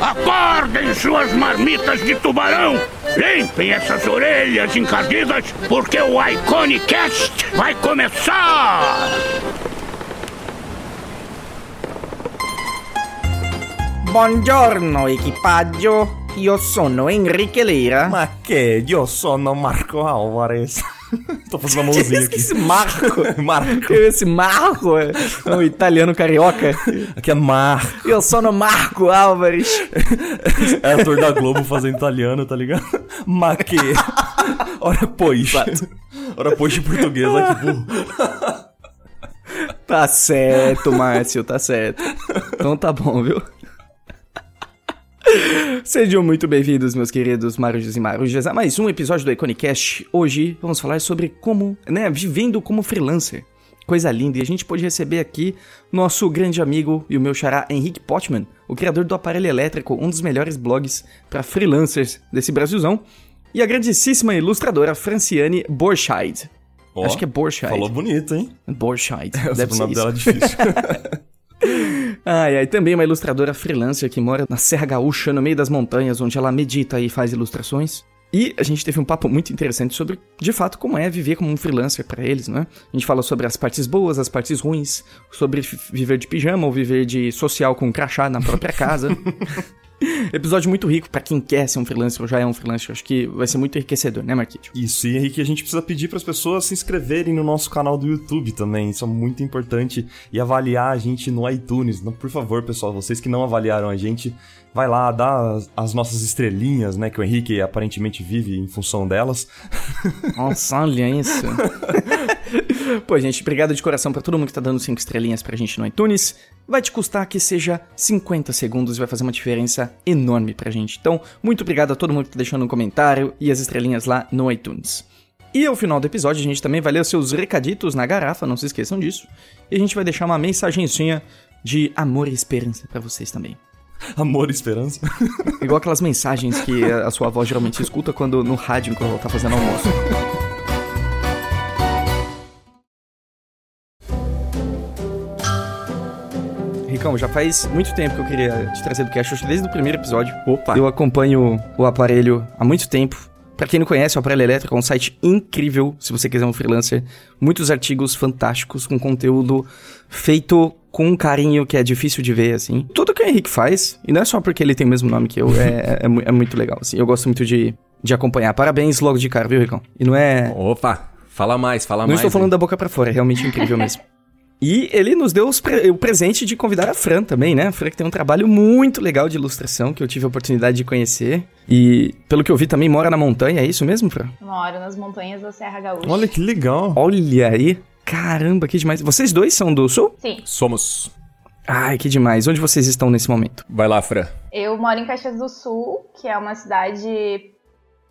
Acordem suas marmitas de tubarão! Limpem essas orelhas encardidas, porque o Iconicast vai começar! Buongiorno equipaggio, io sono Enrique Leira. Ma che? Io sono Marco Alvarez. Tô fazendo uma mãozinha aqui. Esse Marco. Marco. Esse Marco é um italiano carioca. Aqui é Marco. Eu sono Marco Álvares. É ator da Globo fazendo italiano, tá ligado? Ma che? Ora pois. Ora pois de português, olha que burro. Tá certo, Márcio, tá certo. Então tá bom, viu? Sejam muito bem-vindos, meus queridos marujos e marujas, a mais um episódio do Iconicast. Hoje vamos falar sobre como, né, vivendo como freelancer. Coisa linda, e a gente pode receber aqui nosso grande amigo e o meu xará Henrique Potman, o criador do Aparelho Elétrico, um dos melhores blogs para freelancers desse Brasilzão, e a grandíssima ilustradora Franciane Borscheid. Ó, Acho que é Borscheid. Falou bonito, hein? Borscheid. O Deve ser nome isso. dela é difícil. Ai, ai, também uma ilustradora freelancer que mora na Serra Gaúcha, no meio das montanhas, onde ela medita e faz ilustrações. E a gente teve um papo muito interessante sobre, de fato, como é viver como um freelancer para eles, né? A gente fala sobre as partes boas, as partes ruins, sobre viver de pijama ou viver de social com crachá na própria casa. Episódio muito rico pra quem quer ser um freelancer ou já é um freelancer. Acho que vai ser muito enriquecedor, né, Marquinhos? Isso, e Henrique, a gente precisa pedir para as pessoas se inscreverem no nosso canal do YouTube também. Isso é muito importante. E avaliar a gente no iTunes. Por favor, pessoal, vocês que não avaliaram a gente, vai lá, dá as, as nossas estrelinhas, né? Que o Henrique aparentemente vive em função delas. Nossa, olha isso. Pô, gente, obrigado de coração pra todo mundo que tá dando 5 estrelinhas pra gente no iTunes. Vai te custar que seja 50 segundos e vai fazer uma diferença enorme pra gente. Então, muito obrigado a todo mundo que tá deixando um comentário e as estrelinhas lá no iTunes. E ao final do episódio, a gente também vai ler os seus recaditos na garrafa, não se esqueçam disso. E a gente vai deixar uma mensagenzinha de amor e esperança pra vocês também. Amor e esperança. Igual aquelas mensagens que a sua avó geralmente escuta quando no rádio enquanto ela tá fazendo almoço. Ricão, já faz muito tempo que eu queria te trazer do Cash, desde o primeiro episódio. Opa. Eu acompanho o aparelho há muito tempo. Pra quem não conhece, o Aparelho Elétrico é um site incrível, se você quiser um freelancer. Muitos artigos fantásticos, com conteúdo feito com um carinho que é difícil de ver, assim. Tudo que o Henrique faz, e não é só porque ele tem o mesmo nome que eu, é, é, mu- é muito legal, assim. Eu gosto muito de, de acompanhar. Parabéns logo de cara, viu, Ricão? E não é... Opa, fala mais, fala Não mais. estou falando hein? da boca pra fora, é realmente incrível mesmo. E ele nos deu os pre- o presente de convidar a Fran também, né? A Fran que tem um trabalho muito legal de ilustração que eu tive a oportunidade de conhecer. E, pelo que eu vi, também mora na montanha, é isso mesmo, Fran? Moro nas montanhas da Serra Gaúcha. Olha que legal. Olha aí. Caramba, que demais. Vocês dois são do sul? Sim, Somos. Ai, que demais. Onde vocês estão nesse momento? Vai lá, Fran. eu moro em Caxias do Sul, que é uma cidade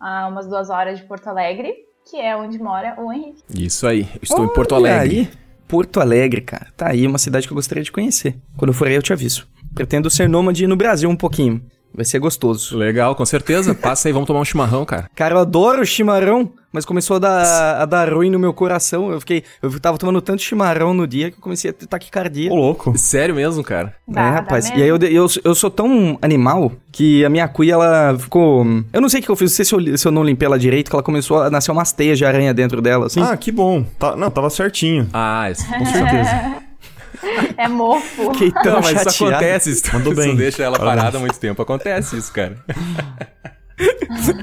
a umas duas horas de Porto Alegre, que é onde mora o Henrique. Isso aí. Eu estou em Porto Olha Alegre. Aí. Porto Alegre, cara. Tá aí uma cidade que eu gostaria de conhecer. Quando eu for aí, eu te aviso. Pretendo ser nômade no Brasil um pouquinho. Vai ser gostoso. Legal, com certeza. Passa aí, vamos tomar um chimarrão, cara. Cara, eu adoro chimarrão, mas começou a dar, a dar ruim no meu coração. Eu fiquei. Eu tava tomando tanto chimarrão no dia que eu comecei a ter taquicardia. Ô, louco. Sério mesmo, cara? É, Dá- dá rapaz. mesmo. E aí eu, eu, eu sou tão animal que a minha cuia, ela ficou. Eu não sei o que eu fiz, não sei se eu, se eu não limpei ela direito, que ela começou a nascer umas teias de aranha dentro dela, assim. Ah, que bom. Tá, não, tava certinho. Ah, isso, Com certeza. É mofo. Fiquei tão Não, mas isso acontece. Isso, Mandou bem. deixa ela parada há muito tempo. Acontece isso, cara.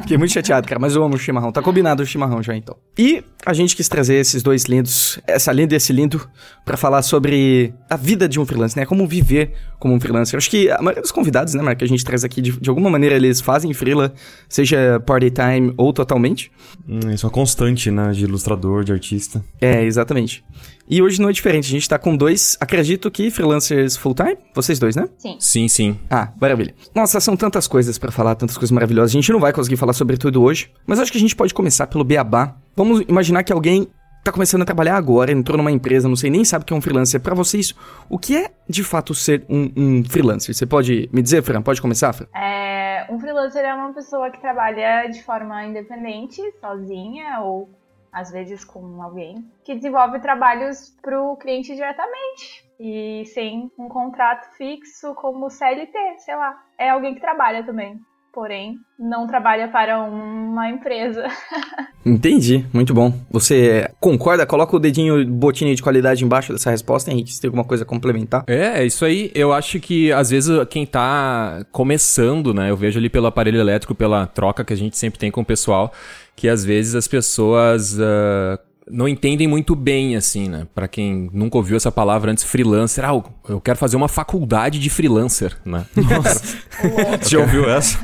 Fiquei muito chateado, cara, mas eu amo o chimarrão. Tá combinado o chimarrão já, então. E a gente quis trazer esses dois lindos, essa linda e esse lindo, pra falar sobre a vida de um freelancer, né? Como viver como um freelancer. Acho que a maioria dos convidados, né, Marco, que a gente traz aqui, de, de alguma maneira eles fazem freela, seja part-time ou totalmente. Hum, isso é uma constante, né? De ilustrador, de artista. É, exatamente. E hoje não é diferente, a gente tá com dois, acredito que freelancers full-time, vocês dois, né? Sim. Sim, sim. Ah, maravilha. Nossa, são tantas coisas pra falar, tantas coisas maravilhosas. A gente não vai conseguir falar sobre tudo hoje, mas acho que a gente pode começar pelo beabá. Vamos imaginar que alguém tá começando a trabalhar agora, entrou numa empresa, não sei nem sabe o que é um freelancer. Pra vocês, o que é de fato ser um, um freelancer? Você pode me dizer, Fran? Pode começar, Fran? É, um freelancer é uma pessoa que trabalha de forma independente, sozinha ou às vezes com alguém, que desenvolve trabalhos para o cliente diretamente. e sem um contrato fixo como CLT, sei lá. É alguém que trabalha também, porém não trabalha para uma empresa. Entendi, muito bom. Você concorda? Coloca o dedinho, botinho de qualidade embaixo dessa resposta, Henrique, se tem alguma coisa a complementar. É, é isso aí. Eu acho que às vezes quem tá começando, né? Eu vejo ali pelo aparelho elétrico, pela troca que a gente sempre tem com o pessoal, que às vezes as pessoas. Uh, não entendem muito bem, assim, né? Pra quem nunca ouviu essa palavra antes, freelancer. Ah, eu quero fazer uma faculdade de freelancer, né? Nossa. Já ouviu essa?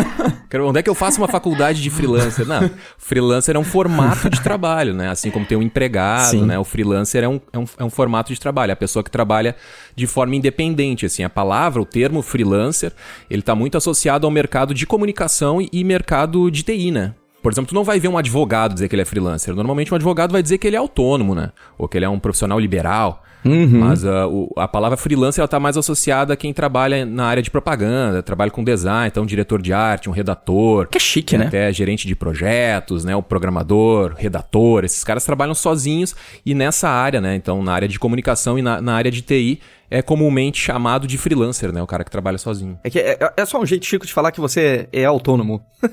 Quero, onde é que eu faço uma faculdade de freelancer? Não, freelancer é um formato de trabalho, né? Assim como tem um empregado, Sim. né? O freelancer é um, é, um, é um formato de trabalho. A pessoa que trabalha de forma independente, assim. A palavra, o termo freelancer, ele tá muito associado ao mercado de comunicação e, e mercado de TI, né? Por exemplo, tu não vai ver um advogado dizer que ele é freelancer. Normalmente um advogado vai dizer que ele é autônomo, né? Ou que ele é um profissional liberal. Uhum. Mas uh, o, a palavra freelancer ela tá mais associada a quem trabalha na área de propaganda, trabalha com design, então um diretor de arte, um redator. Que é chique, né? Até gerente de projetos, né? O programador, redator. Esses caras trabalham sozinhos e nessa área, né? Então, na área de comunicação e na, na área de TI, é comumente chamado de freelancer, né? O cara que trabalha sozinho. É, que é, é só um jeito chico de falar que você é autônomo.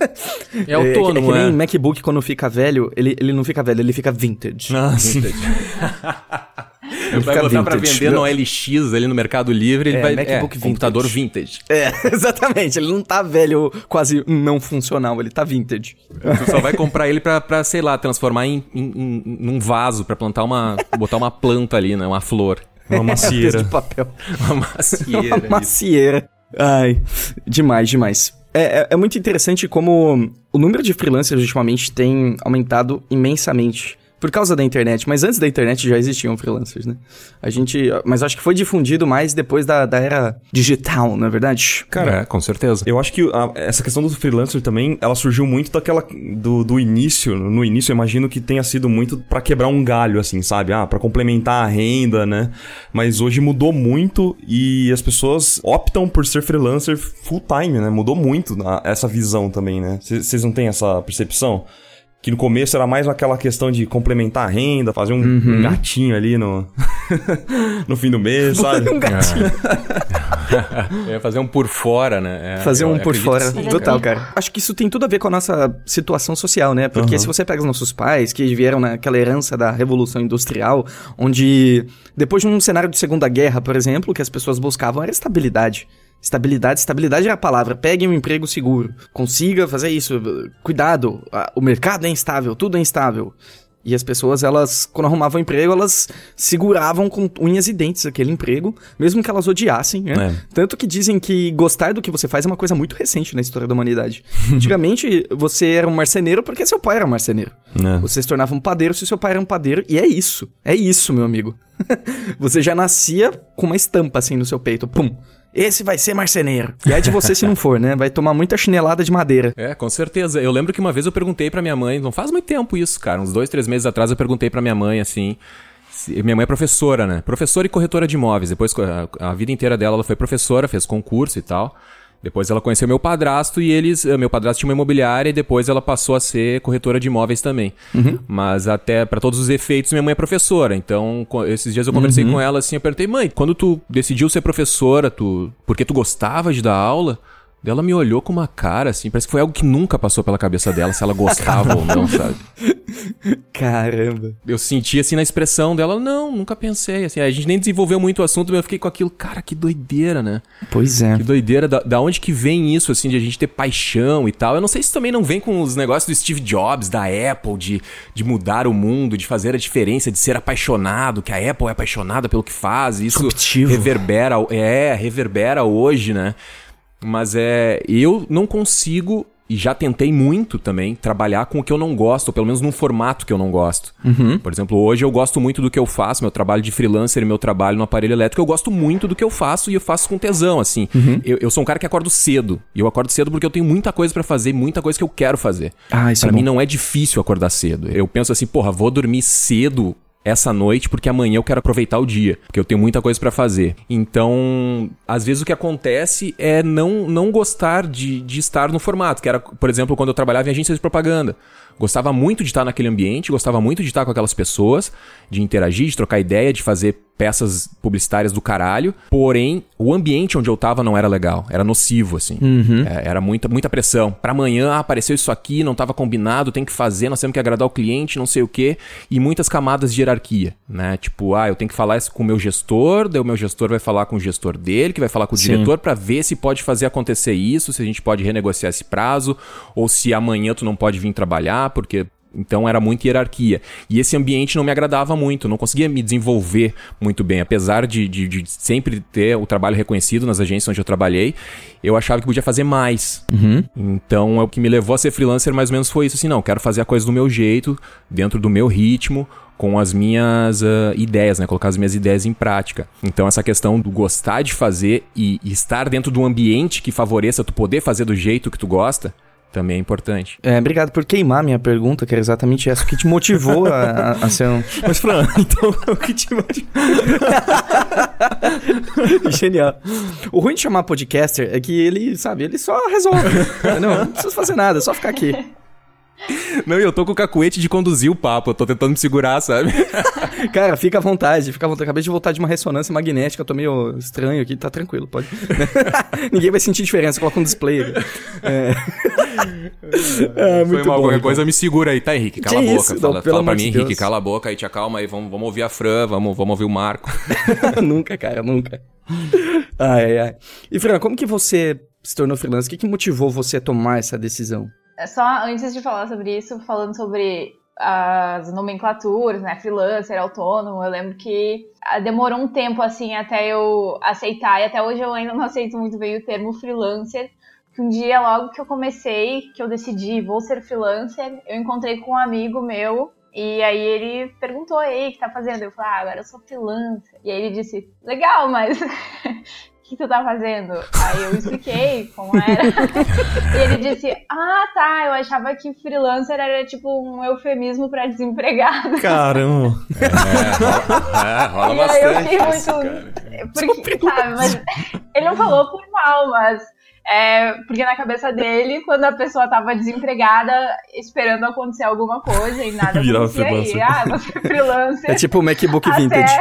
É autônomo, é. É, que, é que nem MacBook quando fica velho, ele, ele não fica velho, ele fica vintage. Ah, vintage. Ele vai botar pra vender no LX ali no Mercado Livre, ele é, vai. MacBook é, vintage. computador vintage. É, exatamente. Ele não tá velho, quase não funcional, ele tá vintage. Tu só vai comprar ele pra, pra sei lá, transformar em, em, em num vaso, pra plantar uma. botar uma planta ali, né? Uma flor. Uma macieira. de papel. Uma macieira. uma macieira. Ai, demais, demais. É, é, é, muito interessante como o número de freelancers ultimamente tem aumentado imensamente por causa da internet, mas antes da internet já existiam freelancers, né? A gente. Mas acho que foi difundido mais depois da, da era digital, não é verdade? Cara, é, com certeza. Eu acho que a, essa questão do freelancer também, ela surgiu muito daquela. do, do início. No início, eu imagino que tenha sido muito para quebrar um galho, assim, sabe? Ah, pra complementar a renda, né? Mas hoje mudou muito e as pessoas optam por ser freelancer full time, né? Mudou muito a, essa visão também, né? Vocês não têm essa percepção? Que no começo era mais aquela questão de complementar a renda, fazer um, uhum. um gatinho ali no, no fim do mês, sabe? um gatinho. é, fazer um por fora, né? É, fazer um por fora. Sim, Total, cara. cara. Acho que isso tem tudo a ver com a nossa situação social, né? Porque uhum. se você pega os nossos pais, que vieram naquela herança da Revolução Industrial, onde depois de um cenário de Segunda Guerra, por exemplo, que as pessoas buscavam era estabilidade. Estabilidade, estabilidade é a palavra. Pegue um emprego seguro. Consiga fazer isso. Cuidado, o mercado é instável, tudo é instável. E as pessoas, elas, quando arrumavam emprego, elas seguravam com unhas e dentes aquele emprego, mesmo que elas odiassem, né? É. Tanto que dizem que gostar do que você faz é uma coisa muito recente na história da humanidade. Antigamente, você era um marceneiro porque seu pai era um marceneiro. É. Você se tornava um padeiro se seu pai era um padeiro, e é isso. É isso, meu amigo. você já nascia com uma estampa assim no seu peito. Pum esse vai ser marceneiro. E é de você se não for, né? Vai tomar muita chinelada de madeira. É, com certeza. Eu lembro que uma vez eu perguntei pra minha mãe, não faz muito tempo isso, cara, uns dois, três meses atrás eu perguntei pra minha mãe, assim... Minha mãe é professora, né? Professora e corretora de imóveis. Depois, a, a vida inteira dela, ela foi professora, fez concurso e tal. Depois ela conheceu meu padrasto e eles. Eh, meu padrasto tinha uma imobiliária e depois ela passou a ser corretora de imóveis também. Uhum. Mas até para todos os efeitos, minha mãe é professora. Então, esses dias eu conversei uhum. com ela assim, eu perguntei, mãe, quando tu decidiu ser professora, tu. Porque tu gostava de dar aula? Ela me olhou com uma cara, assim, parece que foi algo que nunca passou pela cabeça dela, se ela gostava ou não, sabe? Caramba. Eu senti, assim, na expressão dela, não, nunca pensei, assim, a gente nem desenvolveu muito o assunto, mas eu fiquei com aquilo, cara, que doideira, né? Pois é. Que doideira, da, da onde que vem isso, assim, de a gente ter paixão e tal? Eu não sei se também não vem com os negócios do Steve Jobs, da Apple, de, de mudar o mundo, de fazer a diferença, de ser apaixonado, que a Apple é apaixonada pelo que faz, e isso reverbera, é, reverbera hoje, né? Mas é. Eu não consigo, e já tentei muito também, trabalhar com o que eu não gosto, ou pelo menos num formato que eu não gosto. Uhum. Por exemplo, hoje eu gosto muito do que eu faço, meu trabalho de freelancer e meu trabalho no aparelho elétrico, eu gosto muito do que eu faço e eu faço com tesão, assim. Uhum. Eu, eu, sou um cara que acordo cedo. E eu acordo cedo porque eu tenho muita coisa para fazer, muita coisa que eu quero fazer. Ah, isso pra é mim não é difícil acordar cedo. Eu penso assim, porra, vou dormir cedo essa noite porque amanhã eu quero aproveitar o dia, porque eu tenho muita coisa para fazer. Então, às vezes o que acontece é não, não gostar de, de estar no formato, que era, por exemplo, quando eu trabalhava em agência de propaganda. Gostava muito de estar naquele ambiente, gostava muito de estar com aquelas pessoas, de interagir, de trocar ideia, de fazer peças publicitárias do caralho. Porém, o ambiente onde eu tava não era legal. Era nocivo, assim. Uhum. É, era muita, muita pressão. Pra amanhã, ah, apareceu isso aqui, não tava combinado, tem que fazer, nós temos que agradar o cliente, não sei o quê. E muitas camadas de hierarquia, né? Tipo, ah, eu tenho que falar isso com o meu gestor, daí o meu gestor vai falar com o gestor dele, que vai falar com o Sim. diretor para ver se pode fazer acontecer isso, se a gente pode renegociar esse prazo, ou se amanhã tu não pode vir trabalhar, porque então era muita hierarquia. E esse ambiente não me agradava muito, não conseguia me desenvolver muito bem. Apesar de, de, de sempre ter o trabalho reconhecido nas agências onde eu trabalhei, eu achava que podia fazer mais. Uhum. Então o que me levou a ser freelancer mais ou menos foi isso. Assim, não, quero fazer a coisa do meu jeito, dentro do meu ritmo, com as minhas uh, ideias, né? Colocar as minhas ideias em prática. Então, essa questão do gostar de fazer e, estar dentro de um ambiente que favoreça tu poder fazer do jeito que tu gosta, também é importante. É, obrigado por queimar minha pergunta, que era exatamente essa. O que te motivou a, a, a ser um... Mas, Fran, então o que te motivou? Genial. O ruim de chamar podcaster é que ele, sabe, ele só resolve. não, não precisa fazer nada, é só ficar aqui. Não, e eu tô com o cacuete de conduzir o papo, eu tô tentando me segurar, sabe? Cara, fica à vontade, fica à vontade. Acabei de voltar de uma ressonância magnética, eu tô meio estranho aqui, tá tranquilo, pode. Ninguém vai sentir diferença, coloca um display. É, é Foi mal, bom, qualquer então. coisa me segura aí, tá, Henrique? Cala Que a boca. isso? fala Não, fala pra mim, Henrique, Deus. cala a boca aí, te acalma aí, vamos, vamos ouvir a Fran, vamos, vamos ouvir o Marco. nunca, cara, nunca. Ai, ai, ai. E, Fran, como que você se tornou freelancer? O que, que motivou você a tomar essa decisão? É Só antes de falar sobre isso, falando sobre as nomenclaturas, né, freelancer, autônomo, eu lembro que ah, demorou um tempo, assim, até eu aceitar, e até hoje eu ainda não aceito muito bem o termo freelancer, que um dia, logo que eu comecei, que eu decidi, vou ser freelancer, eu encontrei com um amigo meu, e aí ele perguntou, aí, o que tá fazendo? Eu falei, ah, agora eu sou freelancer. E aí ele disse, legal, mas que tu tá fazendo? Aí eu expliquei como era. e ele disse, ah, tá, eu achava que freelancer era tipo um eufemismo pra desempregado. Caramba. É, rola E aí eu bastante. fiquei isso, muito. Porque, sabe, mas ele não falou por mal, mas. É, porque na cabeça dele, quando a pessoa tava desempregada, esperando acontecer alguma coisa e nada Virava acontecia, e, freelancer. ah, você é freelancer. É tipo o MacBook Vintage.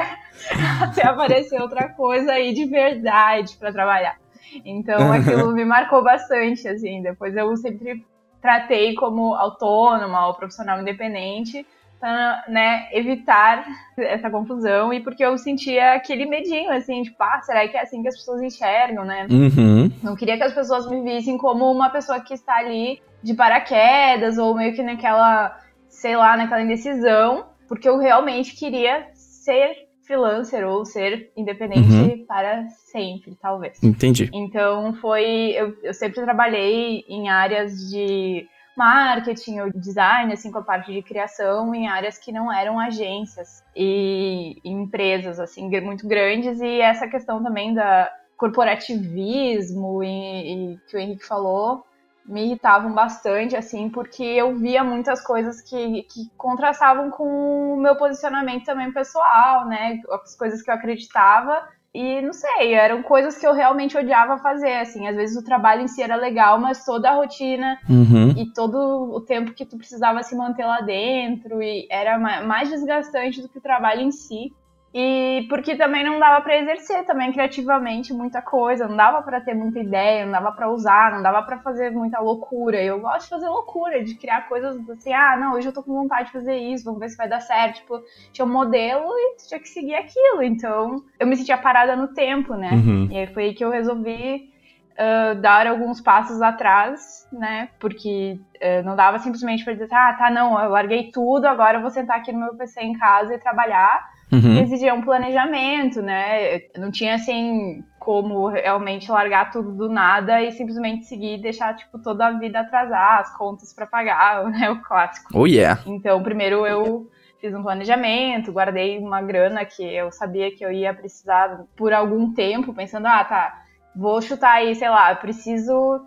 até, aparecer outra coisa aí de verdade pra trabalhar. Então aquilo me marcou bastante, assim. Depois eu sempre tratei como autônoma ou profissional independente para né, evitar essa confusão e porque eu sentia aquele medinho, assim, tipo, ah, será que é assim que as pessoas enxergam, né? Uhum. Não queria que as pessoas me vissem como uma pessoa que está ali de paraquedas ou meio que naquela, sei lá, naquela indecisão, porque eu realmente queria ser freelancer ou ser independente para sempre, talvez. Entendi. Então foi. Eu, eu sempre trabalhei em áreas de marketing ou design, assim, com a parte de criação, em áreas que não eram agências e, empresas, assim, muito grandes. E essa questão também da corporativismo e, e que o Henrique falou me irritavam bastante, assim, porque eu via muitas coisas que, que contrastavam com o meu posicionamento também pessoal, né? As coisas que eu acreditava. E não sei, eram coisas que eu realmente odiava fazer, assim. Às vezes o trabalho em si era legal, mas toda a rotina Uhum. e todo o tempo que tu precisava se manter lá dentro e era ma- mais desgastante do que o trabalho em si. E porque também não dava pra exercer também criativamente muita coisa, não dava pra ter muita ideia, não dava pra usar, não dava pra fazer muita loucura. Eu gosto de fazer loucura, de criar coisas assim, ah, não, hoje eu tô com vontade de fazer isso, vamos ver se vai dar certo. Tipo, tinha um modelo e tu tinha que seguir aquilo. Então, eu me sentia parada no tempo, né? Uhum. E aí foi aí que eu resolvi ah, dar alguns passos atrás, né? Porque ah, não dava simplesmente pra dizer, ah, tá, não, eu larguei tudo, agora eu vou sentar aqui no meu PC em casa e trabalhar. Uhum. Exigia um planejamento, né? Não tinha assim como realmente largar tudo do nada e simplesmente seguir e deixar tipo toda a vida atrasar, as contas pra pagar, né? O clássico. Oh yeah. Então, primeiro eu fiz um planejamento, guardei uma grana que eu sabia que eu ia precisar por algum tempo, pensando, ah, tá, vou chutar aí, sei lá, preciso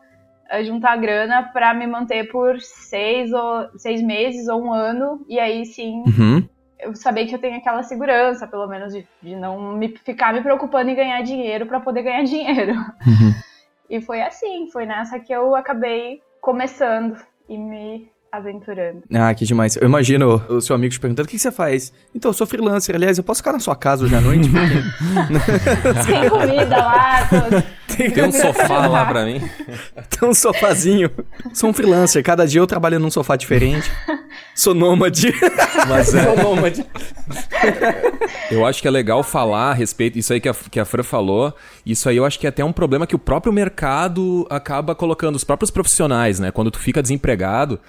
eh, juntar grana pra me manter por seis, ou, seis meses ou um ano, e aí sim Uhum. Eu saber que eu tenho aquela segurança, pelo menos, de, de não me, ficar me preocupando em ganhar dinheiro pra poder ganhar dinheiro. Uhum. E foi assim, foi nessa que eu acabei começando e me aventurando. Ah, que demais. Eu imagino o seu amigo te perguntando: o que você faz? Então, eu sou freelancer. Aliás, eu posso ficar na sua casa hoje à noite? Tem comida lá, Tem um sofá lá pra mim. Tem um sofazinho. Sou um freelancer. Cada dia eu trabalho num sofá diferente. Sou nômade. Mas é. Sou nômade. Eu acho que é legal falar a respeito, isso aí que a, que a Fran falou, isso aí eu acho que é até um problema que o próprio mercado acaba colocando, os próprios profissionais, né? Quando tu fica desempregado,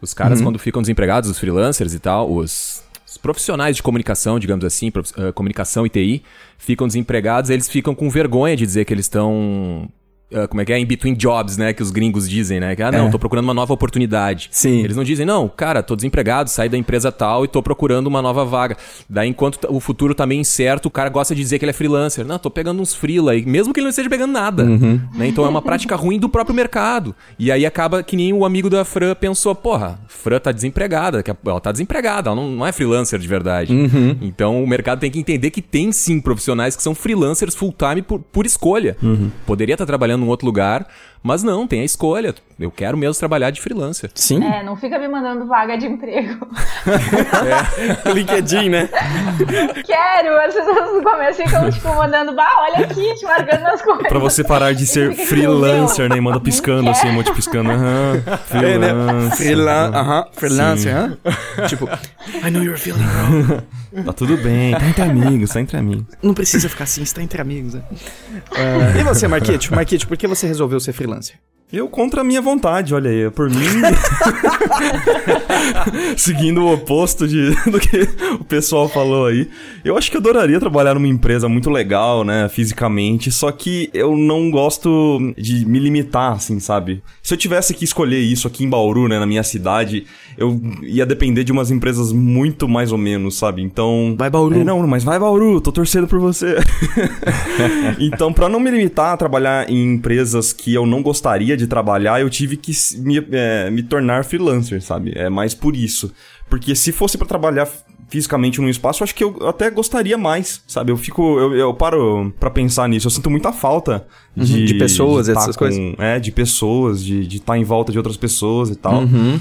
os caras quando ficam desempregados, os freelancers e tal, os, os profissionais de comunicação, digamos assim, prof- eh, comunicação e TI, ficam desempregados, eles ficam com vergonha de dizer que eles estão... eh, Como é que é? In between jobs, né? Que os gringos dizem, né? Que, ah, não, É. tô procurando uma nova oportunidade. Sim. Eles não dizem, não, cara, tô desempregado, saí da empresa tal e tô procurando uma nova vaga. Daí, enquanto o futuro tá meio incerto, o cara gosta de dizer que ele é freelancer. Não, tô pegando uns freela aí, mesmo que ele não esteja pegando nada. Né? Então é uma prática ruim do próprio mercado. E aí acaba que nem o amigo da Fran pensou, porra, Fran tá desempregada, ela tá desempregada, ela não, não é freelancer de verdade. Então o mercado tem que entender que tem sim profissionais que são freelancers full-time por, por escolha. Poderia estar trabalhando em outro lugar, mas não, tem a escolha. Eu quero mesmo trabalhar de freelancer. Sim. É, não fica me mandando vaga de emprego. LinkedIn, né? Quero! As pessoas no começo ficam, tipo, mandando, bah, olha aqui, te marcando nas coisas. Pra você parar de ser tipo, freelancer, né? E manda piscando assim, quer. um monte piscando. Aham, É, né? freelancer. Freelan aham, freelancer, hã? Tipo, I know you're feeling wrong. Tá tudo bem, tá entre amigos, tá entre amigos. Não precisa ficar assim, está entre amigos, né? Ah, e você, Marquete? Marquete, por que você resolveu ser freelancer? Eu contra a minha vontade, olha aí. Por mim. Seguindo o oposto de, do que o pessoal falou aí. Eu acho que eu adoraria trabalhar numa empresa muito legal, né? Fisicamente. Só que eu não gosto de me limitar, assim, sabe? Se eu tivesse que escolher isso aqui em Bauru, né? Na minha cidade, eu ia depender de umas empresas muito mais ou menos, sabe? Então. Vai, Bauru. É, não, mas vai, Bauru, tô torcendo por você. então, pra não me limitar a trabalhar em empresas que eu não gostaria de trabalhar, eu tive que me, é, me tornar freelancer, sabe? É mais por isso. Porque se fosse pra trabalhar fisicamente num espaço, eu acho que eu até gostaria mais, sabe? Eu fico, eu, eu paro pra pensar nisso. Eu sinto muita falta de, Uhum, de pessoas, de tá essas com- coisas. É, de pessoas, de estar em volta de outras pessoas e tal. Uhum.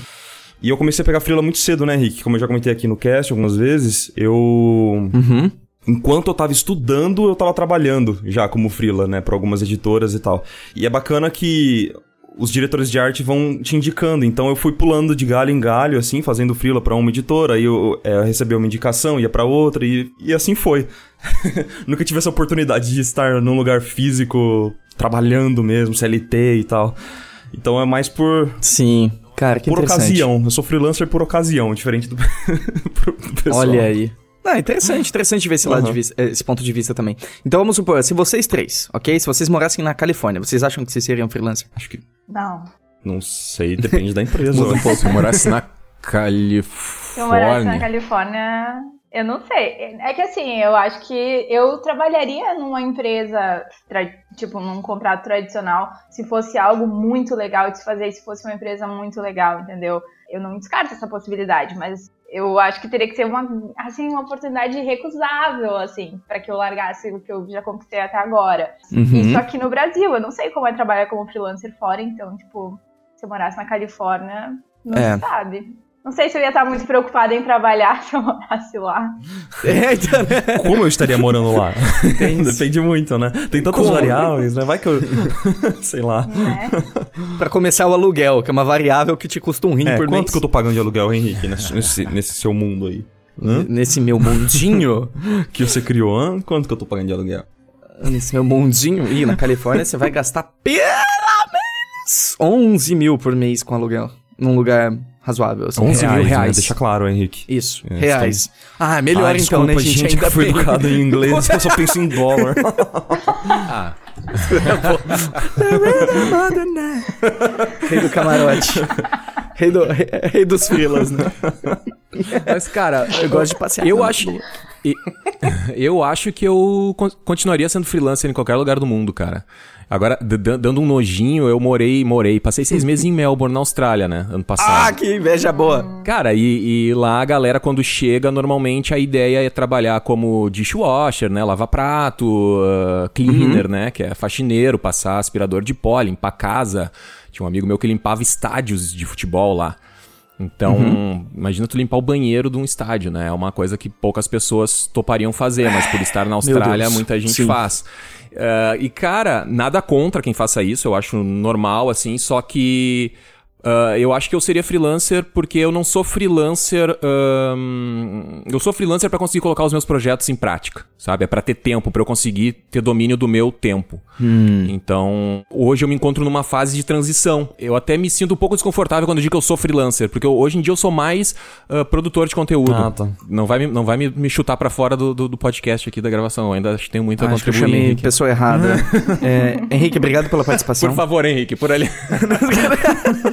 E eu comecei a pegar freela muito cedo, né, Rick? Como eu já comentei aqui no cast algumas vezes, eu Uhum. enquanto eu tava estudando, eu tava trabalhando já como freela, né, pra algumas editoras e tal. E é bacana que os diretores de arte vão te indicando. Então eu fui pulando de galho em galho, assim, fazendo freela pra uma editora, aí eu, é, eu recebi uma indicação, ia pra outra, e, e assim foi. Nunca tive essa oportunidade de estar num lugar físico, trabalhando mesmo, CLT e tal. Então é mais por, Sim. Cara, que por interessante. ocasião. Eu sou freelancer por ocasião, diferente do, do pessoal. Olha aí. Ah, interessante, interessante ver esse, lado Uhum. de vista, esse ponto de vista também. Então vamos supor, se vocês três, ok? Se vocês morassem na Califórnia, vocês acham que vocês seriam freelancer? Acho que. Não. Não sei, depende da empresa. Muda um pouco. Se eu morasse na Se eu morasse na Califórnia. Eu não sei. É que assim, eu acho que eu trabalharia numa empresa, tipo, num contrato tradicional, se fosse algo muito legal de se fazer, se fosse uma empresa muito legal, entendeu? Eu não descarto essa possibilidade, mas eu acho que teria que ser uma, assim, uma oportunidade recusável, assim, para que eu largasse o que eu já conquistei até agora. Uhum. Isso aqui no Brasil, eu não sei como é trabalhar como freelancer fora, então, tipo, se eu morasse na Califórnia, não É. se sabe. Não sei se eu ia estar muito preocupada em trabalhar se eu morasse lá. É, então, né? Como eu estaria morando lá? Depende muito, né? Tem tantas Como? variáveis, né? Vai que eu. Sei lá. Né? Pra começar o aluguel, que é uma variável que te custa um rim É, por quanto mês. que eu tô pagando de aluguel, Henrique, nesse, nesse, nesse seu mundo aí? Hã? Nesse meu mundinho, Que você criou, hã? Quanto que eu tô pagando de aluguel? nesse meu mundinho, e na Califórnia você vai gastar pelo menos 11 mil por mês com aluguel. Num lugar razoável, assim. 11 mil Reais, reais. né? Deixa claro, Henrique. Isso, É, reais. Ah, melhor Ah, então, né, desculpa, gente? gente Ainda que foi bem. educado em inglês, eu só penso em dólar. Ah, Rei do camarote. rei, do, rei, rei dos filas, né? mas, cara, Eu gosto de passear. Eu acho. rua. E- eu acho que eu con- continuaria sendo freelancer em qualquer lugar do mundo, cara. Agora, dando um nojinho, eu morei, morei, passei seis meses em Melbourne, na Austrália, né? Ano passado. Ah, que inveja boa. Cara, e, e lá a galera, quando chega, normalmente a ideia é trabalhar como dishwasher, né? Lavar prato, uh, cleaner, né? Que é faxineiro, passar aspirador de pó, limpar casa. Tinha um amigo meu que limpava estádios de futebol lá. Então, uhum. imagina tu limpar o banheiro de um estádio, né? É uma coisa que poucas pessoas topariam fazer, mas por estar na Austrália, muita gente Sim. faz. Uh, e, cara, nada contra quem faça isso, eu acho normal, assim, só que Uh, eu acho que eu seria freelancer porque eu não sou freelancer. eu sou freelancer para conseguir colocar os meus projetos em prática, sabe? É para ter tempo, para eu conseguir ter domínio do meu tempo. Hum. Então, hoje eu me encontro numa fase de transição. Eu até me sinto um pouco desconfortável quando eu digo que eu sou freelancer, porque eu, hoje em dia eu sou mais uh, produtor de conteúdo. Ah, tá. Não vai, me, não vai me, me chutar para fora do, do, do, podcast aqui da gravação. Eu ainda acho que tenho muito a acho contribuir. Que eu chamei Henrique. pessoa errada. é, Henrique, obrigado pela participação. Por favor, Henrique, por ali.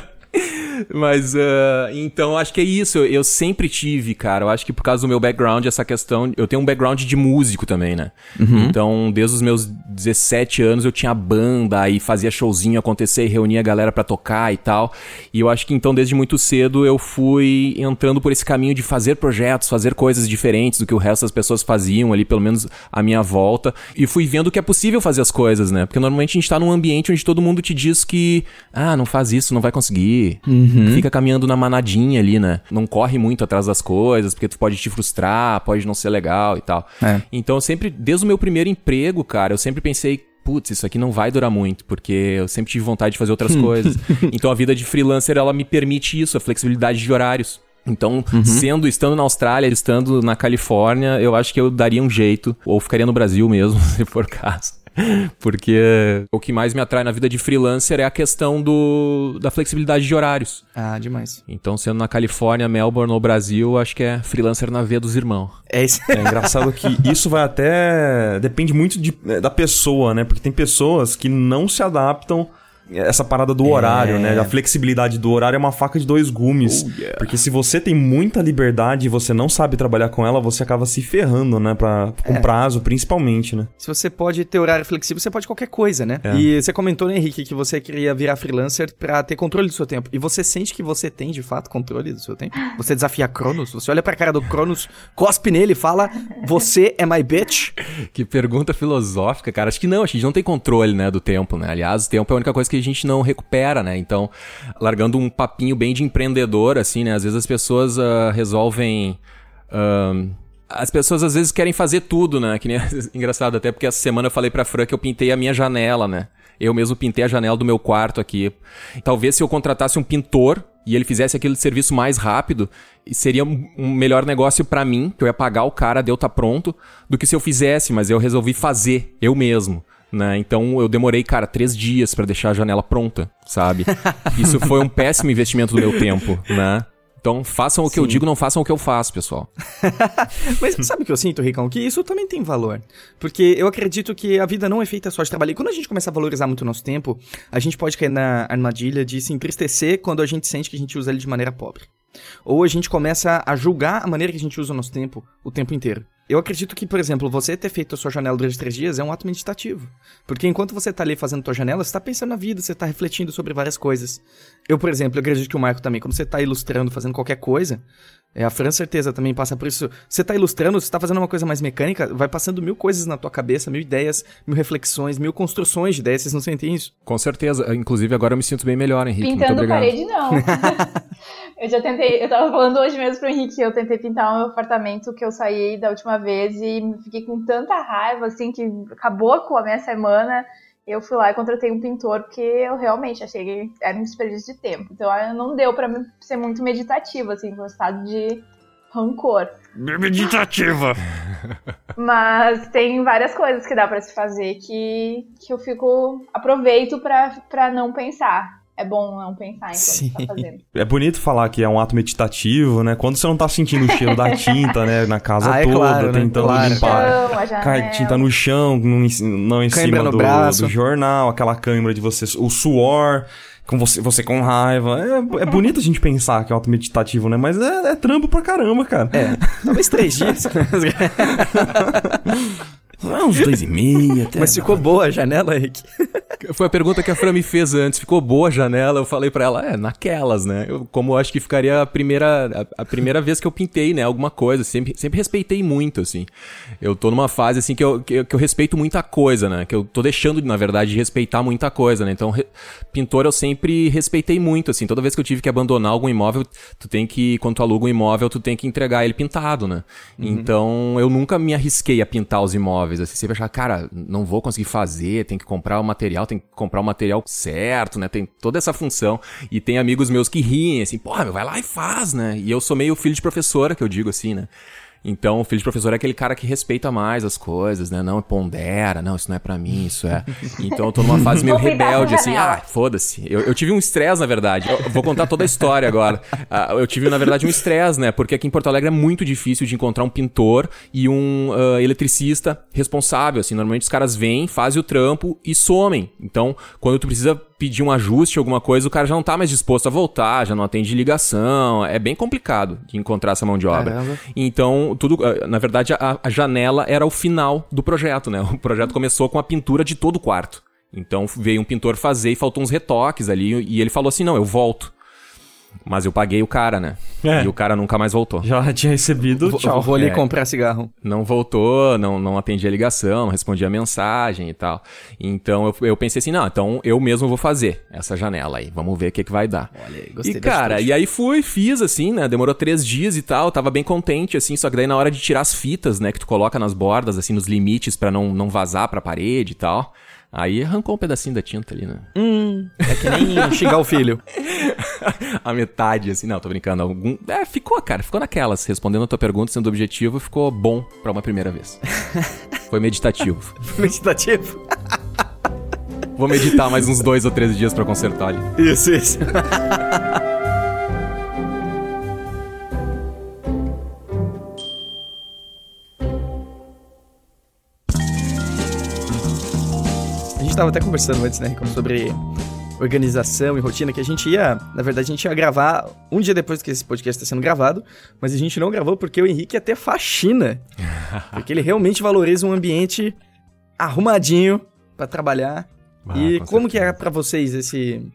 Mas, uh, então, acho que é isso. Eu, eu, sempre tive, cara. Eu acho que por causa do meu background, essa questão. Eu tenho um background de músico também, né? Uhum. Então, desde os meus 17 anos, eu tinha banda e fazia showzinho acontecer e reunia a galera para tocar e tal. E eu acho que então, desde muito cedo, eu fui entrando por esse caminho de fazer projetos, fazer coisas diferentes do que o resto das pessoas faziam ali, pelo menos à minha volta. E fui vendo que é possível fazer as coisas, né? Porque normalmente a gente tá num ambiente onde todo mundo te diz que, ah, não faz isso, não vai conseguir. Uhum. Uhum. Fica caminhando na manadinha ali, né? Não corre muito atrás das coisas, porque tu pode te frustrar, pode não ser legal e tal. É. Então eu sempre, desde o meu primeiro emprego, cara, eu sempre pensei, putz, isso aqui não vai durar muito, porque eu sempre tive vontade de fazer outras coisas. Então a vida de freelancer, ela me permite isso, a flexibilidade de horários. Então, uhum. sendo, estando na Austrália, estando na Califórnia, eu acho que eu daria um jeito, ou ficaria no Brasil mesmo, se for caso. Porque o que mais me atrai na vida de freelancer é a questão do, da flexibilidade de horários. Ah, demais. Então, sendo na Califórnia, Melbourne ou Brasil, acho que é freelancer na veia dos irmãos. É, isso. é engraçado que isso vai até. Depende muito de, da pessoa, né? Porque tem pessoas que não se adaptam essa parada do é. horário, né? A flexibilidade do horário é uma faca de dois gumes. Oh, yeah. Porque se você tem muita liberdade e você não sabe trabalhar com ela, você acaba se ferrando, né? Pra, com é. prazo, principalmente, né? Se você pode ter horário flexível, você pode qualquer coisa, né? É. E você comentou, né, Henrique, que você queria virar freelancer pra ter controle do seu tempo. E você sente que você tem, de fato, controle do seu tempo? Você desafia Cronos? Você olha pra cara do Cronos, cospe nele e fala, você é my bitch? Que pergunta filosófica, cara. Acho que não, a gente não tem controle, né, do tempo, né? Aliás, o tempo é a única coisa que a gente não recupera, né? Então, largando um papinho bem de empreendedor, assim, né? Às vezes as pessoas uh, resolvem. Uh, as pessoas às vezes querem fazer tudo, né? Que nem engraçado, até porque essa semana eu falei pra Fran que eu pintei a minha janela, né? Eu mesmo pintei a janela do meu quarto aqui. Talvez se eu contratasse um pintor e ele fizesse aquele serviço mais rápido, seria um melhor negócio para mim, que eu ia pagar o cara de eu estar tá pronto, do que se eu fizesse, mas eu resolvi fazer eu mesmo né? Então eu demorei, cara, três dias para deixar a janela pronta, sabe? Isso foi um péssimo investimento do meu tempo, né? Então façam o que Sim. eu digo, não façam o que eu faço, pessoal. Mas sabe o que eu sinto, Ricão? Que isso também tem valor. Porque eu acredito que a vida não é feita só de trabalho. E quando a gente começa a valorizar muito o nosso tempo, a gente pode cair na armadilha de se entristecer quando a gente sente que a gente usa ele de maneira pobre. Ou a gente começa a julgar a maneira que a gente usa o nosso tempo o tempo inteiro. Eu acredito que, por exemplo, você ter feito a sua janela durante três dias é um ato meditativo. Porque enquanto você está ali fazendo a sua janela, você está pensando na vida, você está refletindo sobre várias coisas. Eu, por exemplo, eu acredito que o Marco também, quando você está ilustrando, fazendo qualquer coisa, é, a Fran certeza também passa por isso. Você tá ilustrando, você tá fazendo uma coisa mais mecânica, vai passando mil coisas na tua cabeça, mil ideias, mil reflexões, mil construções de ideias, vocês não sentem isso? Com certeza. Inclusive, agora eu me sinto bem melhor, Henrique. Pintando Muito parede, não. eu já tentei, eu tava falando hoje mesmo pro Henrique, eu tentei pintar o meu apartamento que eu saí da última vez e fiquei com tanta raiva, assim, que acabou com a minha semana eu fui lá e contratei um pintor porque eu realmente achei que era um desperdício de tempo. Então não deu para ser muito meditativo, assim, com um estado de rancor. Meditativa! Mas tem várias coisas que dá para se fazer que, que eu fico. aproveito para não pensar é bom não pensar enquanto Sim. tá fazendo. É bonito falar que é um ato meditativo, né? Quando você não tá sentindo o cheiro da tinta, né? Na casa ah, é toda, claro, né? tentando né? claro. limpar. Chão, tinta no chão, não em, não em cima do, do, jornal, aquela câimbra de você, o suor com você, você com raiva. É, é bonito a gente pensar que é auto-meditativo, né? Mas é, é trampo pra caramba, cara. É. Talvez três dias. Não, uns dois e meio até. Mas ficou boa a janela, Henrique? Foi a pergunta que a Fran me fez antes. Ficou boa a janela? Eu falei pra ela, é, naquelas, né? Eu, como eu acho que ficaria a primeira, a, a, primeira vez que eu pintei, né? Alguma coisa. Sempre, sempre respeitei muito, assim. Eu tô numa fase, assim, que eu, que, que eu respeito muita coisa, né? Que eu tô deixando, na verdade, de respeitar muita coisa, né? Então, re, pintor eu sempre respeitei muito, assim. Toda vez que eu tive que abandonar algum imóvel, tu tem que, quando tu aluga um imóvel, tu tem que entregar ele pintado, né? Uhum. Então, eu nunca me arrisquei a pintar os imóveis, assim. Sempre achava, cara, não vou conseguir fazer, tem que comprar o material, tem que comprar o material certo, né? Tem toda essa função. E tem amigos meus que riem, assim, porra, vai lá e faz, né? E eu sou meio filho de professora, que eu digo assim, né? Então, o filho de professor é aquele cara que respeita mais as coisas, né? Não pondera, não, isso não é para mim, isso é. Então, eu tô numa fase meio rebelde, assim, ah, foda-se. Eu, eu, tive um estresse, na verdade. Eu vou contar toda a história agora. Uh, eu tive, na verdade, um estresse, né? Porque aqui em Porto Alegre é muito difícil de encontrar um pintor e um uh, eletricista responsável, assim. Normalmente os caras vêm, fazem o trampo e somem. Então, quando tu precisa pedir um ajuste, alguma coisa, o cara já não tá mais disposto a voltar, já não atende ligação. É bem complicado de encontrar essa mão de obra. Caramba. Então, tudo. Eh, na verdade, a, a janela era o final do projeto, né? O projeto começou com a pintura de todo o quarto. Então veio um pintor fazer e faltou uns retoques ali. E ele falou assim: não, eu volto. Mas eu paguei o cara, né? É. E o cara nunca mais voltou. Já tinha recebido, vou, tchau. Vou ali é. comprar cigarro. Não voltou, não, não atendia a ligação, não respondia a mensagem e tal. Então eu, eu pensei assim, não, então eu mesmo vou fazer essa janela aí. Vamos ver o que, que vai dar. Olha aí, gostei E cara, e aí fui, fiz assim, né? Demorou três dias e tal, tava bem contente, assim, só que daí na hora de tirar as fitas, né, que tu coloca nas bordas, assim, nos limites para não, não vazar pra parede e tal. Aí arrancou um pedacinho da tinta ali, né? Hum, é que nem xingar o filho. a metade, assim, não, tô brincando. Algum... É, ficou, cara, ficou naquelas. Respondendo a tua pergunta, sendo objetivo, ficou bom para uma primeira vez. Foi meditativo. meditativo? Vou meditar mais uns dois ou três dias para consertar ali. Isso, isso. Gente tava até conversando antes, né, sobre organização e rotina, que a gente ia, na verdade, a gente ia gravar um dia depois que esse podcast está sendo gravado, mas a gente não gravou porque o Henrique ia ter faxina. porque ele realmente valoriza um ambiente arrumadinho para trabalhar. Ah, e com como certeza. que é para vocês esse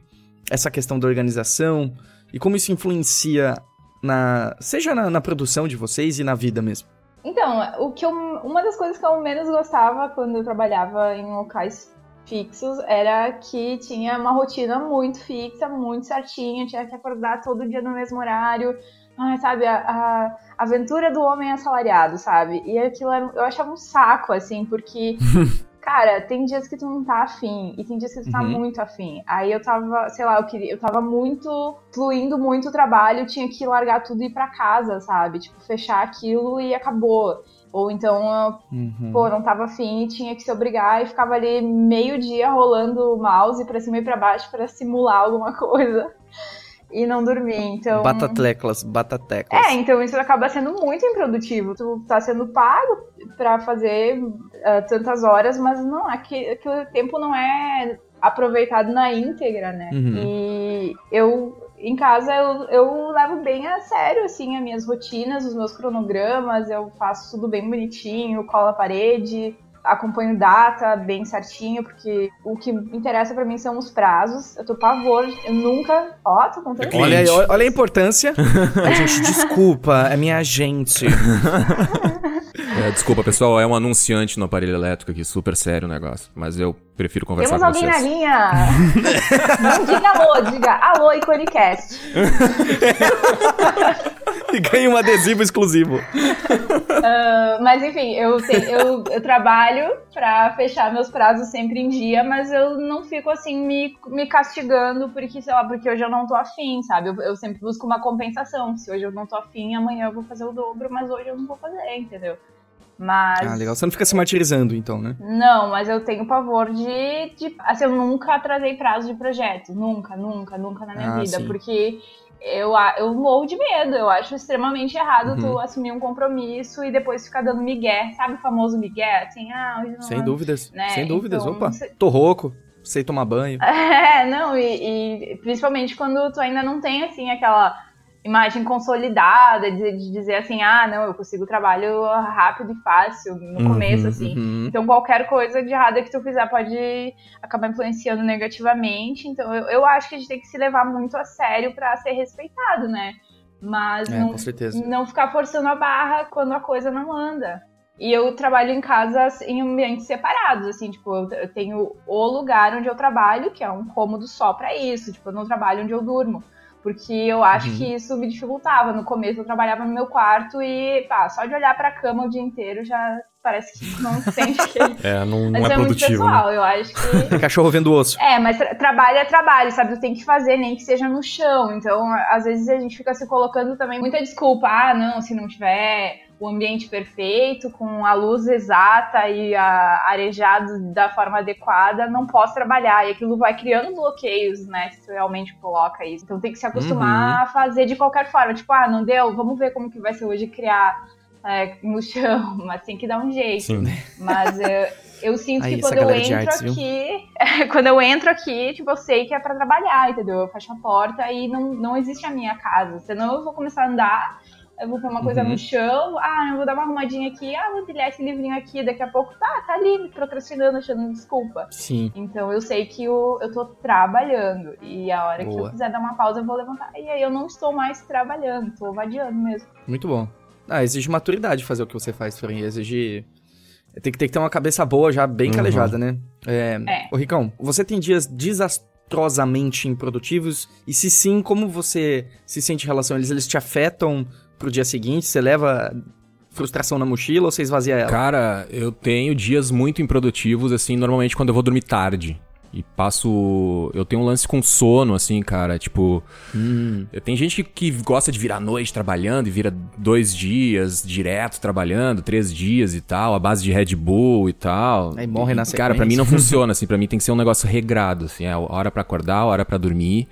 essa questão da organização e como isso influencia na seja na, na produção de vocês e na vida mesmo? Então, o que eu, uma das coisas que eu menos gostava quando eu trabalhava em locais fixos era que tinha uma rotina muito fixa, muito certinha, tinha que acordar todo dia no mesmo horário. Ai, sabe, a, a, aventura do homem assalariado, sabe? E aquilo eu achava um saco, assim, porque, cara, tem dias que tu não tá afim, e tem dias que tu tá uhum. muito afim. Aí eu tava, sei lá, eu queria, eu tava muito, fluindo muito o trabalho, tinha que largar tudo e ir pra casa, sabe? Tipo, fechar aquilo e acabou. Ou então, uhum. pô, não tava afim e tinha que se obrigar e ficava ali meio dia rolando o mouse pra cima e pra baixo para simular alguma coisa. E não dormir, então... Batateclas, batateclas. É, então isso acaba sendo muito improdutivo. Tu tá sendo pago para fazer uh, tantas horas, mas não, aquele, aquele tempo não é aproveitado na íntegra, né? Uhum. E eu em casa eu, eu levo bem a sério, assim, as minhas rotinas, os meus cronogramas, eu faço tudo bem bonitinho, colo a parede, acompanho data bem certinho, porque o que interessa para mim são os prazos. Eu tô pavor, eu nunca. Ó, tô contando. Olha, olha a importância. a gente, desculpa, é minha gente. É, desculpa, pessoal, é um anunciante no aparelho elétrico aqui, super sério o negócio. Mas eu prefiro conversar Temos com vocês. Temos alguém na linha? Não diga alô, diga alô, Iconicast. e ganha um adesivo exclusivo. Uh, mas enfim, eu, eu, eu trabalho pra fechar meus prazos sempre em dia, mas eu não fico assim me, me castigando porque, sei lá, porque hoje eu não tô afim, sabe? Eu, eu sempre busco uma compensação. Se hoje eu não tô afim, amanhã eu vou fazer o dobro, mas hoje eu não vou fazer, entendeu? Mas. Ah, legal. Você não fica se martirizando, então, né? Não, mas eu tenho pavor de. de assim, eu nunca atrasei prazo de projeto. Nunca, nunca, nunca na minha ah, vida. Sim. Porque eu, eu morro de medo. Eu acho extremamente errado uhum. tu assumir um compromisso e depois ficar dando migué. Sabe o famoso migué? Assim, ah, hoje não. Sem dúvidas. Né? Sem dúvidas. Então, Opa, tô rouco. Sei tomar banho. É, não, e, e principalmente quando tu ainda não tem, assim, aquela imagem consolidada, de, de, dizer assim, ah, não, eu consigo trabalho rápido e fácil no uhum, começo, assim. Uhum. Então qualquer coisa de errada que tu fizer pode acabar influenciando negativamente. Então eu, eu acho que a gente tem que se levar muito a sério para ser respeitado, né? Mas é, não, não ficar forçando a barra quando a coisa não anda. E eu trabalho em casa em ambientes separados, assim, tipo, eu tenho o lugar onde eu trabalho, que é um cômodo só para isso, tipo, eu não trabalho onde eu durmo. Porque eu acho uhum. que isso me dificultava. No começo eu trabalhava no meu quarto e, pá, só de olhar pra cama o dia inteiro já parece que não sente que. É, não, não é, é produtivo. Muito pessoal, né? eu acho que. Cachorro vendo osso. É, mas tra trabalho é trabalho, sabe? Tu tem que fazer, nem que seja no chão. Então, às vezes a gente fica se colocando também muita desculpa. Ah, não, se não tiver o ambiente perfeito, com a luz exata e a arejado da forma adequada, não posso trabalhar. E aquilo vai criando bloqueios, né? Se tu realmente coloca isso. Então tem que se acostumar uhum. a fazer de qualquer forma. Tipo, ah, não deu? Vamos ver como que vai ser hoje criar é, no chão. Mas tem que dar um jeito. Sim. Mas eu, eu sinto Aí, que quando eu entro artes, aqui, quando eu entro aqui, tipo, eu sei que é para trabalhar, entendeu? Eu fecho a porta e não, não existe a minha casa. Senão eu vou começar a andar eu vou pôr uma coisa uhum. no chão, ah, eu vou dar uma arrumadinha aqui, ah, vou pilhar esse livrinho aqui, daqui a pouco, tá, tá ali, procrastinando, achando desculpa. Sim. Então eu sei que eu, eu tô trabalhando, e a hora Boa. que eu quiser dar uma pausa, eu vou levantar. E aí eu não estou mais trabalhando, tô vadiando mesmo. Muito bom. Ah, exige maturidade fazer o que você faz, Florinha, exige... Tem que, tem que ter uma cabeça boa, já bem uhum. calejada, né? É... é. Ô, Ricão, você tem dias desastrosamente improdutivos? E se sim, como você se sente em relação a eles? Eles te afetam pro dia seguinte? Você leva frustração na mochila ou você esvazia ela? Cara, eu tenho dias muito improdutivos, assim, normalmente quando eu vou dormir tarde. E passo. Eu tenho um lance com sono, assim, cara. Tipo. Hum. Tem gente que, que gosta de virar noite trabalhando e vira dois dias direto trabalhando, três dias e tal, a base de Red Bull e tal. Aí morre na sequência. Cara, pra mim não funciona, assim. Pra mim tem que ser um negócio regrado, assim. É hora para acordar, hora para dormir.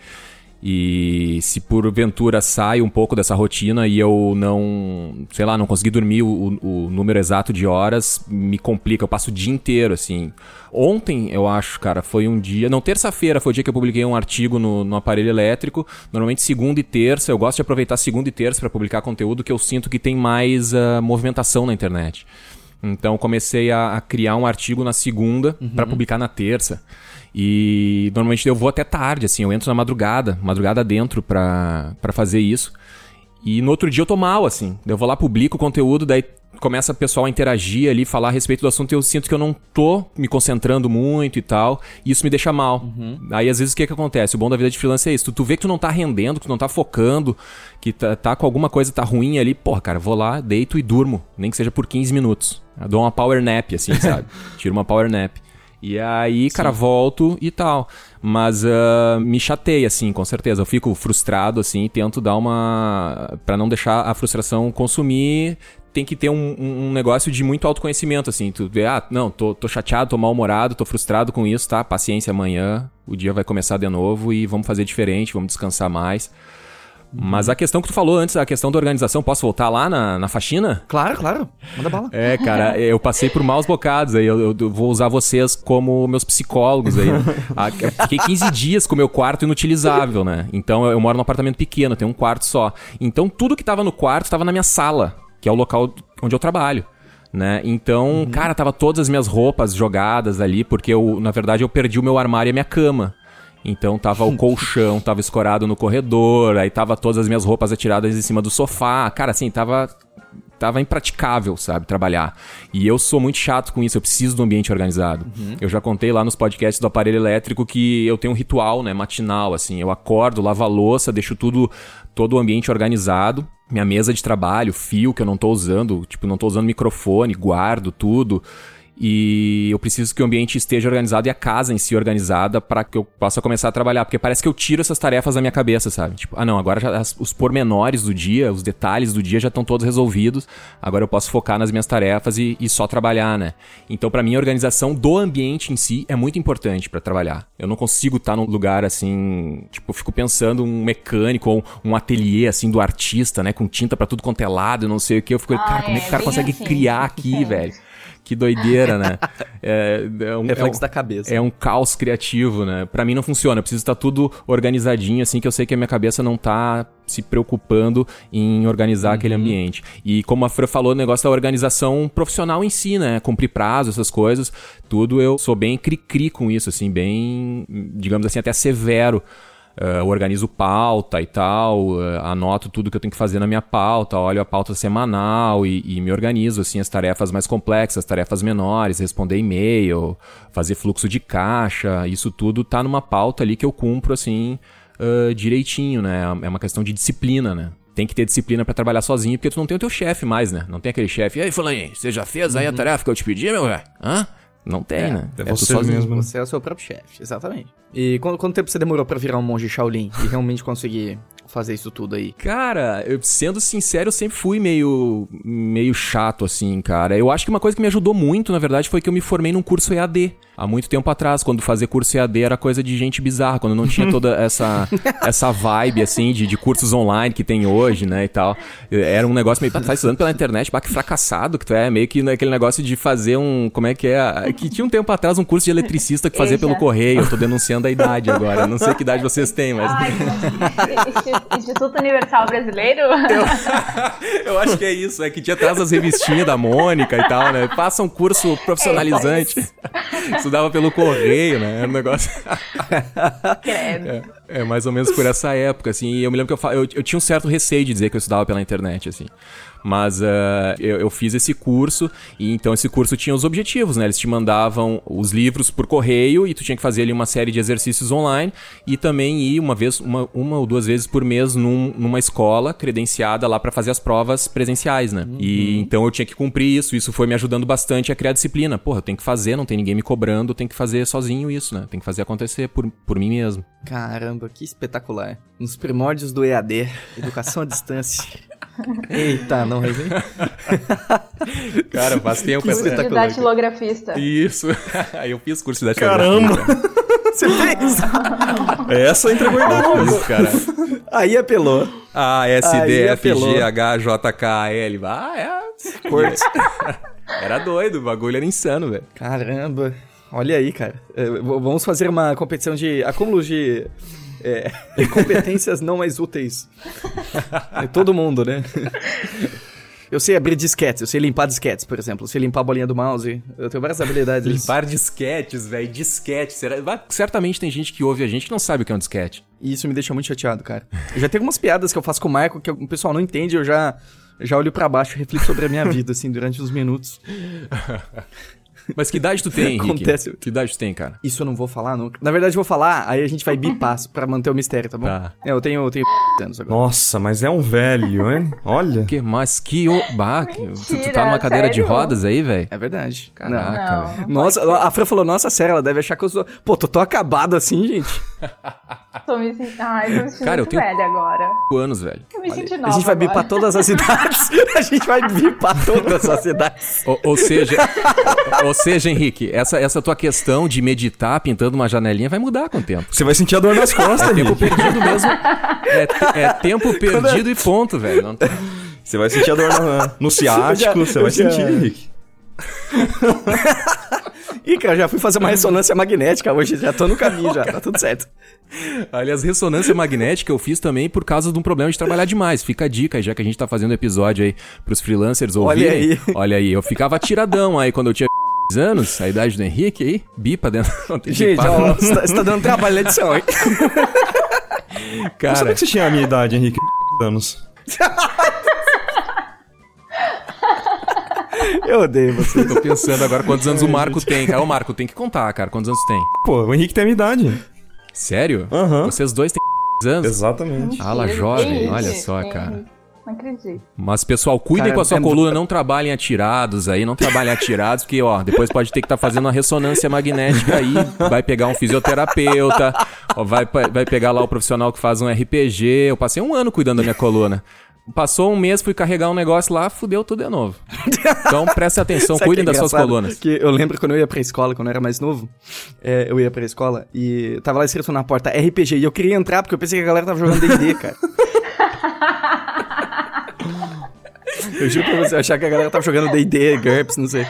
E se porventura sai um pouco dessa rotina e eu não, sei lá, não consegui dormir o, o, número exato de horas, me complica. Eu passo o dia inteiro, assim. Ontem, eu acho, cara, foi um dia. Não, terça-feira foi o dia que eu publiquei um artigo no, no aparelho elétrico. Normalmente, segunda e terça. Eu gosto de aproveitar segunda e terça para publicar conteúdo que eu sinto que tem mais uh, movimentação na internet. Então, comecei a, a criar um artigo na segunda uhum. para publicar na terça. E normalmente eu vou até tarde, assim, eu entro na madrugada, madrugada dentro pra, pra fazer isso. E no outro dia eu tô mal, assim. Eu vou lá, publico o conteúdo, daí começa o pessoal a interagir ali, falar a respeito do assunto e eu sinto que eu não tô me concentrando muito e tal. E isso me deixa mal. Uhum. Aí às vezes o que que acontece? O bom da vida de freelancer é isso. Tu, tu vê que tu não tá rendendo, que tu não tá focando, que tá, tá com alguma coisa, tá ruim ali. Porra, cara, vou lá, deito e durmo. Nem que seja por 15 minutos. Eu dou uma power nap, assim, sabe? Tiro uma power nap. E aí, cara, Sim. volto e tal. Mas uh, me chateia, assim, com certeza. Eu fico frustrado, assim, tento dar uma. para não deixar a frustração consumir. Tem que ter um, um negócio de muito autoconhecimento, assim. Tu vê, ah, não, tô, tô chateado, tô mal-humorado, tô frustrado com isso, tá? Paciência amanhã, o dia vai começar de novo e vamos fazer diferente, vamos descansar mais. Mas a questão que tu falou antes, a questão da organização, posso voltar lá na, na faxina? Claro, claro. Manda bala. É, cara, eu passei por maus bocados aí. Eu, eu vou usar vocês como meus psicólogos aí. Fiquei 15 dias com o meu quarto inutilizável, né? Então eu moro num apartamento pequeno, tenho um quarto só. Então tudo que tava no quarto tava na minha sala, que é o local onde eu trabalho. Né? Então, uhum. cara, tava todas as minhas roupas jogadas ali, porque eu, na verdade, eu perdi o meu armário e a minha cama. Então tava o colchão, tava escorado no corredor, aí tava todas as minhas roupas atiradas em cima do sofá. Cara, assim, tava tava impraticável, sabe, trabalhar. E eu sou muito chato com isso, eu preciso do ambiente organizado. Uhum. Eu já contei lá nos podcasts do aparelho elétrico que eu tenho um ritual, né, matinal, assim, eu acordo, lavo a louça, deixo tudo, todo o ambiente organizado, minha mesa de trabalho, fio que eu não tô usando, tipo, não tô usando microfone, guardo tudo. E eu preciso que o ambiente esteja organizado e a casa em si organizada para que eu possa começar a trabalhar. Porque parece que eu tiro essas tarefas da minha cabeça, sabe? Tipo, ah não, agora já, as, os pormenores do dia, os detalhes do dia já estão todos resolvidos. Agora eu posso focar nas minhas tarefas e, e só trabalhar, né? Então, para mim, a organização do ambiente em si é muito importante para trabalhar. Eu não consigo estar tá num lugar assim, tipo, eu fico pensando um mecânico ou um ateliê assim do artista, né? Com tinta para tudo quanto é lado, não sei o que. Eu fico, ah, cara, como é que o cara consegue assim. criar aqui, é. velho? Que doideira, né? É, é um, Reflexo é um, da cabeça. É um caos criativo, né? Pra mim não funciona. Eu preciso estar tudo organizadinho, assim, que eu sei que a minha cabeça não tá se preocupando em organizar Uhum. aquele ambiente. E como a Fran falou, o negócio da organização profissional em si, né? Cumprir prazo, essas coisas, tudo eu sou bem cri-cri com isso, assim, bem, digamos assim, até severo. Eu organizo pauta e tal, eh, anoto tudo que eu tenho que fazer na minha pauta, olho a pauta semanal e, e me organizo, assim, as tarefas mais complexas, as tarefas menores, responder e-mail, fazer fluxo de caixa, isso tudo tá numa pauta ali que eu cumpro, assim, eh, direitinho, né? É uma questão de disciplina, né? Tem que ter disciplina pra trabalhar sozinho, porque tu não tem o teu chefe mais, né? Não tem aquele chefe, e aí, fulaninho, você já fez aí a tarefa que eu te pedi, meu velho? Hã? Não tem, né? é tu você mesmo. né? Você é o seu próprio chefe, exatamente. E quanto, quanto tempo você demorou pra virar um monge Shaolin e realmente conseguir fazer isso tudo aí? Cara, eu, sendo sincero, eu sempre fui meio, meio chato, assim, cara. Eu acho que uma coisa que me ajudou muito, na verdade, foi que eu me formei num curso EAD. Há muito tempo atrás, quando fazer curso EAD era coisa de gente bizarra, quando não tinha toda essa, essa vibe, assim, de, de cursos online que tem hoje, né, e tal. Era um negócio meio, "Pá, tu tá estudando pela internet, bah, que fracassado que tu é, meio que naquele negócio de fazer um, como é que é, que tinha um tempo atrás um curso de eletricista que fazia Eita. pelo correio, eu tô denunciando a idade agora, eu não sei que idade vocês têm, mas... Ai, Instituto Universal Brasileiro? Eu acho que é isso, é que tinha atrás as revistinhas da Mônica e tal, né? Passa um curso profissionalizante. Estudava pelo correio, né? Era um negócio. Credo. É, é mais ou menos por essa época, assim. E eu me lembro que eu, eu, eu tinha um certo receio de dizer que eu estudava pela internet, assim. Mas ah, eu, eu fiz esse curso, e então esse curso tinha os objetivos, né? Eles te mandavam os livros por correio e tu tinha que fazer ali uma série de exercícios online e também ir uma vez, uma, uma ou duas vezes por mês num- numa escola credenciada lá para fazer as provas presenciais, né? E então eu tinha que cumprir isso, isso foi me ajudando bastante a criar disciplina. Porra, eu tenho que fazer, não tem ninguém me cobrando, eu tenho que fazer sozinho isso, né? Tem que fazer acontecer por, por mim mesmo. Caramba, que espetacular. Nos primórdios do EAD, educação à distância. Eita, não resenha? Cara, faz tempo Que essa- espetacular. De datilografista. Isso. Aí eu fiz curso de Caramba! Você fez? Essa entregou a idade. Isso, cara. Aí apelou. A, S, D, F. G, H, J, K, L. Ah, é. Cortes. Era doido, o bagulho era insano, velho. Caramba. Olha aí, cara. É, vamos fazer uma competição de acúmulos de é, competências não mais úteis. É todo mundo, né? Eu sei abrir disquetes, eu sei limpar disquetes, por exemplo. Eu sei limpar a bolinha do mouse. Eu tenho várias habilidades. Limpar disquetes, velho. Disquete. Será... Certamente tem gente que ouve a gente que não sabe o que é um disquete. E isso me deixa muito chateado, cara. Eu já tenho algumas piadas que eu faço com o Marco que o pessoal não entende, eu já, já olho pra baixo e reflito sobre a minha vida, assim, durante uns minutos. Mas que idade tu tem, Henrique? Acontece. Que idade tu tem, cara? Isso eu não vou falar nunca. Na verdade, eu vou falar, aí a gente vai bipar pra manter o mistério, tá bom? Tá. É, eu tenho, eu tenho anos agora. Nossa, mas é um velho, hein? Olha. Que, mas que... O... Bah, tu, tu tá numa cadeira de sério? rodas aí, velho? É verdade. Caraca, Não. velho. Não. Nossa, a Fran falou, nossa, sério, ela deve achar que eu sou... Pô, tô tão acabado assim, gente. Tô me sentindo. Ai, tô me sentindo Cara, eu muito tenho- velha agora. Anos, velho. Eu me senti nova. a gente vai agora. bipar todas as idades. a gente vai bipar todas as idades. Ou, ou seja, ou seja, Henrique, essa, essa tua questão de meditar pintando uma janelinha vai mudar com o tempo. Você vai sentir a dor nas costas, Tempo Henrique. perdido mesmo. É, é tempo perdido e ponto, velho. Não Você vai sentir a dor na- no ciático, já- você vai já- sentir, Henrique. Ih, cara, já fui fazer uma ressonância magnética hoje, já tô no caminho já, tá tudo certo. Aliás, ressonância magnética eu fiz também por causa de um problema de trabalhar demais. Fica a dica, já que a gente tá fazendo episódio aí pros freelancers ouvirem. Olha aí. Olha aí, eu ficava tiradão aí quando eu tinha anos, a idade do Henrique aí, bipa dentro. Não tem Gente, ó, você tá, você tá dando trabalho na edição, hein? Eu sabia cara. que você tinha a minha idade, Henrique. anos. Eu odeio você. Eu tô pensando agora quantos anos o Marco tem, cara. Ô, Marco, tem que contar, cara. Quantos anos tem? Pô, o Henrique tem a minha idade. Sério? Aham. Vocês dois têm anos? Exatamente. Ala jovem, olha só, É, cara. Não acredito. Mas, pessoal, cuidem Cara, com a sua é- coluna, não trabalhem atirados aí, não trabalhem atirados, porque, ó, depois pode ter que estar fazendo uma ressonância magnética aí, vai pegar um fisioterapeuta, ó, vai, vai pegar lá o profissional que faz um RPG. Eu passei um ano cuidando da minha coluna. Passou um mês, fui carregar um negócio lá, fudeu tudo de novo. Então, prestem atenção, cuidem é das suas colunas. Que eu lembro quando eu ia pra escola, quando eu era mais novo, é, eu ia pra escola e tava lá escrito na porta RPG e eu queria entrar porque eu pensei que a galera tava jogando D&D, cara. Eu juro pra você, eu achava que a galera tava jogando D&D, GURPS, não sei.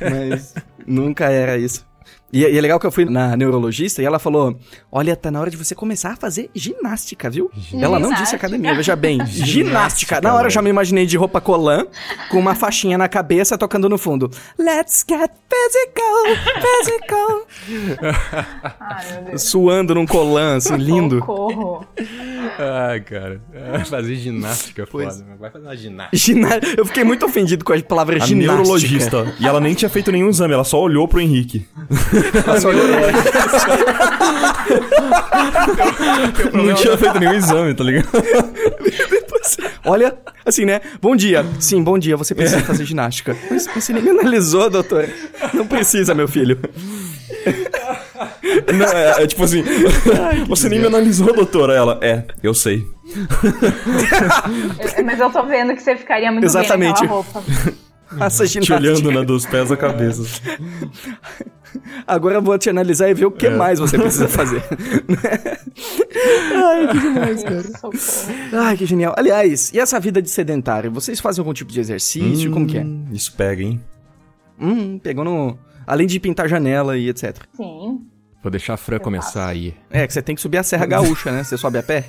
Mas nunca era isso. E, e é legal que eu fui na neurologista e ela falou: Olha, tá na hora de você começar a fazer ginástica, viu? Ela não disse Ginástica. academia, veja bem. ginástica. Na hora eu já me imaginei de roupa colã, com uma faixinha na cabeça, tocando no fundo. Let's get physical, physical. Ai. Suando num colã, assim, lindo. Socorro. Ai, cara. É, Fazer ginástica é Pois. foda. Vai fazer uma ginástica. Gina... Eu fiquei muito ofendido com a palavra A ginástica. neurologista. E ela nem tinha feito nenhum exame, ela só olhou pro Henrique. Só olhou- Não tinha feito nenhum exame, tá ligado? Olha, assim, né? Bom dia. Sim, bom dia. Você precisa fazer ginástica. Mas você nem me analisou, doutor. Não precisa, meu filho. Não, é, é tipo assim, você nem me analisou, doutora. Ela, é, eu sei. Eu- Mas eu tô vendo que você ficaria muito Exatamente. bem naquela roupa. Te olhando, né, dos pés à cabeça. Agora eu vou te analisar e ver o que mais você precisa fazer. Ai, que demais, cara. Ai, que genial. Aliás, e essa vida de sedentário? Vocês fazem algum tipo de exercício? Como que é? Hum, Isso pega, hein? Hum, pegou no... Além de pintar janela e etc. Sim. Vou deixar a Fran Eu começar faço. aí. É, que você tem que subir a Serra Gaúcha, né? Você sobe a pé?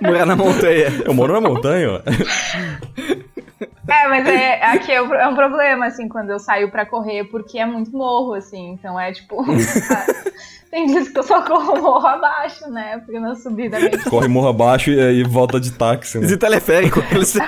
Morar na montanha. Eu moro na montanha, ó. É, mas é, aqui é, um- é um problema, assim, quando eu saio pra correr, porque é muito morro, assim, então é tipo. tem dias que eu só corro morro abaixo, né? Porque na subida é meio Corre morro abaixo e aí volta de táxi, né? De teleférico. Eles-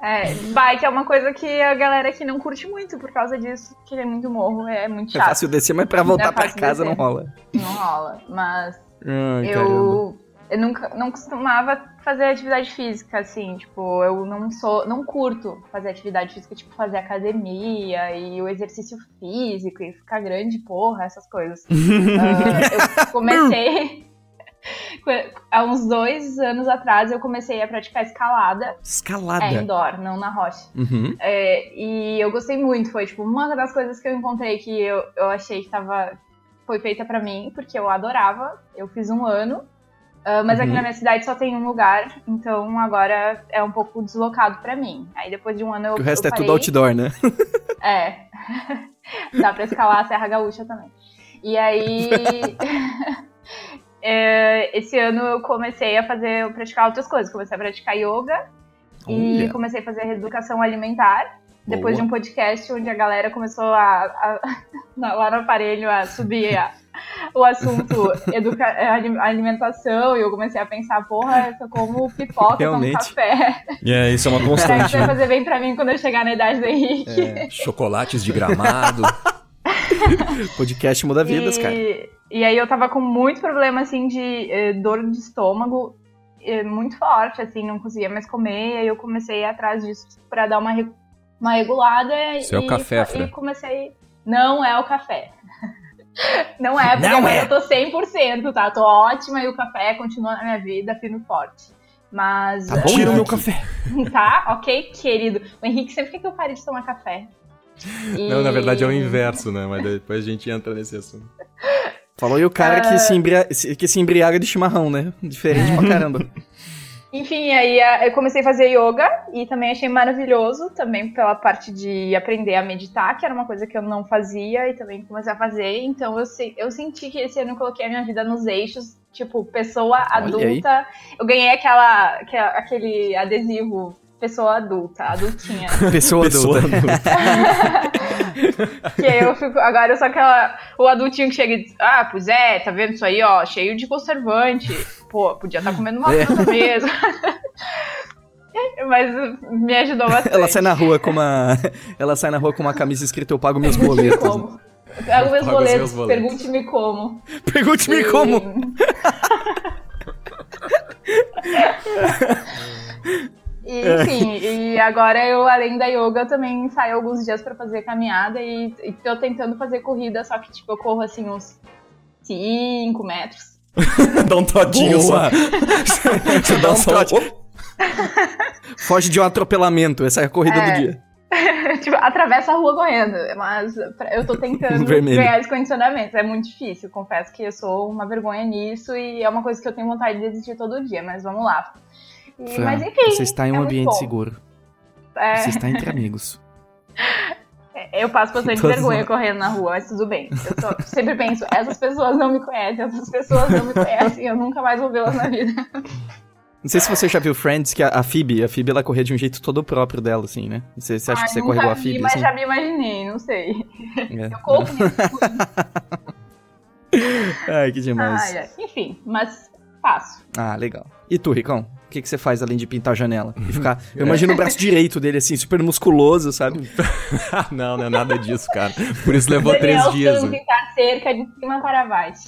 É, bike é uma coisa que a galera aqui não curte muito por causa disso, que é muito morro, é muito É chato. fácil descer, mas pra voltar é pra casa descer. não rola. Não rola. Mas Ai, caramba. Eu, nunca não costumava fazer atividade física, assim, tipo, eu não sou, não curto fazer atividade física, tipo, fazer academia e o exercício físico e ficar grande, porra, essas coisas. Ah, eu comecei. Há uns dois anos atrás eu comecei a praticar escalada. Escalada. É, indoor, não na rocha. Uhum. É, e eu gostei muito, foi tipo uma das coisas que eu encontrei que eu, eu achei que tava, foi feita pra mim, porque eu adorava. Eu fiz um ano, ah, mas aqui Uhum. na minha cidade só tem um lugar, então agora é um pouco deslocado pra mim. Aí depois de um ano eu. O resto eu é tudo parei. outdoor, né? É. Dá pra escalar a Serra Gaúcha também. E aí. é, esse ano eu comecei a fazer, praticar outras coisas. Comecei a praticar yoga e comecei a fazer reeducação alimentar. Depois Boa. de um podcast onde a galera começou a, a- lá no aparelho a subir a- o assunto educa, ali- alimentação e eu comecei a pensar, porra, eu como pipoca, Realmente. café. E é, isso é uma Será que constante. isso vai fazer bem pra mim quando eu chegar na idade do Henrique? É. Chocolates de gramado. Podcast muda vidas, e, cara. E aí eu tava com muito problema, assim, de eh, dor de estômago eh, muito forte, assim, não conseguia mais comer. E aí eu comecei a ir atrás disso pra dar uma, re- uma regulada. Isso é o e, café, e Fran. comecei... Não é o café. Não é, porque Não agora é. eu tô 100%, tá? Tô ótima e o café continua na minha vida, firme e forte. Mas... Tá bom, Tira o meu café. Tá, ok, querido. O Henrique sempre quer que eu pare de tomar café. E- Não, na verdade é o inverso, né? Mas depois a gente entra nesse assunto. Falou aí o cara que, se embria... se- que se embriaga de chimarrão, né? Diferente pra caramba. Enfim, aí eu comecei a fazer yoga e também achei maravilhoso, também pela parte de aprender a meditar, que era uma coisa que eu não fazia e também comecei a fazer. Então eu, eu senti que esse ano eu coloquei a minha vida nos eixos, tipo, pessoa adulta. Eu ganhei aquela, aquela- aquele adesivo, pessoa adulta, adultinha. Pessoa, Pessoa adulta. que eu fico, agora eu sou aquela, o adultinho que chega e diz, ah, pois é, tá vendo isso aí, ó, cheio de conservante. Pô, podia estar comendo uma É. fruta mesmo. Mas me ajudou bastante. Ela sai na rua com uma. Ela sai na rua com uma camisa escrita Eu pago meus boletos. Como? Pego meus Pago os boletos, meus boletos. pergunte-me como. Pergunte-me E- como. E, enfim, e agora eu, além da yoga, eu também saio alguns dias pra fazer caminhada e, e tô tentando fazer corrida, só que tipo, eu corro assim uns 5 metros. Dá um todinho Boa. só. Você dá um trote. um... Foge de um atropelamento. Essa é a corrida É. do dia. tipo, atravessa a rua correndo. Mas eu tô tentando ganhar esse condicionamento. É muito difícil. Confesso que eu sou uma vergonha nisso e é uma coisa que eu tenho vontade de desistir todo dia, mas vamos lá. E, Fran, mas enfim. Você está em um é ambiente seguro. É... Você está entre amigos. É, eu passo bastante Todos vergonha correndo na rua, mas tudo bem. Eu sempre penso, essas pessoas não me conhecem, essas pessoas não me conhecem, eu nunca mais vou vê-las na vida. Não sei se você já viu Friends, que a, a Phoebe, a Phoebe ela corria de um jeito todo próprio dela, assim, né? Você, você acha Ai, que você corre igual a Phoebe? Mas assim? já me imaginei, não sei. É. Eu corro Ai, que demais. Ai, enfim, mas faço. Ah, legal. E tu, Ricão? O que, que você faz além de pintar a janela? E ficar. Eu imagino o braço direito dele, assim, super musculoso, sabe? não, não é nada disso, cara. Por isso levou Daniel três dias. Né? pintar cerca de cima para baixo.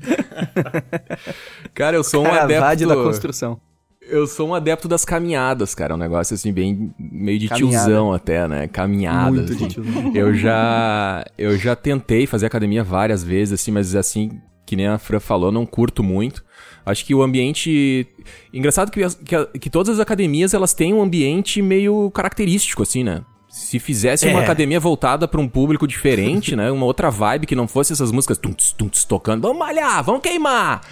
cara, eu sou um adepto... da construção. Eu sou um adepto das caminhadas, cara. É um negócio assim, bem meio de Caminhada. tiozão até, né? Caminhadas. Muito assim. de tiozão. Eu já, eu já tentei fazer academia várias vezes, assim, mas assim, que nem a Fran falou, não curto muito. Acho que o ambiente. Engraçado que, que, que todas as academias elas têm um ambiente meio característico, assim, né? Se fizesse é. uma academia voltada para um público diferente, né? Uma outra vibe que não fosse essas músicas tunts, tunts, tocando, vamos malhar, vamos queimar.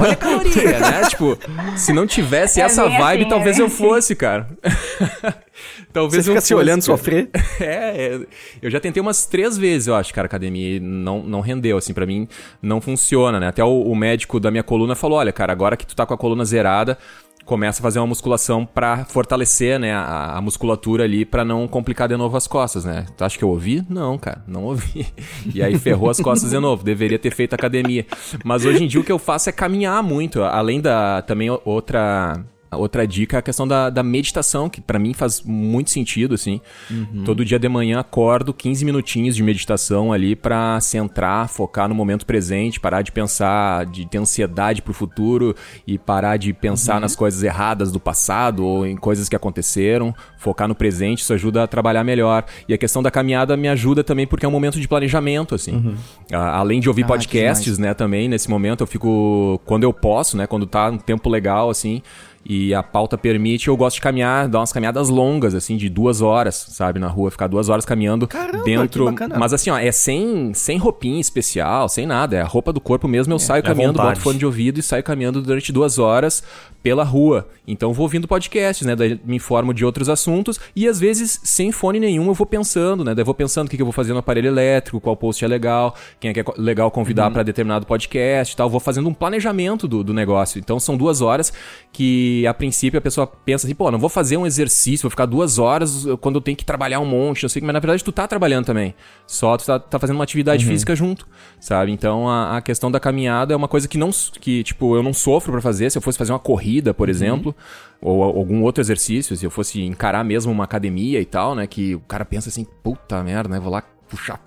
Olha a caloria, né? Tipo, se não tivesse é essa vibe, assim, talvez é eu fosse, cara. talvez Você eu fica se olhando cara. sofrer. É, é, eu já tentei umas três vezes, eu acho, cara, academia e não, não rendeu, assim, para mim não funciona, né? Até o, o médico da minha coluna falou, olha, cara, agora que tu tá com a coluna zerada, começa a fazer uma musculação para fortalecer, né, a, a musculatura ali para não complicar de novo as costas, né? Tu acha que eu ouvi? Não, cara, não ouvi. E aí ferrou as costas de novo. Deveria ter feito academia. Mas hoje em dia o que eu faço é caminhar muito, além da também outra Outra dica é a questão da, da meditação, que para mim faz muito sentido, assim. Uhum. Todo dia de manhã acordo 15 minutinhos de meditação ali para centrar, focar no momento presente, parar de pensar, de ter ansiedade pro futuro e parar de pensar uhum. nas coisas erradas do passado ou em coisas que aconteceram, focar no presente, isso ajuda a trabalhar melhor. E a questão da caminhada me ajuda também porque é um momento de planejamento, assim. Uhum. além de ouvir ah, podcasts, né, também, nesse momento eu fico, quando eu posso, né, quando tá um tempo legal, assim, e a pauta permite, eu gosto de caminhar, dar umas caminhadas longas, assim, de duas horas, sabe, na rua, ficar duas horas caminhando Caramba, dentro. Mas assim, ó, é sem, sem roupinha especial, sem nada, é a roupa do corpo mesmo, eu é, saio é caminhando, boto fone de ouvido e saio caminhando durante duas horas pela rua. Então vou ouvindo podcasts, né? Daí me informo de outros assuntos e às vezes sem fone nenhum eu vou pensando, né? Daí vou pensando o que, que eu vou fazer no aparelho elétrico, qual post é legal, quem é que é legal convidar uhum. para determinado podcast e tal. Vou fazendo um planejamento do, do negócio. Então são duas horas que a princípio a pessoa pensa assim, pô, não vou fazer um exercício, vou ficar duas horas quando eu tenho que trabalhar um monte, não sei mas na verdade tu tá trabalhando também. Só tu tá, tá fazendo uma atividade uhum. física junto, sabe? Então a, a, questão da caminhada é uma coisa que não, que tipo, eu não sofro para fazer. Se eu fosse fazer uma corrida, por uhum. exemplo, ou algum outro exercício, se eu fosse encarar mesmo uma academia e tal, né? Que o cara pensa assim, puta merda, né? Vou lá puxar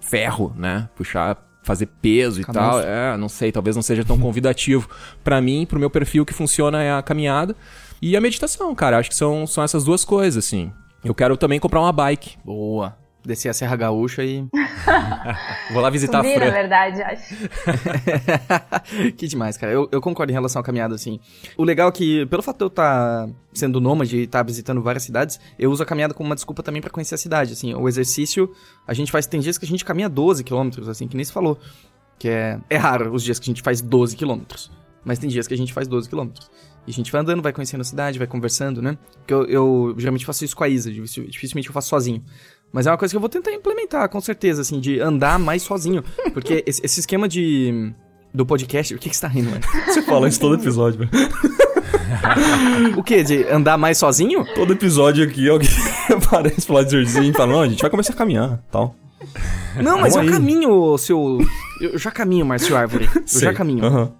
ferro, né? Puxar fazer peso e tal. É, não sei, talvez não seja tão convidativo. para mim, pro meu perfil, que funciona é a caminhada e a meditação, cara. Acho que são, são essas duas coisas, assim. Eu quero também comprar uma bike. Boa descer a Serra Gaúcha e. Vou lá visitar Subir, a Fran. na verdade, acho. que demais, cara. Eu, eu concordo em relação à caminhada, assim. O legal é que, pelo fato de eu estar tá sendo nômade e estar tá visitando várias cidades, eu uso a caminhada como uma desculpa também para conhecer a cidade, assim. O exercício, a gente faz. Tem dias que a gente caminha 12 quilômetros, assim, que nem se falou. Que é. É raro os dias que a gente faz 12 quilômetros. Mas tem dias que a gente faz 12 quilômetros. E a gente vai andando, vai conhecendo a cidade, vai conversando, né? Porque eu, eu geralmente faço isso com a Isa, dificilmente eu faço sozinho. Mas é uma coisa que eu vou tentar implementar, com certeza, assim, de andar mais sozinho. Porque esse, esse esquema de. Do podcast. O que, que você tá rindo, mano? Você fala isso todo episódio, velho. o que? De andar mais sozinho? Todo episódio aqui alguém aparece pro lado e fala: Não, a gente vai começar a caminhar tal. Não, mas Vamos eu aí. caminho, seu. Eu já caminho, Márcio Árvore. Eu Sei. já caminho. Uhum.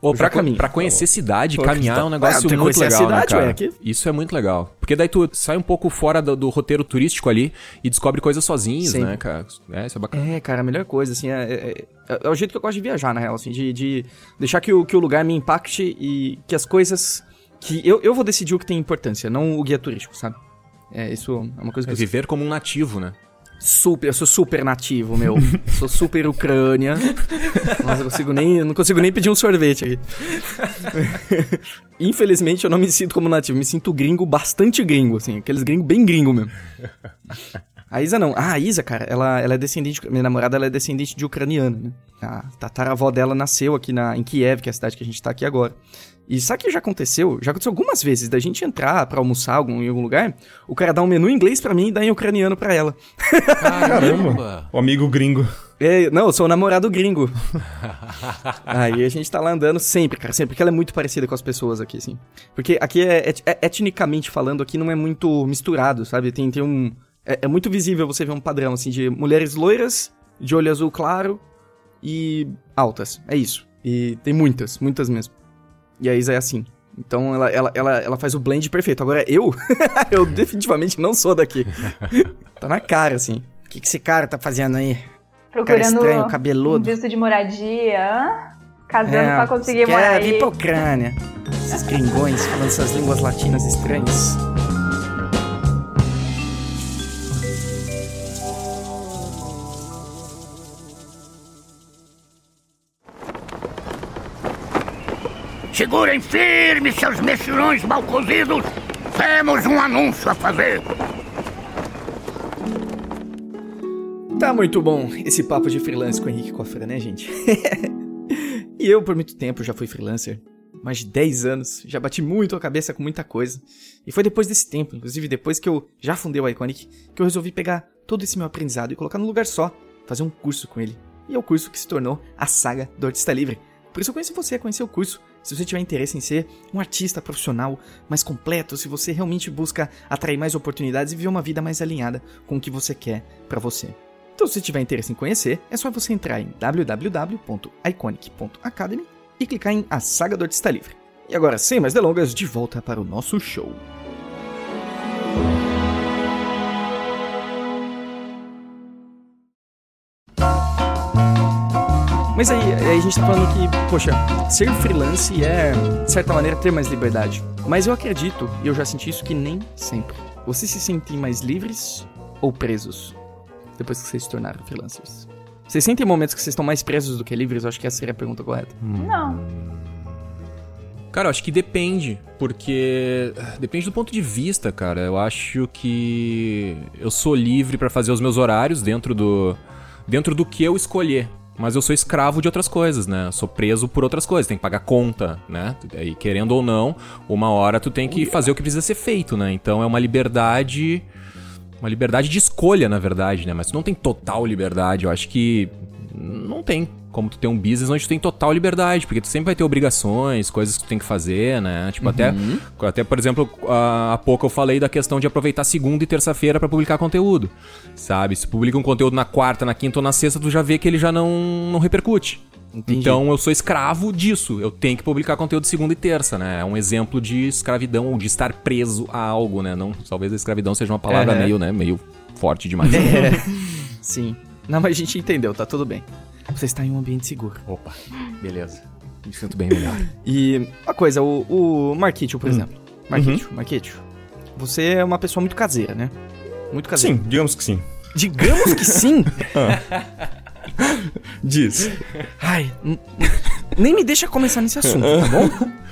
Ou pra, pra conhecer cidade, Pô, caminhar é um negócio é, muito legal, né, cidade, né, cara? Ué, Isso é muito legal. Porque daí tu sai um pouco fora do, do roteiro turístico ali e descobre coisas sozinhos, né, cara? É, isso é bacana. É, cara, a melhor coisa, assim, é, é, é, é, o jeito que eu gosto de viajar, na real, assim, de, de deixar que o, que o lugar me impacte e que as coisas... Que eu, eu vou decidir o que tem importância, não o guia turístico, sabe? É, isso é uma coisa que... É viver como um nativo, né? Super, eu sou super nativo, meu. sou super Ucrânia. Nossa, eu consigo nem, eu não consigo nem pedir um sorvete aqui. Infelizmente, eu não me sinto como nativo. Me sinto gringo, bastante gringo, assim. Aqueles gringos bem gringo mesmo. A Isa não. Ah, a Isa, cara, ela, ela é descendente. Minha namorada ela é descendente de ucraniano, né? A tataravó dela nasceu aqui na, em Kiev, que é a cidade que a gente tá aqui agora. E sabe que já aconteceu? Já aconteceu algumas vezes da gente entrar para almoçar algum, em algum lugar, o cara dá um menu em inglês para mim e dá em ucraniano para ela. Caramba! o amigo gringo. É, não, eu sou o namorado gringo. Aí a gente tá lá andando sempre, cara, sempre, porque ela é muito parecida com as pessoas aqui, assim. Porque aqui é, é, é etnicamente falando, aqui não é muito misturado, sabe? Tem, tem um. É, é muito visível você ver um padrão, assim, de mulheres loiras, de olho azul claro e altas. É isso. E tem muitas, muitas mesmo. E a Isa é assim. Então ela, ela, ela, ela faz o blend perfeito. Agora eu, eu definitivamente não sou daqui. tá na cara, assim. O que, que esse cara tá fazendo aí? Procurando cara estranho, cabeludo. um visto de moradia, casando é, pra conseguir morar vir pra Ucrânia. Esses gringões falando essas línguas latinas estranhas. Segurem firme, seus mexilhões mal cozidos. Temos um anúncio a fazer. Tá muito bom esse papo de freelance com o Henrique Cofra, né, gente? e eu, por muito tempo, já fui freelancer. Mais de 10 anos. Já bati muito a cabeça com muita coisa. E foi depois desse tempo, inclusive depois que eu já fundei o Iconic, que eu resolvi pegar todo esse meu aprendizado e colocar num lugar só. Fazer um curso com ele. E é o curso que se tornou a saga do Artista Livre. Por isso eu conheci você, conhecer o curso. Se você tiver interesse em ser um artista profissional mais completo, se você realmente busca atrair mais oportunidades e viver uma vida mais alinhada com o que você quer para você. Então, se tiver interesse em conhecer, é só você entrar em www.iconic.academy e clicar em A Saga do Artista Livre. E agora, sem mais delongas, de volta para o nosso show. Mas aí, aí, a gente tá falando que, poxa, ser freelance é, de certa maneira, ter mais liberdade. Mas eu acredito, e eu já senti isso, que nem sempre. Vocês se sentem mais livres ou presos depois que vocês se tornaram freelancers? Vocês sentem momentos que vocês estão mais presos do que livres? Eu acho que essa seria a pergunta correta. Não. Cara, eu acho que depende, porque depende do ponto de vista, cara. Eu acho que eu sou livre para fazer os meus horários dentro do dentro do que eu escolher mas eu sou escravo de outras coisas, né? sou preso por outras coisas, tem que pagar conta, né? E querendo ou não, uma hora tu tem que fazer o que precisa ser feito, né? Então é uma liberdade. Uma liberdade de escolha, na verdade, né? Mas tu não tem total liberdade. Eu acho que não tem como tu ter um business onde tu tem total liberdade, porque tu sempre vai ter obrigações, coisas que tu tem que fazer, né? Tipo, uhum. até, até, por exemplo, há pouco eu falei da questão de aproveitar segunda e terça-feira para publicar conteúdo, sabe? Se publica um conteúdo na quarta, na quinta ou na sexta, tu já vê que ele já não, não repercute. Entendi. Então eu sou escravo disso. Eu tenho que publicar conteúdo segunda e terça, né? É um exemplo de escravidão ou de estar preso a algo, né? Não, talvez a escravidão seja uma palavra é. meio, né, meio forte demais. É. Sim. Não, mas a gente entendeu, tá tudo bem. Você está em um ambiente seguro. Opa, beleza. Me sinto bem melhor. E uma coisa, o, o Marquitio, por hum. exemplo. Marquitio, uhum. Marquitio. Você é uma pessoa muito caseira, né? Muito caseira. Sim, digamos que sim. Digamos que sim? ah. Diz. Ai, nem me deixa começar nesse assunto, tá bom?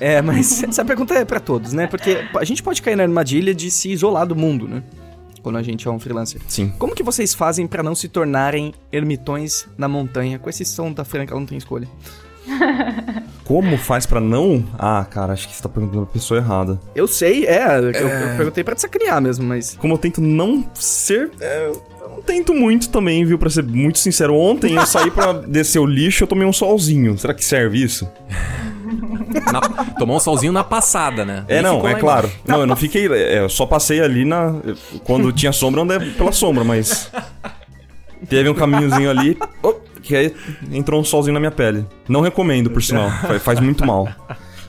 É, mas essa pergunta é para todos, né? Porque a gente pode cair na armadilha de se isolar do mundo, né? Quando a gente é um freelancer. Sim. Como que vocês fazem para não se tornarem ermitões na montanha? Com esse som da Franca, ela não tem escolha. Como faz para não? Ah, cara, acho que você tá perguntando pra pessoa errada. Eu sei, é. é... Eu, eu, perguntei pra te sacanear mesmo, mas. Como eu tento não ser. É, eu não tento muito também, viu? Pra ser muito sincero. Ontem eu saí para descer o lixo eu tomei um solzinho. Será que serve isso? Na, tomou um solzinho na passada, né? É, não, é claro. Embaixo. Não, eu não fiquei. É, eu só passei ali na. Quando tinha sombra, andei pela sombra, mas. Teve um caminhozinho ali. Oh, que aí entrou um solzinho na minha pele. Não recomendo, por sinal. Faz muito mal.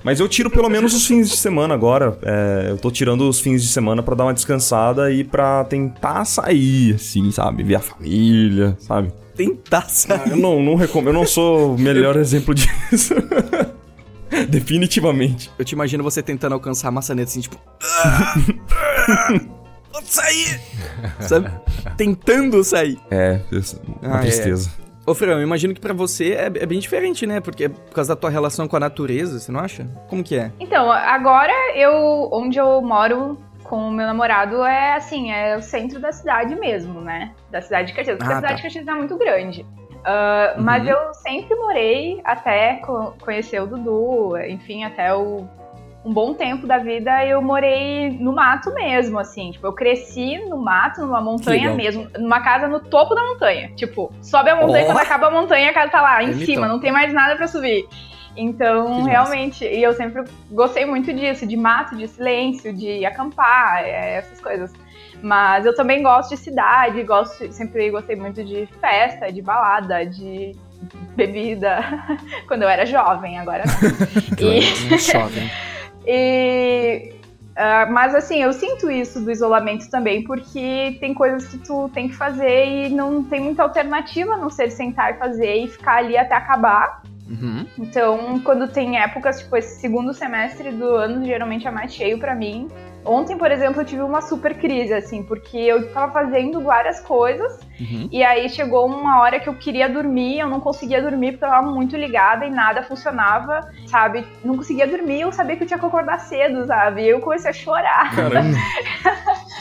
Mas eu tiro pelo menos os fins de semana agora. É, eu tô tirando os fins de semana para dar uma descansada e para tentar sair, assim, sabe? Ver a família, sabe? Tentar sair. Ah, eu não, não recomendo. Eu não sou o melhor exemplo disso. Definitivamente. Eu te imagino você tentando alcançar a maçaneta assim, tipo. Vou sair! Sabe? tentando sair. É, uma Ah, é. tristeza. Ô, Fran, eu imagino que pra você é, é bem diferente, né? Porque é por causa da tua relação com a natureza, você não acha? Como que é? Então, agora eu, onde eu moro com o meu namorado é assim, é o centro da cidade mesmo, né? Da cidade de Caxias. Porque Ah, a cidade tá. de Caxias é muito grande. Mas Uhum. eu sempre morei até co- conhecer o Dudu, enfim, até o, um bom tempo da vida eu morei no mato mesmo, assim. Tipo, eu cresci no mato, numa montanha mesmo, numa casa no topo da montanha. Tipo, sobe a montanha, Ó. quando acaba a montanha, a casa tá lá em Ele cima, não tem mais nada pra subir. Então, realmente, e eu sempre gostei muito disso, de mato, de silêncio, de acampar, é, essas coisas. Mas eu também gosto de cidade, gosto, sempre gostei muito de festa, de balada, de bebida, quando eu era jovem, agora não. E- Um jovem. e, ah, mas assim, eu sinto isso do isolamento também, porque tem coisas que tu tem que fazer e não tem muita alternativa a não ser sentar e fazer e ficar ali até acabar. Uhum. Então, quando tem épocas, tipo, esse segundo semestre do ano geralmente é mais cheio pra mim. Ontem, por exemplo, eu tive uma super crise, assim, porque eu tava fazendo várias coisas Uhum. e aí chegou uma hora que eu queria dormir, eu não conseguia dormir porque eu tava muito ligada e nada funcionava, sabe? Não conseguia dormir, eu sabia que eu tinha que acordar cedo, sabe? E eu comecei a chorar. Caramba.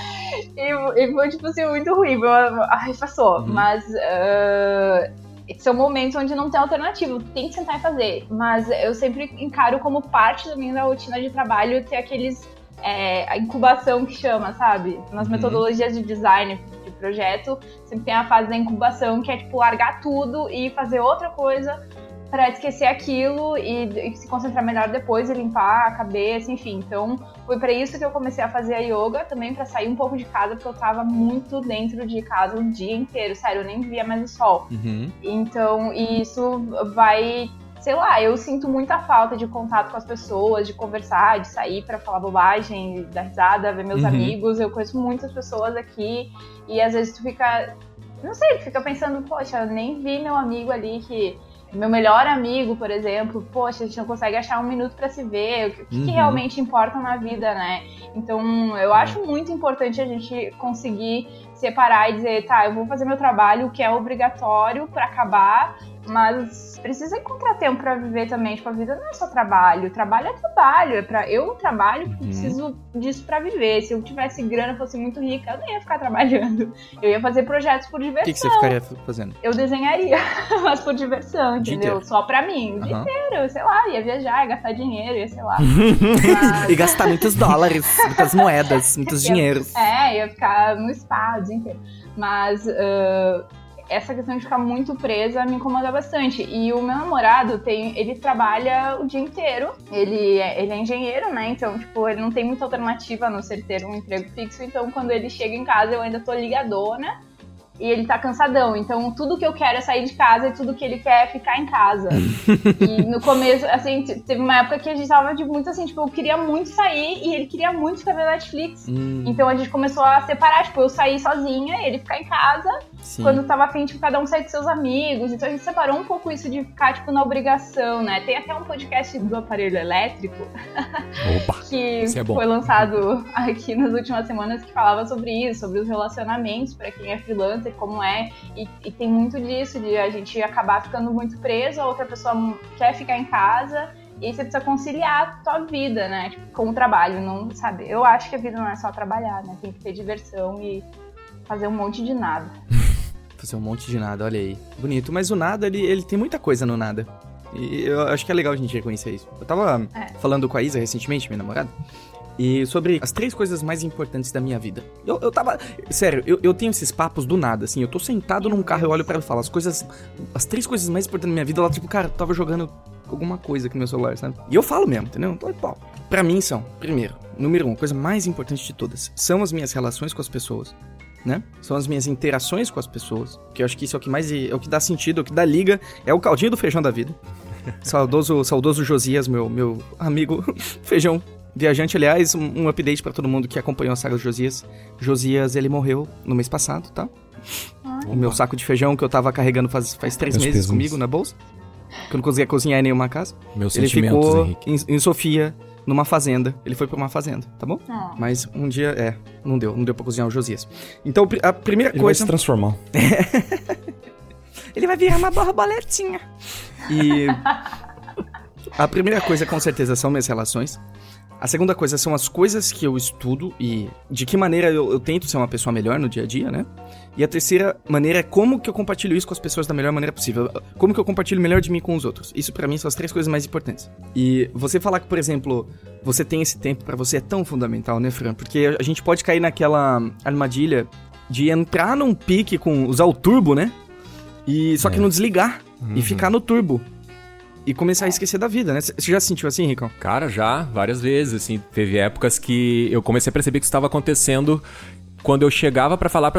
E, e foi, tipo assim, muito ruim. Ai, passou. Uhum. Mas ah, são momentos onde não tem alternativa. Tem que sentar e fazer. Mas eu sempre encaro como parte da minha rotina de trabalho ter aqueles. É, a incubação que chama, sabe? Nas Uhum. metodologias de design de projeto, sempre tem a fase da incubação, que é tipo largar tudo e fazer outra coisa pra esquecer aquilo e, e se concentrar melhor depois e limpar a cabeça, enfim. Então, foi pra isso que eu comecei a fazer a yoga, também pra sair um pouco de casa, porque eu tava muito dentro de casa o dia inteiro, sério, eu nem via mais o sol. Uhum. Então, isso vai, sei lá, eu sinto muita falta de contato com as pessoas, de conversar, de sair pra falar bobagem, dar risada, ver meus Uhum. amigos. Eu conheço muitas pessoas aqui e às vezes tu fica, não sei, tu fica pensando, poxa, eu nem vi meu amigo ali que meu melhor amigo, por exemplo, poxa, a gente não consegue achar um minuto pra se ver, o que, o que Uhum. realmente importa na vida, né? Então, eu acho muito importante a gente conseguir separar e dizer, tá, eu vou fazer meu trabalho, o que é obrigatório pra acabar, mas precisa encontrar tempo pra viver também. Tipo, a vida não é só trabalho. Trabalho é trabalho. É pra... Eu trabalho porque Uhum. preciso disso pra viver. Se eu tivesse grana, fosse muito rica, eu não ia ficar trabalhando. Eu ia fazer projetos por O diversão. que, que você ficaria fazendo? Eu desenharia, mas por diversão, entendeu? Só pra mim. O dia inteiro, sei lá, ia viajar, ia gastar dinheiro, ia, sei lá. Mas- E gastar muitos dólares, muitas moedas, muitos dinheiros. É, ia ficar no spa o dia inteiro. Mas ah, essa questão de ficar muito presa me incomoda bastante. E o meu namorado tem, ele trabalha o dia inteiro. Ele é, ele é engenheiro, né? Então, tipo, ele não tem muita alternativa a não ser ter um emprego fixo. Então, quando ele chega em casa, eu ainda tô ligadona. E ele tá cansadão. Então, tudo que eu quero é sair de casa e tudo que ele quer é ficar em casa. e no começo, assim, teve uma época que a gente tava de muito assim, tipo, eu queria muito sair e ele queria muito ficar vendo Netflix. Hum, Então a gente começou a separar, tipo, eu sair sozinha, ele ficar em casa, sim. quando tava afim, tipo, cada um sair com seus amigos. Então a gente separou um pouco isso de ficar, tipo, na obrigação, né? Tem até um podcast do aparelho elétrico Opa! que é foi lançado aqui nas últimas semanas que falava sobre isso, sobre os relacionamentos pra quem é freelancer, como é. E, e tem muito disso, de a gente acabar ficando muito preso, a outra pessoa quer ficar em casa. E aí você precisa conciliar a tua vida, né? Tipo, com o trabalho, não sabe? Eu acho que a vida não é só trabalhar, né? Tem que ter diversão e fazer um monte de nada. Fazer um monte de nada, olha aí. Bonito. Mas o nada, ele, ele tem muita coisa no nada. E eu acho que é legal a gente reconhecer isso. Eu tava É. falando com a Isa recentemente, minha namorada, e sobre as três coisas mais importantes da minha vida. Eu, eu tava. Sério, eu, eu tenho esses papos do nada, assim. Eu tô sentado num carro, eu olho e falo, as coisas. As três coisas mais importantes da minha vida, ela, tipo, cara, eu tava jogando alguma coisa aqui no meu celular, sabe? E eu falo mesmo, entendeu? Então, pô, pra mim são, primeiro, número um, coisa mais importante de todas, são as minhas relações com as pessoas né? São as minhas interações com as pessoas. Que eu acho que isso é o que mais é o que dá sentido, é o que dá liga, é o caldinho do feijão da vida. saudoso, saudoso Josias, meu, meu amigo feijão viajante, aliás, um, um update pra todo mundo que acompanhou a saga do Josias. Josias, ele morreu no mês passado, tá? O meu saco de feijão que eu tava carregando faz, faz três Meus meses pêsames. comigo na bolsa. Que eu não conseguia cozinhar em nenhuma casa. Meus Ele sentimentos, ficou Henrique. em, em Sofia numa fazenda. Ele foi pra uma fazenda, tá bom? Ah. Mas um dia, é, não deu, não deu pra cozinhar o Josias. Então, a primeira Ele vai coisa. se transformar. Ele vai virar uma borboletinha. E. A primeira coisa, com certeza, são minhas relações. A segunda coisa são as coisas que eu estudo e de que maneira eu, eu tento ser uma pessoa melhor no dia a dia, né? E a terceira maneira é como que eu compartilho isso com as pessoas da melhor maneira possível. Como que eu compartilho melhor de mim com os outros. Isso pra mim são as três coisas mais importantes. E você falar que, por exemplo, você tem esse tempo pra você é tão fundamental, né, Fran? Porque a gente pode cair naquela armadilha de entrar num pique com usar o turbo, né? E só que É. não desligar Uhum. e ficar no turbo. E começar a esquecer da vida, né? Você já se sentiu assim, Ricão? Cara, já, várias vezes, assim, teve épocas que eu comecei a perceber que isso estava acontecendo quando eu chegava pra falar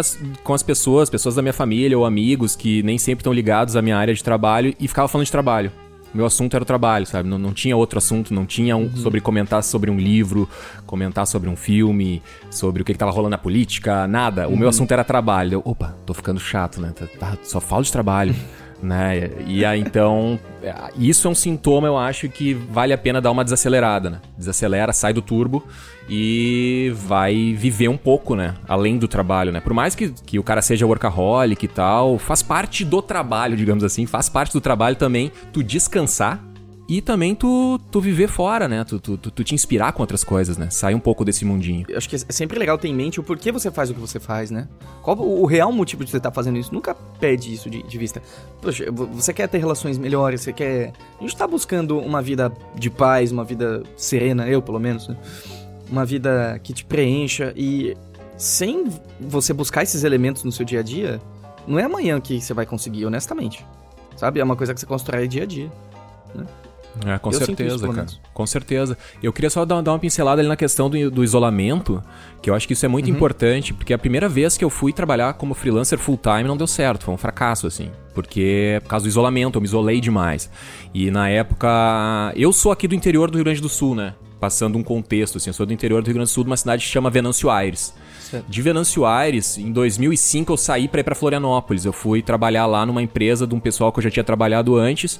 com as pessoas, pessoas da minha família ou amigos que nem sempre estão ligados à minha área de trabalho e ficava falando de trabalho. Meu assunto era o trabalho, sabe? Não, não tinha outro assunto, não tinha um, sobre comentar sobre um livro, comentar sobre um filme, sobre o que, que tava rolando na política, nada. O meu assunto era trabalho. Eu, opa, tô ficando chato, né? Tá- tá- só falo de trabalho. né? E aí, então, isso é um sintoma, eu acho, que vale a pena dar uma desacelerada, né? Desacelera, sai do turbo e vai viver um pouco, né? Além do trabalho, né? Por mais que, que o cara seja workaholic e tal, faz parte do trabalho, digamos assim, faz parte do trabalho também tu descansar e também tu, tu viver fora, né? Tu, tu, tu, te inspirar com outras coisas, né? Sair um pouco desse mundinho. Eu acho que é sempre legal ter em mente o porquê você faz o que você faz, né? Qual o, o real motivo de você estar fazendo isso? Nunca perde isso de, de vista. Poxa, vo- você quer ter relações melhores, você quer. A gente tá buscando uma vida de paz, uma vida serena, eu pelo menos, né? Uma vida que te preencha e sem você buscar esses elementos no seu dia a dia, não é amanhã que você vai conseguir, honestamente. Sabe? É uma coisa que você constrói dia a dia. É, com Eu certeza, isso, cara. Com certeza. Eu queria só dar, dar uma pincelada ali na questão do, do isolamento, que eu acho que isso é muito Uhum. importante, porque a primeira vez que eu fui trabalhar como freelancer full time não deu certo, foi um fracasso, assim. Porque por causa do isolamento, eu me isolei demais. E na época. Eu sou aqui do interior do Rio Grande do Sul, né? Passando um contexto, assim, eu sou do interior do Rio Grande do Sul, de uma cidade que chama Venâncio Aires. De Venâncio Aires, em 2005 eu saí pra ir pra Florianópolis. Eu fui trabalhar lá numa empresa de um pessoal que eu já tinha trabalhado antes.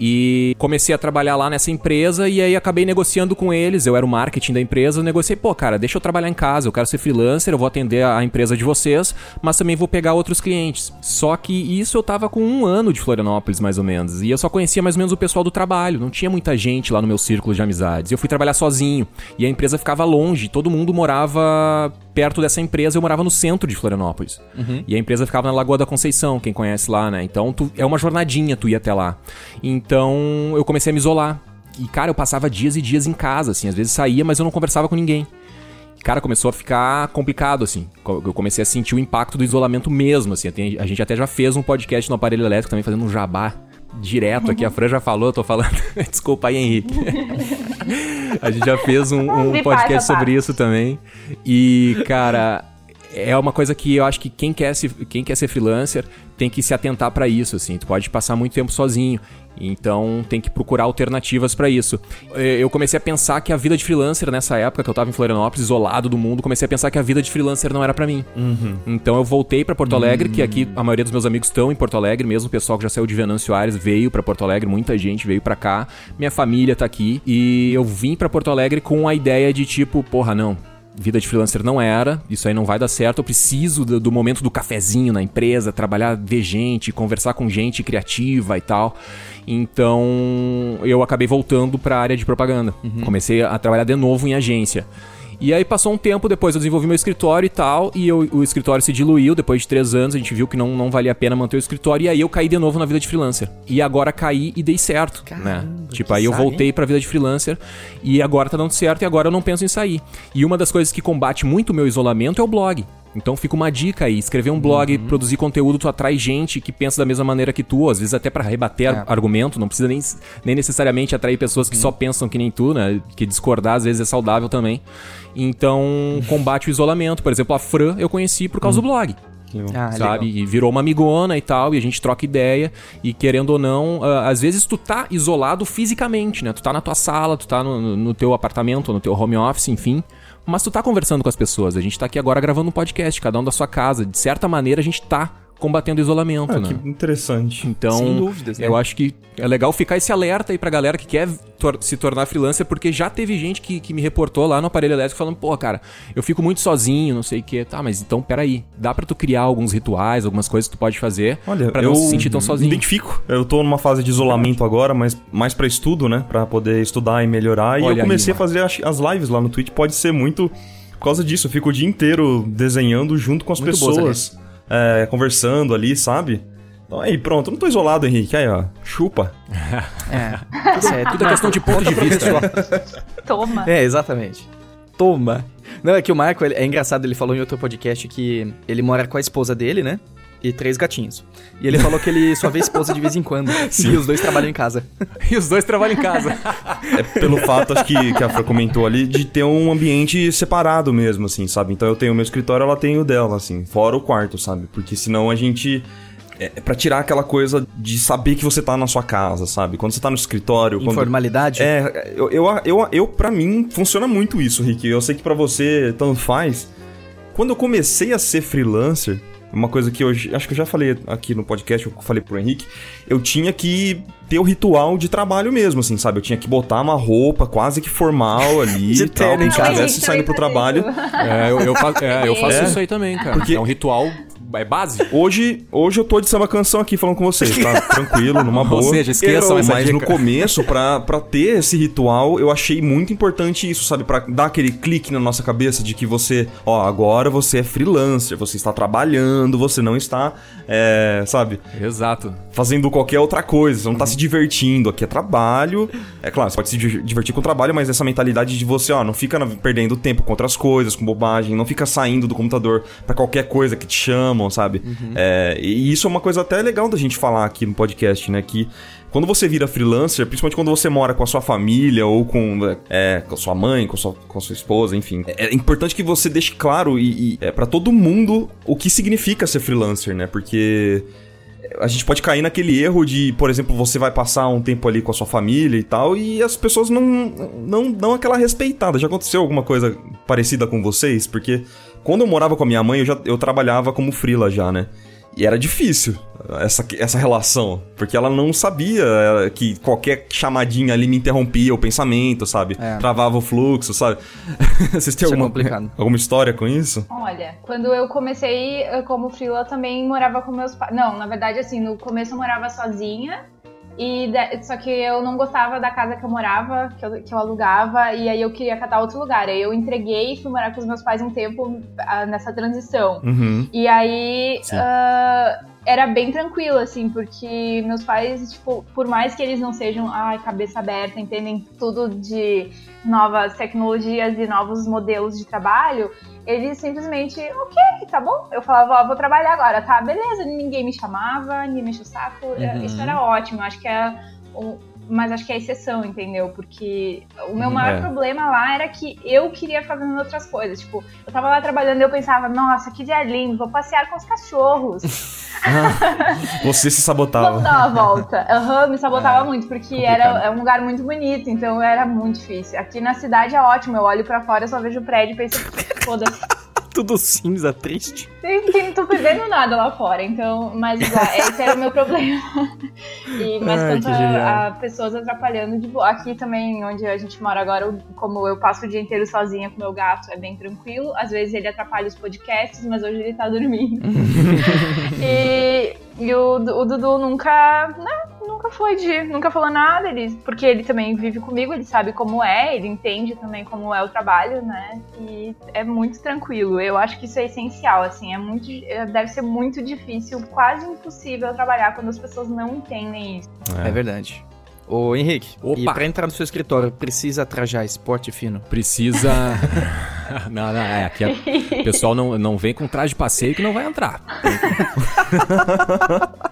E comecei a trabalhar lá nessa empresa e aí acabei negociando com eles. Eu era o marketing da empresa, eu negociei, pô, cara, deixa eu trabalhar em casa, eu quero ser freelancer, eu vou atender a empresa de vocês, mas também vou pegar outros clientes. Só que isso eu tava com um ano de Florianópolis, mais ou menos. E eu só conhecia mais ou menos o pessoal do trabalho. Não tinha muita gente lá no meu círculo de amizades. Eu fui trabalhar sozinho. E a empresa ficava longe, todo mundo morava perto dessa empresa, eu morava no centro de Florianópolis. E a empresa ficava na Lagoa da Conceição, quem conhece lá, né? Então tu- é uma jornadinha tu ir até lá. Então eu comecei a me isolar. E, cara, eu passava dias e dias em casa, assim. Às vezes saía, mas eu não conversava com ninguém. E, Cara, começou a ficar complicado, assim. Eu comecei a sentir o impacto do isolamento mesmo, assim. A gente até já fez um podcast no aparelho elétrico também, fazendo um jabá direto aqui. A Fran já falou, eu tô falando. Desculpa aí, Henrique. a gente já fez um, um podcast sobre isso também. E, cara, é uma coisa que eu acho que quem quer, se, quem quer ser freelancer tem que se atentar pra isso, assim. Tu pode passar muito tempo sozinho. Então tem que procurar alternativas pra isso. Eh, Eu comecei a pensar que a vida de freelancer nessa época que eu tava em Florianópolis, isolado do mundo, comecei a pensar que a vida de freelancer não era pra mim. Então eu voltei pra Porto Alegre, que aqui a maioria dos meus amigos estão em Porto Alegre, mesmo o pessoal que já saiu de Venâncio Aires veio pra Porto Alegre, muita gente veio pra cá. Minha família tá aqui e eu vim pra Porto Alegre com a ideia de tipo, porra, não, vida de freelancer não era, isso aí não vai dar certo, eu preciso do, do momento do cafezinho na empresa, trabalhar, ver gente, conversar com gente criativa e tal. Então eu acabei voltando para a área de propaganda. Comecei a trabalhar de novo em agência. E aí passou um tempo depois, eu desenvolvi meu escritório e tal, e eu- o escritório se diluiu, depois de três anos a gente viu que não, não valia a pena manter o escritório, e aí eu caí de novo na vida de freelancer. E agora caí e dei certo, né? Caramba, Tipo, que aí eu voltei pra vida de freelancer, e agora tá dando certo, e agora eu não penso em sair. E uma das coisas que combate muito o meu isolamento é o blog. Então fica uma dica aí, escrever um blog, Uhum. produzir conteúdo, tu atrai gente que pensa da mesma maneira que tu, às vezes até pra rebater É. argumento, não precisa nem, nem necessariamente atrair pessoas que só Uhum. pensam que nem tu, né? Que discordar às vezes é saudável também. Então, combate o isolamento. Por exemplo, a Fran eu conheci por causa do blog Ah, sabe? legal. E virou uma amigona e tal, e a gente troca ideia. E querendo ou não, ah, às vezes tu tá isolado fisicamente, né? Tu tá na tua sala, tu tá no, no teu apartamento, no teu home office, enfim. Mas tu tá conversando com as pessoas. A gente tá aqui agora gravando um podcast, cada um da sua casa. De certa maneira, a gente tá combatendo o isolamento, Ah, né? que interessante. Então, Sem dúvidas, né? eu acho que é legal ficar esse alerta aí pra galera que quer tor- se tornar freelancer, porque já teve gente que, que me reportou lá no aparelho elétrico falando, pô, cara, eu fico muito sozinho, não sei o quê. Tá, mas então, peraí, dá pra tu criar alguns rituais, algumas coisas que tu pode fazer Olha, pra eu não se sentir tão me sozinho. identifico. Eu tô numa fase de isolamento agora, mas mais pra estudo, né? Pra poder estudar e melhorar. E Olha eu comecei aí, a fazer as, as lives lá no Twitch. Pode ser muito por causa disso. Eu fico o dia inteiro desenhando junto com as Muito boas, pessoas. É, conversando ali, sabe? Então aí, pronto. Eu não tô isolado, Henrique. Aí, ó. Chupa. É, tá certo. Tudo é questão de ponto de vista. Toma. É, exatamente. Toma. Não, é que o Marco, ele- é engraçado, ele falou em outro podcast que ele mora com a esposa dele, né? E três gatinhos. E ele falou que ele só vê esposa de vez em quando. E os dois trabalham em casa. E os dois trabalham em casa. É pelo fato, acho que, que a Fran comentou ali, de ter um ambiente separado mesmo, assim, sabe? Então eu tenho o meu escritório, ela tem o dela, assim, fora o quarto, sabe? Porque senão a gente. É é pra tirar aquela coisa de saber que você tá na sua casa, sabe? Quando você tá no escritório. Quando... Informalidade? É, eu, eu, eu, eu, pra mim, funciona muito isso, Rick. Eu sei que pra você tanto faz. Quando eu comecei a ser freelancer, uma coisa que eu acho que eu já falei aqui no podcast, eu falei pro Henrique, eu tinha que ter o ritual de trabalho mesmo, assim, sabe? Eu tinha que botar uma roupa quase que formal ali De e tal, como se eu estivesse saindo pro trabalho. É, eu, eu fa- é, eu faço É. isso aí também, cara. Porque- É um ritual, é base. Hoje, hoje eu tô de samba canção aqui falando com vocês, tá? Tranquilo, numa boa. Ou seja, esqueçam essa Mas dica. no começo, pra, pra ter esse ritual, eu achei muito importante isso, sabe? Pra dar aquele clique na nossa cabeça de que você, ó, agora você é freelancer, você está trabalhando, você não está, é, sabe, Exato. fazendo qualquer outra coisa, você não tá se divertindo. Aqui é trabalho. É claro, você pode se di- divertir com o trabalho, mas essa mentalidade de você, ó, não fica perdendo tempo com outras coisas, com bobagem, não fica saindo do computador pra qualquer coisa que te sabe? É, e isso é uma coisa até legal da gente falar aqui no podcast, né? Que quando você vira freelancer, principalmente quando você mora com a sua família ou com, é, com a sua mãe, com a sua, com a sua esposa, enfim, é, é importante que você deixe claro e, e é, para todo mundo o que significa ser freelancer, né? Porque a gente pode cair naquele erro de, por exemplo, você vai passar um tempo ali com a sua família e tal, e as pessoas não não dão aquela respeitada. Já aconteceu alguma coisa parecida com vocês? Porque quando eu morava com a minha mãe, eu já eu trabalhava como frila já, né? E era difícil essa, essa relação, porque ela não sabia eh, que qualquer chamadinha ali me interrompia o pensamento, sabe? É. Travava o fluxo, sabe? Vocês têm Isso é alguma, complicado. alguma história com isso? Olha, quando eu comecei eh, como freela, eu também morava com meus pais. Não, na verdade, assim, no começo eu morava sozinha. E da- Só que eu não gostava da casa que eu morava, que eu, que eu alugava, e aí eu queria catar outro lugar. Aí eu entreguei e fui morar com os meus pais um tempo ah, nessa transição. Uhum. E aí ah, era bem tranquilo, assim, porque meus pais, tipo, por mais que eles não sejam, ai, cabeça aberta, entendem tudo de novas tecnologias e novos modelos de trabalho, eles simplesmente, ok, tá bom. Eu falava, ó, vou trabalhar agora, tá, beleza. Ninguém me chamava, ninguém me enchia o saco. é, Uhum. Isso era ótimo, acho que é um. Mas acho que é exceção, entendeu? Porque o meu Uhum, maior é. problema lá era que eu queria fazendo outras coisas. Tipo, eu tava lá trabalhando e eu pensava, nossa, que dia lindo, vou passear com os cachorros. Você se Vamos sabotava. dar uma volta. Aham, me sabotava É, muito, porque complicado. era é um lugar muito bonito, então era muito difícil. Aqui na cidade é ótimo, eu olho pra fora, eu só vejo o prédio e penso, foda-se. Tudo cinza, triste. Não tô perdendo nada lá fora, então, mas esse era o meu problema. E, mas Ai, quanto a, a pessoas atrapalhando de boa. Aqui também, onde a gente mora agora, eu- como eu passo o dia inteiro sozinha com meu gato, é bem tranquilo. Às vezes ele atrapalha os podcasts, mas hoje ele tá dormindo. e e o, o Dudu nunca, né, nunca foi de, nunca falou nada, ele, porque ele também vive comigo, ele sabe como é, ele entende também como é o trabalho, né? E é muito tranquilo. Eu acho que isso é essencial, assim, é muito, é- deve ser muito difícil, quase impossível trabalhar quando as pessoas não entendem isso. É, verdade. Ô, Henrique, Opa. e pra entrar no seu escritório, precisa trajar esporte fino? Precisa. não, não, é. Aqui a- o pessoal não, não vem com traje de passeio que não vai entrar.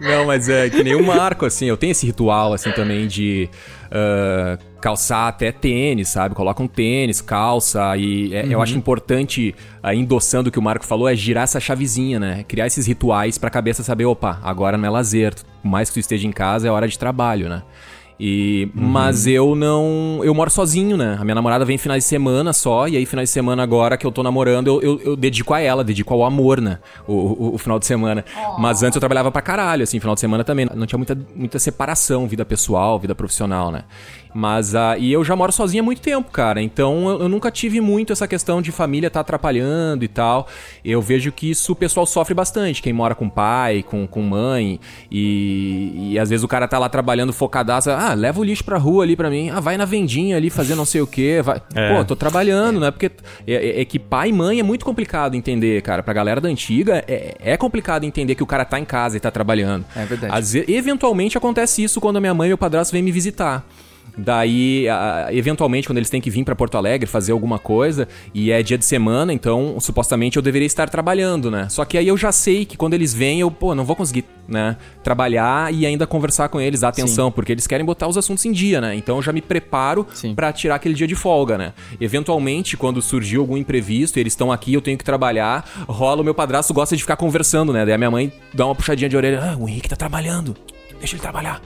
não, mas é que nem o Marco, assim. Eu tenho esse ritual, assim, também de. ah, calçar até tênis, sabe? Coloca um tênis, calça e é- eu acho importante, ah, endossando o que o Marco falou, é girar essa chavezinha, né? Criar esses rituais pra cabeça saber, opa, agora não é lazer, por mais que tu esteja em casa, é hora de trabalho, né? E, Mas eu não. Eu moro sozinho, né? A minha namorada vem finais de semana só, e aí, finais de semana agora que eu tô namorando, eu, eu, eu dedico a ela, dedico ao amor, né? O, o, o final de semana. Mas antes eu trabalhava pra caralho, assim, final de semana também. Não tinha muita, muita separação, vida pessoal, vida profissional, né? Mas, uh, e eu já moro sozinho há muito tempo, cara. Então eu, eu nunca tive muito essa questão de família estar tá atrapalhando e tal. Eu vejo que isso o pessoal sofre bastante. Quem mora com pai, com, com mãe. E, e às vezes o cara tá lá trabalhando focadaço. Ah, leva o lixo pra rua ali pra mim. Ah, vai na vendinha ali fazer não sei o quê. Vai... É. Pô, tô trabalhando, né? Porque é, é, é, que pai e mãe é muito complicado entender, cara. Pra galera da antiga, é, é complicado entender que o cara tá em casa e tá trabalhando. É verdade. Às vezes, eventualmente acontece isso quando a minha mãe e meu padrasto vêm me visitar. Daí, eventualmente, quando eles têm que vir para Porto Alegre fazer alguma coisa, e é dia de semana, então supostamente eu deveria estar trabalhando, né? Só que aí eu já sei que quando eles vêm, eu, pô, não vou conseguir, né? Trabalhar e ainda conversar com eles, dar atenção, Sim. porque eles querem botar os assuntos em dia, né? Então eu já me preparo para tirar aquele dia de folga, né? Eventualmente, quando surgiu algum imprevisto e eles estão aqui, eu tenho que trabalhar, rola o meu padrasto gosta de ficar conversando, né? Daí a minha mãe dá uma puxadinha de orelha, ah, o Henrique tá trabalhando deixa ele trabalhar.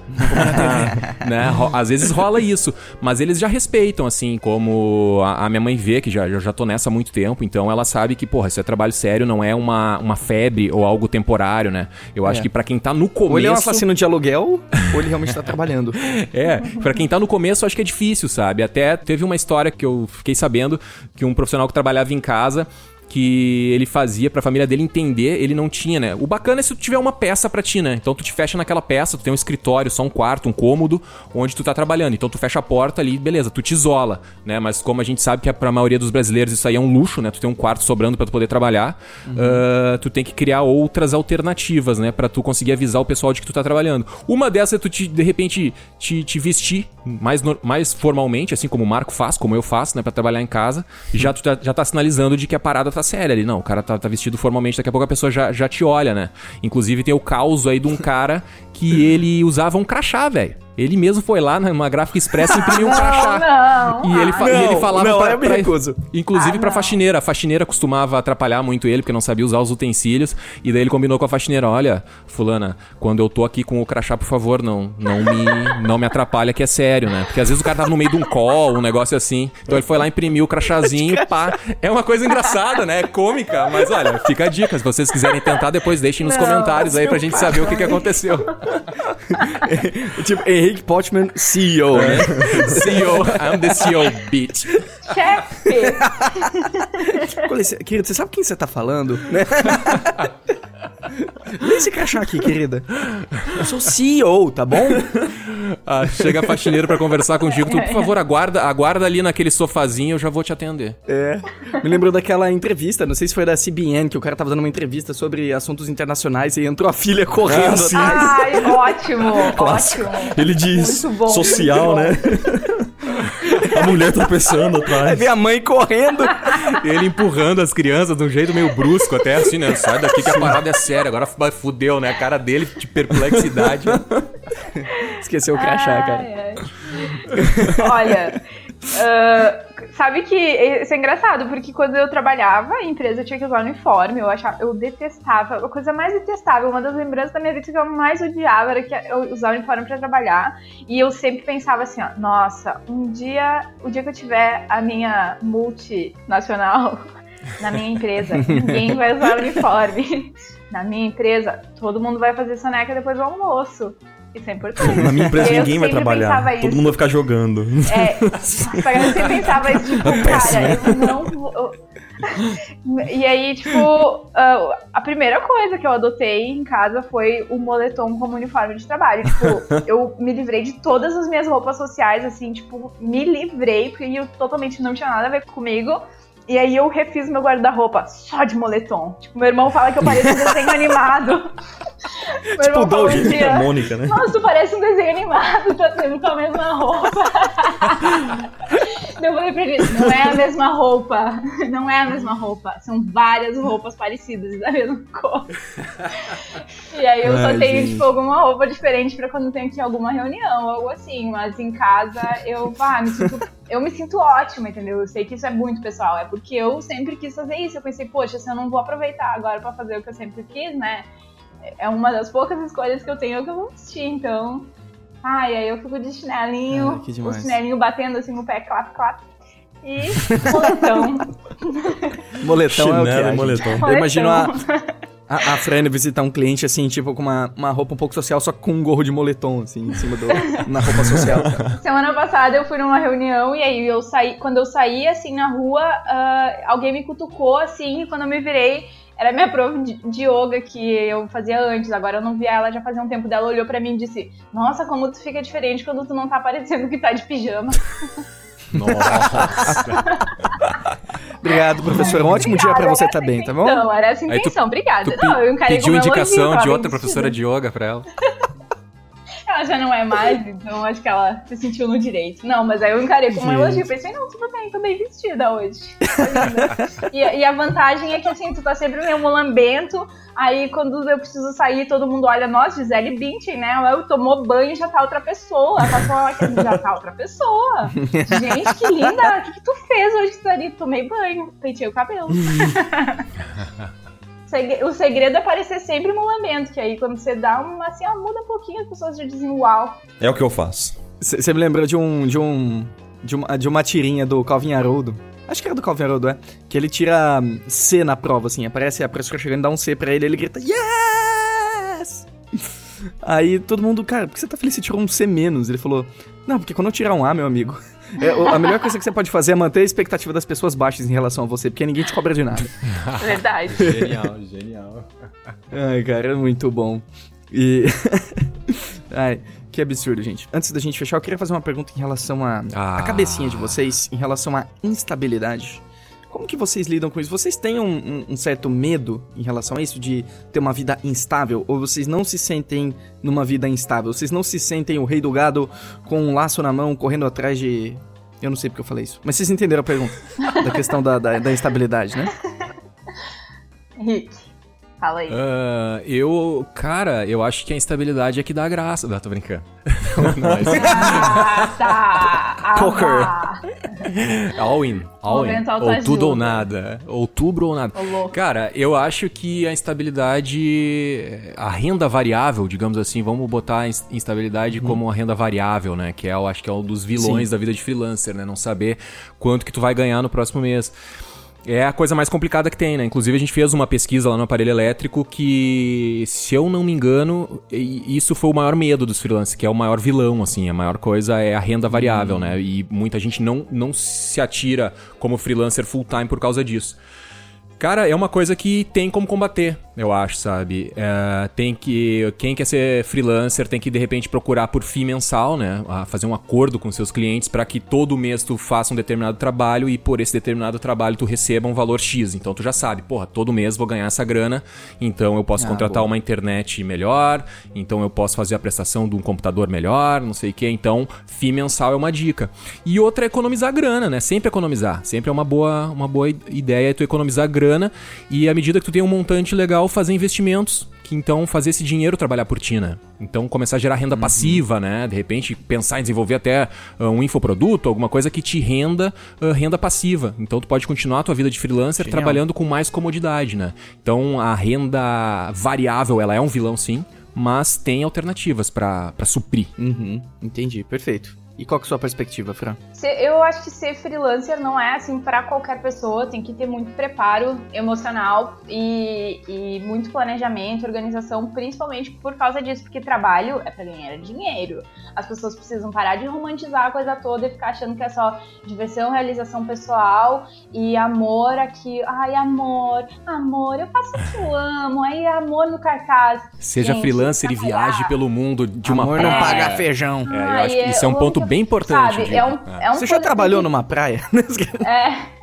né? Às vezes rola isso. Mas eles já respeitam, assim, como a, a, minha mãe vê, que já, já tô nessa há muito tempo, então ela sabe que, porra, isso é trabalho sério, não é uma, uma febre ou algo temporário, né? Eu acho é. que para quem tá no começo. Ou ele é um assassino de aluguel, ou ele realmente tá trabalhando. É, para quem tá no começo, acho que é difícil, sabe? Até teve uma história que eu fiquei sabendo que um profissional que trabalhava em casa que ele fazia pra família dele entender, ele não tinha, né? O bacana é se tu tiver uma peça pra ti, né? Então tu te fecha naquela peça, tu tem um escritório, só um quarto, um cômodo, onde tu tá trabalhando. Então tu fecha a porta ali, beleza, tu te isola, né? Mas como a gente sabe que é pra maioria dos brasileiros isso aí é um luxo, né? Tu tem um quarto sobrando para tu poder trabalhar, uhum. uh, tu tem que criar outras alternativas, né? Pra tu conseguir avisar o pessoal de que tu tá trabalhando. Uma dessas é tu te, de repente, te, te vestir mais, mais formalmente, assim como o Marco faz, como eu faço, né? Pra trabalhar em casa. Já tu tá, já tá sinalizando de que a parada tá séria ali. Não, o cara tá, tá, vestido formalmente, daqui a pouco a pessoa já, já te olha, né? Inclusive tem o caos aí de um cara que ele usava um crachá, velho. Ele mesmo foi lá numa gráfica expressa e imprimiu um crachá. Não, e ele, não, e ele falava não, pra, é pra, recuso. Inclusive ah, pra faxineira. A faxineira costumava atrapalhar muito ele, porque não sabia usar os utensílios. E daí ele combinou com a faxineira: olha, fulana, quando eu tô aqui com o crachá, por favor, não, não me, não me atrapalha, que é sério, né? Porque às vezes o cara tava no meio de um call, um negócio assim. Então ele foi lá, imprimiu o crachazinho, pá. É uma coisa engraçada, né? É cômica, mas olha, fica a dica. Se vocês quiserem tentar, depois deixem nos não, comentários aí pra gente saber o que, que aconteceu. tipo, Henrique Potman CEO, né? CEO, I'm the CEO, bitch. Chefe! Querido, você sabe quem você tá falando? Né? Lê esse crachá aqui, querida. Eu sou CEO, tá bom? Ah, chega a faxineira para conversar contigo. Tu, por favor, aguarda, aguarda ali naquele sofazinho, eu já vou te atender. É. Me lembrou daquela entrevista, não sei se foi da CBN, que o cara tava dando uma entrevista sobre assuntos internacionais e entrou a filha correndo. Ah, Ai, ótimo, ótimo. Ele diz social, né? A mulher tropeçando atrás. Aí vem a mãe correndo. Ele empurrando as crianças de um jeito meio brusco, até assim, né? Sai daqui que a parada é séria. Agora fudeu, né? A cara dele de perplexidade. Esqueceu o crachá, cara. Ai, ai. Olha, Uh, sabe que isso é engraçado, porque quando eu trabalhava, a empresa tinha que usar uniforme, eu achava, eu detestava, a coisa mais detestável, uma das lembranças da minha vida que eu mais odiava era que eu usar uniforme para trabalhar, e eu sempre pensava assim, ó, nossa, um dia, o dia que eu tiver a minha multinacional na minha empresa, ninguém vai usar uniforme. Na minha empresa, todo mundo vai fazer soneca depois do almoço. Isso é importante. Na minha empresa ninguém vai trabalhar. Todo mundo vai ficar jogando. É, eu sempre pensava isso, tipo, é cara, eu não vou. E aí, tipo, uh, a primeira coisa que eu adotei em casa foi o moletom como uniforme de trabalho. Tipo, eu me livrei de todas as minhas roupas sociais, assim, tipo, me livrei, porque eu totalmente não tinha nada a ver comigo. E aí eu refiz meu guarda-roupa só de moletom. Tipo, meu irmão fala que eu pareço um desenho animado. meu tipo o Doug, dia, a Mônica, né? Nossa, tu parece um desenho animado, tá sempre com a mesma roupa. eu falei pra ele, não é a mesma roupa. Não é a mesma roupa. São várias roupas parecidas da mesma cor. E aí eu Ai, só tenho, gente. tipo, alguma roupa diferente pra quando tenho que ir alguma reunião, algo assim. Mas em casa eu, ah, me sinto eu me sinto ótima, entendeu? Eu sei que isso é muito pessoal, é porque eu sempre quis fazer isso. Eu pensei, poxa, se eu não vou aproveitar agora para fazer o que eu sempre quis, né? É uma das poucas escolhas que eu tenho que eu vou assistir, então Ai, aí eu fico de chinelinho, Ah, que o chinelinho batendo assim no pé, clap, clap. E moletão. Moletão é o que Chinelo é, e gente. moletom. Eu imagino a, Moletão. A, a Fran visitar um cliente, assim, tipo, com uma, uma roupa um pouco social, só com um gorro de moletom, assim, em cima do... na roupa social. Semana passada eu fui numa reunião e aí eu saí, quando eu saí assim na rua, ah, alguém me cutucou assim, e quando eu me virei, era minha prof de, yoga que eu fazia antes, agora eu não via ela já fazia um tempo dela, olhou pra mim e disse: "Nossa, como tu fica diferente quando tu não tá parecendo que tá de pijama". Nossa. Obrigado, professor. Um ótimo dia pra você também, tá bom? Não, era essa a Aí tu- intenção, obrigada. Tu não, eu encarei pediu indicação de outra professora de yoga pra ela. Ela já não é mais, então acho que ela se sentiu no direito. Não, mas aí eu encarei como um elogio. Pensei, não, tudo bem, tô bem vestida hoje. e, e a vantagem é que assim, tu tá sempre meio mulambento. Aí quando eu preciso sair, todo mundo olha, nossa, Gisele Bündchen, né? Ela tomou banho e já tá outra pessoa. Ela passou uma maquiagem, já tá outra pessoa. Gente, que linda! O que, que tu fez hoje ali? Tomei banho, pentei o cabelo. O segredo é parecer sempre mulambento, que aí quando você dá uma assim, ó, muda um pouquinho, as pessoas já dizem uau. É o que eu faço. Você me lembrou de um. de um. de uma, de uma tirinha do Calvin Haroldo. Acho que era do Calvin Haroldo, é? Que ele tira hum, C na prova, assim. Aparece a professora chegando e dá um C pra ele ele grita Yes! Aí todo mundo, cara, por que você tá feliz? Você tirou um C menos. Ele falou, não, porque quando eu tirar um A, meu amigo, é, a melhor coisa que você pode fazer é manter a expectativa das pessoas baixas em relação a você, porque ninguém te cobra de nada. Verdade. Genial, genial. Ai, cara, é muito bom. E. Ai, que absurdo, gente. Antes da gente fechar, eu queria fazer uma pergunta em relação a. Ah. a cabecinha de vocês, em relação à instabilidade. Como que vocês lidam com isso? Vocês têm um, um- um certo medo em relação a isso, de ter uma vida instável? Ou vocês não se sentem numa vida instável? Vocês não se sentem o rei do gado com um laço na mão, correndo atrás de. Eu não sei porque eu falei isso. Mas vocês entenderam a pergunta. da questão da, da, da instabilidade, né? Rick, fala aí. Ah, eu, cara, eu acho que a instabilidade é que dá graça. Não, tô brincando. Nós. Ah, tá. Poker. All in, all in. Ou tudo ou nada. Outubro ou nada. Cara, eu acho que a instabilidade, a renda variável, digamos assim, vamos botar a ins- instabilidade como a renda variável, né? Que é, eu acho que é um dos vilões da vida de freelancer, né? Não saber quanto que tu vai ganhar no próximo mês. É a coisa mais complicada que tem, né? Inclusive a gente fez uma pesquisa lá no aparelho elétrico que, se eu não me engano, isso foi o maior medo dos freelancers, que é o maior vilão, assim. A maior coisa é a renda variável, né? E muita gente não, não se atira como freelancer full time por causa disso. Cara, é uma coisa que tem como combater, eu acho, sabe? É, tem que. Quem quer ser freelancer tem que, de repente, procurar por FII mensal, né? A fazer um acordo com seus clientes para que todo mês tu faça um determinado trabalho e por esse determinado trabalho tu receba um valor X. Então tu já sabe, porra, todo mês vou ganhar essa grana, então eu posso Ah, contratar boa. uma internet melhor, então eu posso fazer a prestação de um computador melhor, não sei o que. Então, FII mensal é uma dica. E outra é economizar grana, né? Sempre economizar. Sempre é uma boa, uma boa ideia tu economizar grana e à medida que tu tem um montante legal, fazer investimentos. Que então fazer esse dinheiro trabalhar por ti, né? Então começar a gerar renda passiva, né? De repente pensar em desenvolver até ah, um infoproduto, alguma coisa que te renda ah, renda passiva. Então tu pode continuar a tua vida de freelancer Genial. trabalhando com mais comodidade, né? Então a renda variável, ela é um vilão sim, mas tem alternativas pra suprir. Uhum, entendi, perfeito. E qual que é a sua perspectiva, Fran? Eu acho que ser freelancer não é assim para qualquer pessoa, tem que ter muito preparo emocional e, e muito planejamento, organização, principalmente por causa disso, porque trabalho é para ganhar dinheiro. As pessoas precisam parar de romantizar a coisa toda e ficar achando que é só diversão, realização pessoal e amor aqui. Ai, amor, amor, eu faço o que eu amo, aí amor no cartaz. Seja Gente, freelancer e viaje pelo mundo de uma Amor não paga feijão. É, eu acho que isso é um ponto bem importante. Sabe, é um, É. é um Você já trabalhou numa praia? É.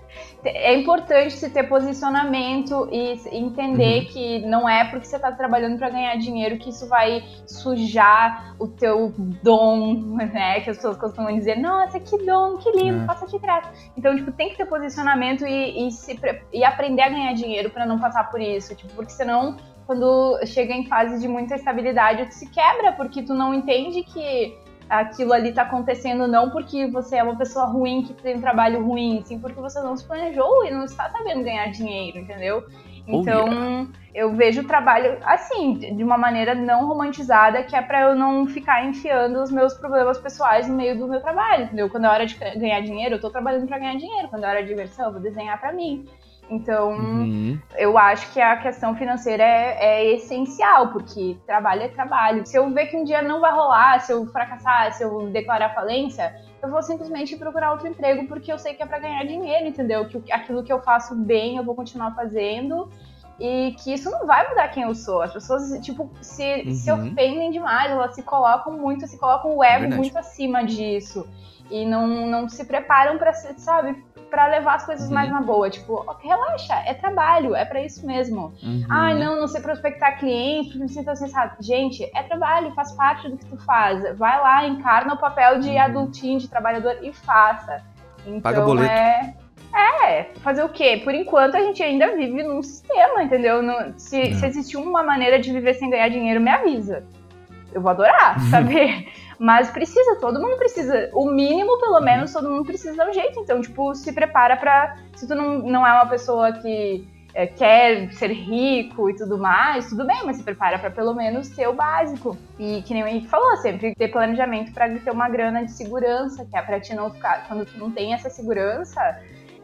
É importante se ter posicionamento e entender que não é porque você tá trabalhando para ganhar dinheiro que isso vai sujar o teu dom, né? Que as pessoas costumam dizer, nossa, que dom, que lindo, É. faça de graça. Então, tipo, tem que ter posicionamento e, e, se, e aprender a ganhar dinheiro para não passar por isso. Tipo, porque senão, quando chega em fase de muita estabilidade, tu se quebra, porque tu não entende que aquilo ali tá acontecendo não porque você é uma pessoa ruim que tem um trabalho ruim, sim porque você não se planejou e não está sabendo ganhar dinheiro, entendeu? Então, oh, yeah. eu vejo o trabalho assim, de uma maneira não romantizada, que é para eu não ficar enfiando os meus problemas pessoais no meio do meu trabalho, entendeu? Quando é hora de ganhar dinheiro, eu tô trabalhando para ganhar dinheiro. Quando é hora de diversão, eu vou desenhar para mim. Então, uhum. eu acho que a questão financeira é, é, essencial, porque trabalho é trabalho. Se eu ver que um dia não vai rolar, se eu fracassar, se eu declarar falência, eu vou simplesmente procurar outro emprego, porque eu sei que é para ganhar dinheiro, entendeu? Que aquilo que eu faço bem, eu vou continuar fazendo. E que isso não vai mudar quem eu sou. As pessoas, tipo, se, uhum. se ofendem demais, elas se colocam muito, se colocam o ego é muito acima disso. E não, não se preparam para, sabe, para levar as coisas uhum. mais na boa. Tipo, relaxa, é trabalho, é para isso mesmo. Uhum. Ai, não, não sei prospectar clientes, me sinto assim, sabe? Gente, é trabalho, faz parte do que tu faz. Vai lá, encarna o papel de uhum. adultinho, de trabalhador e faça. Então, Paga boleto. é. É, fazer o quê? Por enquanto a gente ainda vive num sistema, entendeu? No, se, é. se existir uma maneira de viver sem ganhar dinheiro, me avisa. Eu vou adorar saber. Mas precisa, todo mundo precisa. O mínimo, pelo uhum. menos, todo mundo precisa dar um jeito. Então, tipo, se prepara pra. Se tu não, não é uma pessoa que é, quer ser rico e tudo mais, tudo bem, mas se prepara para pelo menos ter o básico. E que nem o Henrique falou, sempre ter planejamento para ter uma grana de segurança, que é pra te não ficar. Quando tu não tem essa segurança,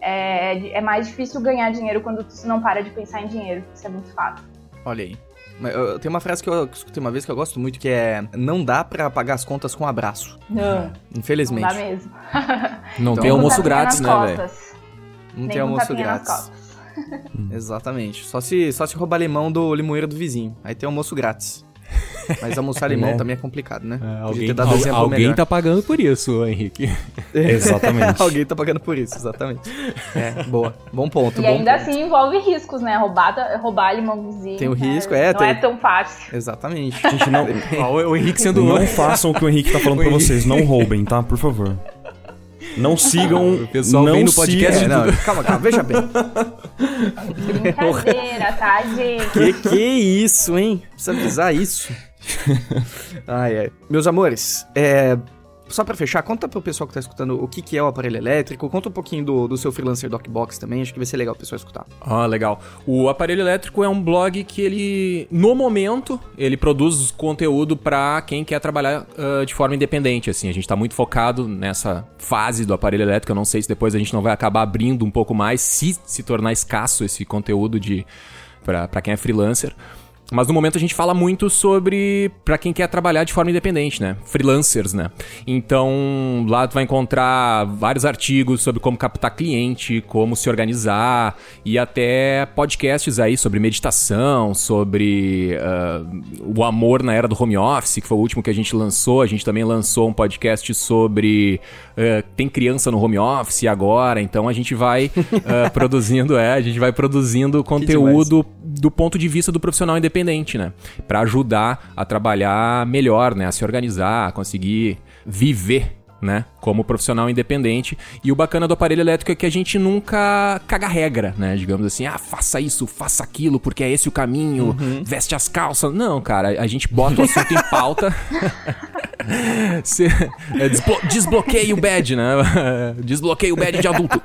é, é mais difícil ganhar dinheiro quando tu não para de pensar em dinheiro. Isso é muito fato. Olha aí. Tem uma frase que eu escutei uma vez que eu gosto muito, que é não dá para pagar as contas com um abraço. Não. Infelizmente. Não dá mesmo. não então, tem almoço grátis, né, velho? Não tem almoço grátis. Exatamente. Só se, só se roubar limão do limoeiro do vizinho. Aí tem almoço grátis. Mas almoçar limão é. também é complicado, né? É, alguém al alguém tá pagando por isso, Henrique. exatamente. alguém tá pagando por isso, exatamente. É, boa. Bom ponto. E bom ainda ponto. assim envolve riscos, né? Roubar, roubar limãozinho. Tem o risco, é. Não tem... é tão fácil. Exatamente. Gente, não. o Henrique sendo. Não façam o que o Henrique tá falando pra vocês. Não roubem, tá? Por favor. Não sigam. O pessoal não vem no podcast. É, não, calma, calma, veja bem. Brincadeira, tá, gente? Que que é isso, hein? Precisa avisar isso. ai, ai. Meus amores, é. Só para fechar, conta pro pessoal que tá escutando o que, que é o aparelho elétrico, conta um pouquinho do, do seu freelancer Docbox também, acho que vai ser legal o pessoal escutar. Ah, legal. O aparelho elétrico é um blog que ele, no momento, ele produz conteúdo para quem quer trabalhar uh, de forma independente, assim, a gente tá muito focado nessa fase do aparelho elétrico, eu não sei se depois a gente não vai acabar abrindo um pouco mais, se se tornar escasso esse conteúdo de para quem é freelancer. Mas no momento a gente fala muito sobre para quem quer trabalhar de forma independente, né? Freelancers, né? Então, lá tu vai encontrar vários artigos sobre como captar cliente, como se organizar e até podcasts aí sobre meditação, sobre uh, o amor na era do home office, que foi o último que a gente lançou. A gente também lançou um podcast sobre uh, tem criança no home office agora, então a gente vai uh, produzindo, é, a gente vai produzindo conteúdo do ponto de vista do profissional independente independente, né? Para ajudar a trabalhar melhor, né? A se organizar, a conseguir viver né? Como profissional independente. E o bacana do aparelho elétrico é que a gente nunca caga regra, né? Digamos assim, ah, faça isso, faça aquilo, porque é esse o caminho, uhum. veste as calças. Não, cara, a gente bota o assunto em pauta. É, desblo desbloqueia o badge, né? desbloqueia o badge de adulto.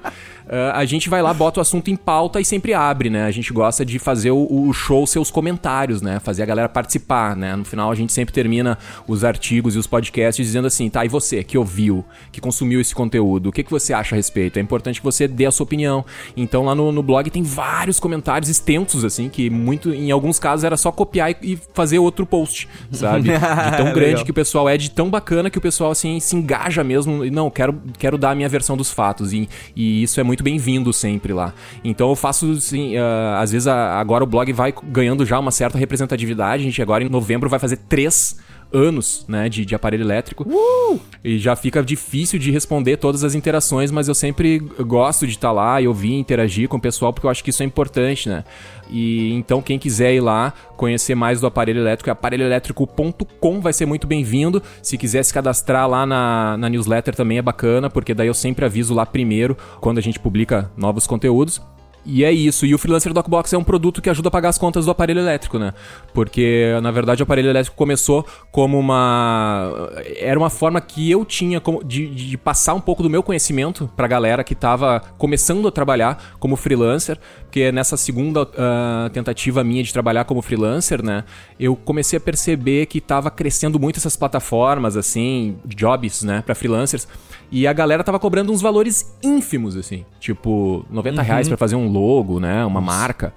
Uh, a gente vai lá, bota o assunto em pauta e sempre abre, né? A gente gosta de fazer o, o, show, seus comentários, né? Fazer a galera participar, né? No final a gente sempre termina os artigos e os podcasts dizendo assim, tá, e você que ouviu, que consumiu esse conteúdo, o que, que você acha a respeito? É importante que você dê a sua opinião. Então lá no, no blog tem vários comentários extensos, assim, que muito, em alguns casos era só copiar e, e fazer outro post, sabe? De tão grande que o pessoal é, de tão bacana que o pessoal, assim, se engaja mesmo. Não, quero, quero dar a minha versão dos fatos. E, e isso é muito muito bem-vindo sempre lá. Então eu faço, assim, uh, às vezes a, agora o blog vai ganhando já uma certa representatividade. A gente agora em novembro vai fazer três anos, né, de, de aparelho elétrico. Uh! E já fica difícil de responder todas as interações, mas eu sempre gosto de estar tá lá e ouvir, interagir com o pessoal, porque eu acho que isso é importante, né? E então quem quiser ir lá conhecer mais do aparelho elétrico, é aparelhoelétrico.com, vai ser muito bem-vindo. Se quiser se cadastrar lá na, na newsletter também é bacana, porque daí eu sempre aviso lá primeiro quando a gente publica novos conteúdos. E é isso. E o Freelancer Dockbox é um produto que ajuda a pagar as contas do aparelho elétrico, né? Porque, na verdade, o aparelho elétrico começou como uma. Era uma forma que eu tinha de, de passar um pouco do meu conhecimento pra galera que tava começando a trabalhar como freelancer. Porque nessa segunda uh, tentativa minha de trabalhar como freelancer, né? Eu comecei a perceber que tava crescendo muito essas plataformas, assim, jobs, né, pra freelancers. E a galera tava cobrando uns valores ínfimos, assim. Tipo, 90 uhum. reais pra fazer um logo, né? Uma marca.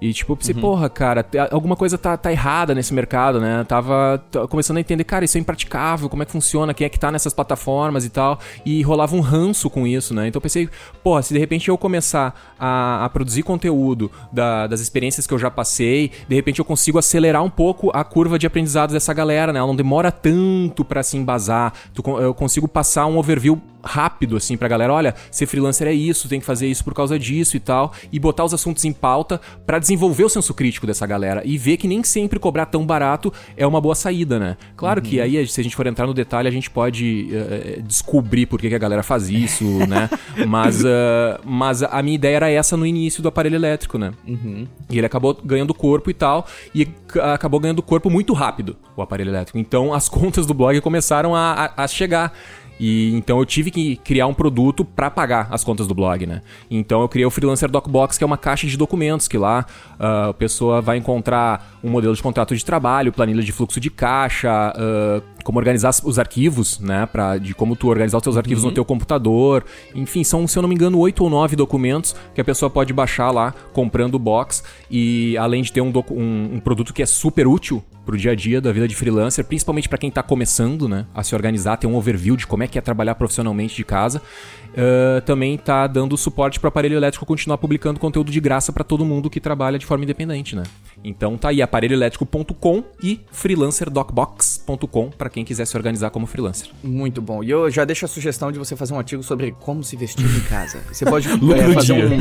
E tipo, eu pensei, uhum. porra, cara, alguma coisa tá, tá errada nesse mercado, né? Tava começando a entender, cara, isso é impraticável, como é que funciona, quem é que tá nessas plataformas e tal. E rolava um ranço com isso, né? Então eu pensei, porra, se de repente eu começar a, a produzir conteúdo da, das experiências que eu já passei, de repente eu consigo acelerar um pouco a curva de aprendizados dessa galera, né? Ela não demora tanto para se embasar. Eu consigo passar um overview rápido, assim, pra galera, olha, ser freelancer é isso, tem que fazer isso por causa disso e tal, e botar os assuntos em pauta para desenvolver o senso crítico dessa galera e ver que nem sempre cobrar tão barato é uma boa saída, né? Claro uhum. que aí, se a gente for entrar no detalhe, a gente pode uh, descobrir por que, que, a galera faz isso, né? Mas, uh, mas a minha ideia era essa no início do aparelho elétrico, né? Uhum. E ele acabou ganhando corpo e tal, e acabou ganhando corpo muito rápido, o aparelho elétrico. Então as contas do blog começaram a, a, a chegar. E então eu tive que criar um produto para pagar as contas do blog, né? Então eu criei o Freelancer Docbox, que é uma caixa de documentos que lá uh, a pessoa vai encontrar um modelo de contrato de trabalho, planilha de fluxo de caixa, uh, como organizar os arquivos, né? Pra, de como tu organizar os teus arquivos uhum. no teu computador. Enfim, são, se eu não me engano, oito ou nove documentos que a pessoa pode baixar lá comprando o box. E além de ter um, um, um produto que é super útil pro dia a dia da vida de freelancer, principalmente para quem tá começando, né, a se organizar, ter um overview de como é que é trabalhar profissionalmente de casa. Uh, também tá dando suporte para o aparelho elétrico continuar publicando conteúdo de graça para todo mundo que trabalha de forma independente, né? Então tá aí aparelhoelétrico.com e freelancerdocbox.com para quem quiser se organizar como freelancer. Muito bom. E eu já deixo a sugestão de você fazer um artigo sobre como se vestir em casa. Você pode é, fazer, um,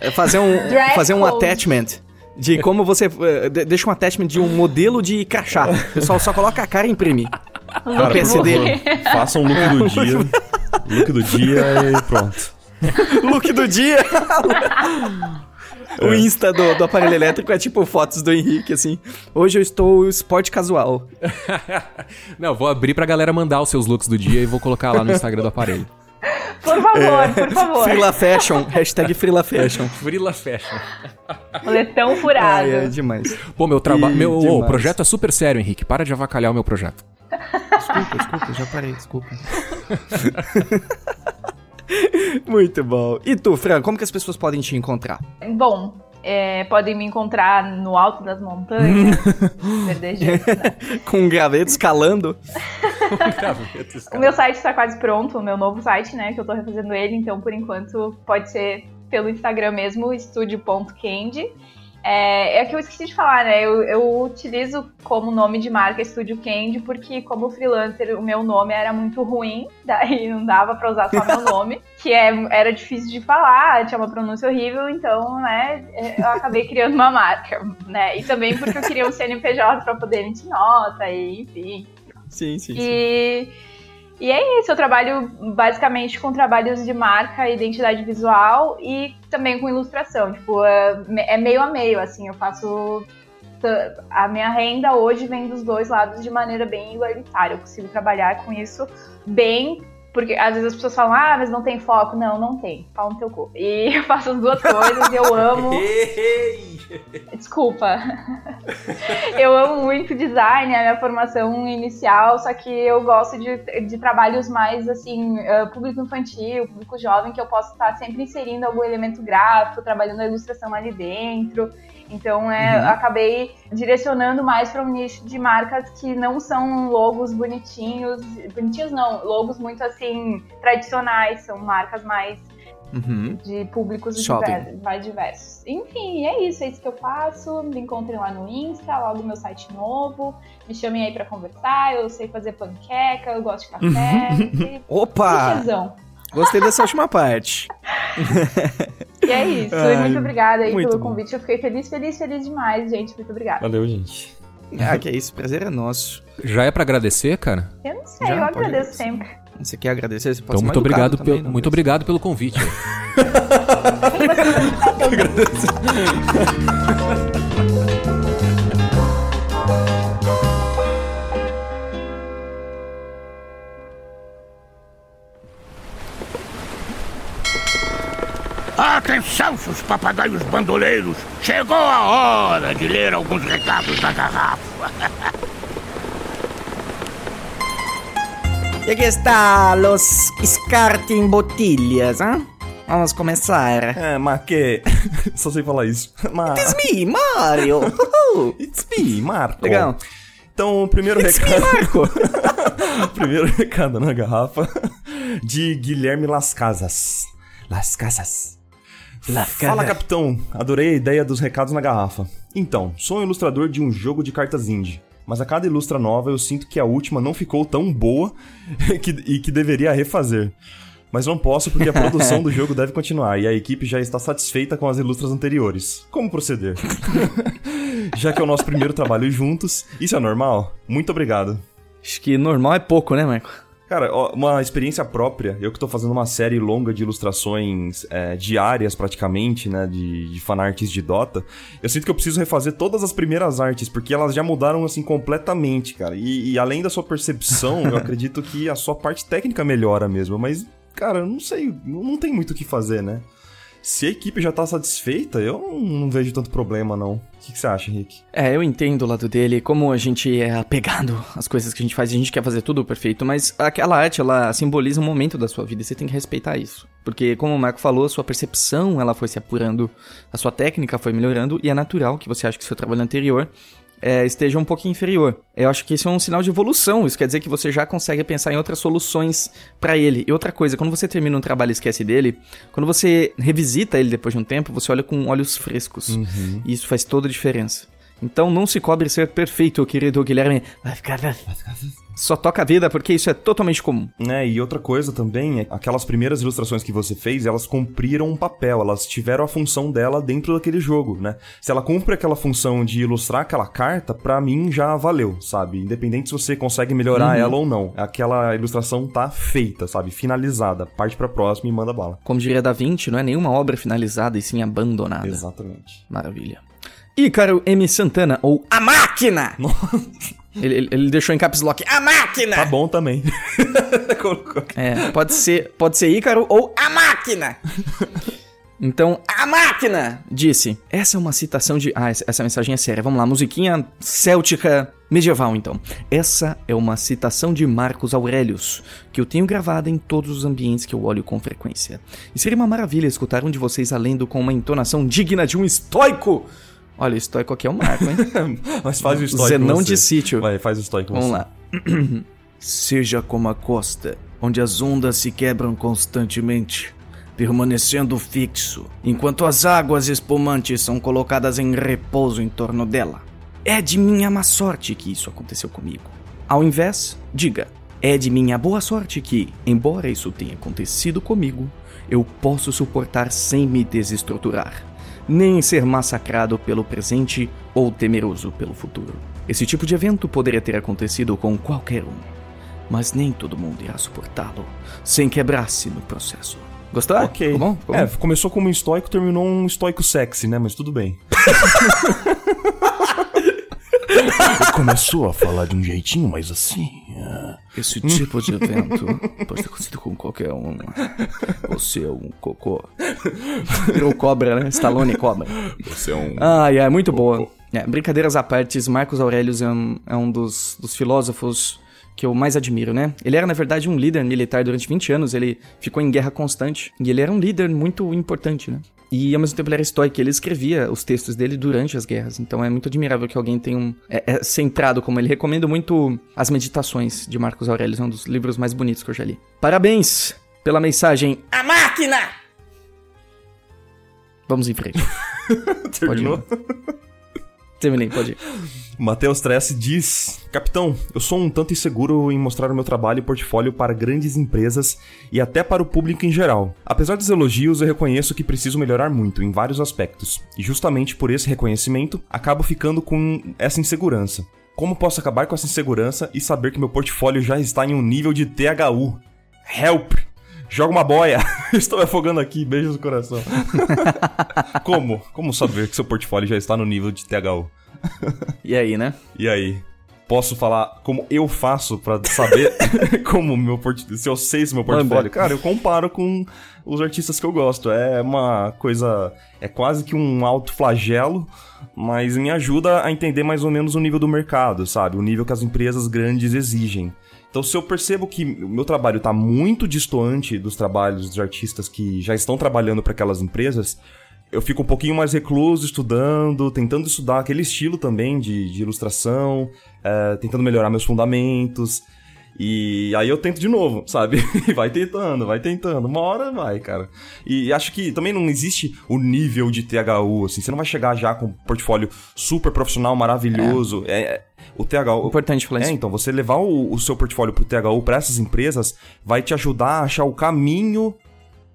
é, fazer um fazer um attachment de como você. Uh, deixa um attachment de um modelo de crachá. O pessoal só coloca a cara e imprime. Cara, o PC dele. Faça um look do dia. look do dia e pronto. look do dia! O Insta do, do, aparelho elétrico é tipo fotos do Henrique, assim. Hoje eu estou esporte casual. Não, vou abrir pra galera mandar os seus looks do dia e vou colocar lá no Instagram do aparelho. Por favor, é, por favor. Frila Fashion. Hashtag Frila Fashion. Frila Fashion. Moletão furado. é demais. Pô, meu trabalho. Meu oh, projeto é super sério, Henrique. Para de avacalhar o meu projeto. Desculpa, desculpa, já parei, desculpa. Muito bom. E tu, Fran, como que as pessoas podem te encontrar? Bom, é, podem me encontrar no alto das montanhas. né? Com um graveto escalando. O meu site está quase pronto, o meu novo site, né? Que eu estou refazendo ele, então por enquanto pode ser pelo Instagram mesmo, estúdio.candy. É, é que eu esqueci de falar, né? Eu, eu utilizo como nome de marca Estúdio Candy porque, como freelancer, o meu nome era muito ruim, daí não dava pra usar só meu nome, que é, era difícil de falar, tinha uma pronúncia horrível, então, né, eu acabei criando uma marca, né? E também porque eu queria um CNPJ pra poder emitir nota, e enfim. Sim, sim, e... sim. E é isso, eu trabalho basicamente com trabalhos de marca, identidade visual e também com ilustração. Tipo, é, é meio a meio, assim, eu faço. A minha renda hoje vem dos dois lados de maneira bem igualitária. Eu consigo trabalhar com isso bem porque às vezes as pessoas falam, ah, mas não tem foco. Não, não tem. Fala no teu cu. E eu faço as duas coisas e eu amo. Desculpa. eu amo muito design, a minha formação inicial, só que eu gosto de, de trabalhos mais assim, uh, público infantil, público jovem, que eu posso estar sempre inserindo algum elemento gráfico, trabalhando a ilustração ali dentro. Então, é, uhum. acabei direcionando mais para um nicho de marcas que não são logos bonitinhos, bonitinhos não, logos muito assim tradicionais, são marcas mais uhum. de públicos diversos, mais diversos. Enfim, é isso, é isso que eu faço. Me encontrem lá no Insta, logo meu site novo. Me chamem aí para conversar. Eu sei fazer panqueca, eu gosto de café. e... Opa! Gostei dessa última parte. E é isso. Ai, muito obrigada aí muito pelo bom. convite. Eu fiquei feliz, feliz, feliz demais, gente. Muito obrigada. Valeu, gente. Ah, que é isso. Prazer é nosso. Já é para agradecer, cara? Eu não sei, Já eu agradeço sempre. Você quer agradecer? Você pode então, muito obrigado, também, muito obrigado pelo convite. Atenção, seus papagaios bandoleiros! Chegou a hora de ler alguns recados da garrafa. E aqui está los Scarting Botilhas, hein? Vamos começar. É, mas que... Só sei falar isso. Mas... It's me, Mario! It's me, Marco. Legal. Então, o primeiro It's me, recado... Marco! primeiro recado na garrafa de Guilherme Las Casas. Las Casas. Fala, capitão. Adorei a ideia dos recados na garrafa. Então, sou um ilustrador de um jogo de cartas indie. Mas a cada ilustra nova eu sinto que a última não ficou tão boa que- e que deveria refazer. Mas não posso porque a produção do jogo deve continuar e a equipe já está satisfeita com as ilustras anteriores. Como proceder? já que é o nosso primeiro trabalho juntos, isso é normal? Muito obrigado. Acho que normal é pouco, né, Marco? Cara, ó, uma experiência própria, eu que tô fazendo uma série longa de ilustrações é, diárias praticamente, né, de, de fanarts de Dota, eu sinto que eu preciso refazer todas as primeiras artes, porque elas já mudaram, assim, completamente, cara. E, e além da sua percepção, eu acredito que a sua parte técnica melhora mesmo, mas, cara, eu não sei, não tem muito o que fazer, né? Se a equipe já tá satisfeita, eu não, vejo tanto problema, não. O que, você acha, Henrique? É, eu entendo o lado dele, como a gente é apegado às coisas que a gente faz a gente quer fazer tudo perfeito, mas aquela arte, ela simboliza um momento da sua vida e você tem que respeitar isso. Porque, como o Marco falou, a sua percepção, ela foi se apurando, a sua técnica foi melhorando e é natural que você ache que seu trabalho anterior é, esteja um pouquinho inferior. Eu acho que isso é um sinal de evolução. Isso quer dizer que você já consegue pensar em outras soluções pra ele. E outra coisa, quando você termina um trabalho e esquece dele, quando você revisita ele depois de um tempo, você olha com olhos frescos. E isso faz toda a diferença. Então não se cobre ser perfeito, querido Guilherme. Vai ficar. Só toca a vida porque isso é totalmente comum. né? E outra coisa também é aquelas primeiras ilustrações que você fez, elas cumpriram um papel, elas tiveram a função dela dentro daquele jogo, né? Se ela cumpre aquela função de ilustrar aquela carta, pra mim já valeu, sabe? Independente se você consegue melhorar ela ou não. Aquela ilustração tá feita, sabe? Finalizada. Parte pra próxima e manda bala. Como diria Da Vinci, não é nenhuma obra finalizada e sim abandonada. Exatamente. Maravilha. Ícaro M. Santana, ou A Máquina! Ele, ele- ele deixou em caps lock, A Máquina! Tá bom também. Colocou. É, pode ser, pode ser Ícaro ou A Máquina. Então, a máquina disse. Essa é uma citação de. Ah, essa, essa mensagem é séria. Vamos lá, musiquinha céltica medieval, então. Essa é uma citação de Marcos Aurelius, que eu tenho gravada em todos os ambientes que eu olho com frequência. E seria uma maravilha escutar um de vocês a lendo com uma entonação digna de um estoico. Olha, o estoico aqui é o Marco, hein? Mas faz o estoico Zenão você. de sítio. Vai, faz o estoico Vamos você. lá. Seja como a costa, onde as ondas se quebram constantemente, permanecendo fixo, enquanto as águas espumantes são colocadas em repouso em torno dela. É de minha má sorte que isso aconteceu comigo. Ao invés, diga: é de minha boa sorte que, embora isso tenha acontecido comigo, eu posso suportar sem me desestruturar, nem ser massacrado pelo presente ou temeroso pelo futuro. Esse tipo de evento poderia ter acontecido com qualquer um, mas nem todo mundo irá suportá-lo sem quebrar-se no processo. Gostou? Ok. Ficou bom? Ficou é, bom? começou como um estoico, terminou um estoico sexy, né? Mas tudo bem. Começou a falar de um jeitinho mais assim. Esse tipo de evento pode ter acontecido com qualquer um. Você é um cocô. Virou cobra, né? Stallone cobra. Você é um. Ai, é muito boa. É, brincadeiras à parte, Marcos Aurelius é um, é um dos, dos filósofos que eu mais admiro, né? Ele era, na verdade, um líder militar durante 20 anos, ele ficou em guerra constante, e ele era um líder muito importante, né? E ao mesmo tempo ele era estoico, ele escrevia os textos dele durante as guerras, então é muito admirável que alguém tenha um... É, é centrado como ele. Recomendo muito As Meditações de Marcos Aurelius, é um dos livros mais bonitos que eu já li. Parabéns pela mensagem A Máquina! Vamos em frente. Terminou? Terminei, pode ir. Matheus Tress diz: Capitão, eu sou um tanto inseguro em mostrar o meu trabalho e portfólio para grandes empresas e até para o público em geral. Apesar dos elogios, eu reconheço que preciso melhorar muito em vários aspectos, e justamente por esse reconhecimento, acabo ficando com essa insegurança. Como posso acabar com essa insegurança e saber que meu portfólio já está em um nível de THU? Help! Joga uma boia. Estou me afogando aqui. Beijos no coração. Como? Como saber que seu portfólio já está no nível de THU? E aí, né? E aí? Posso falar como eu faço pra saber como meu portfólio, se eu sei se meu portfólio? Cara, eu comparo com os artistas que eu gosto. É uma coisa, é quase que um alto flagelo, mas me ajuda a entender mais ou menos o nível do mercado, sabe? O nível que as empresas grandes exigem. Então, se eu percebo que o meu trabalho está muito distante dos trabalhos dos artistas que já estão trabalhando para aquelas empresas, eu fico um pouquinho mais recluso, estudando, tentando estudar aquele estilo também de, de ilustração, é, tentando melhorar meus fundamentos. E aí eu tento de novo, sabe? vai tentando, vai tentando. Uma hora vai, cara. E acho que também não existe o nível de THU, assim. Você não vai chegar já com um portfólio super profissional, maravilhoso. É. é o THU. Importante falar é, isso. então, você levar o, o seu portfólio pro THU para essas empresas vai te ajudar a achar o caminho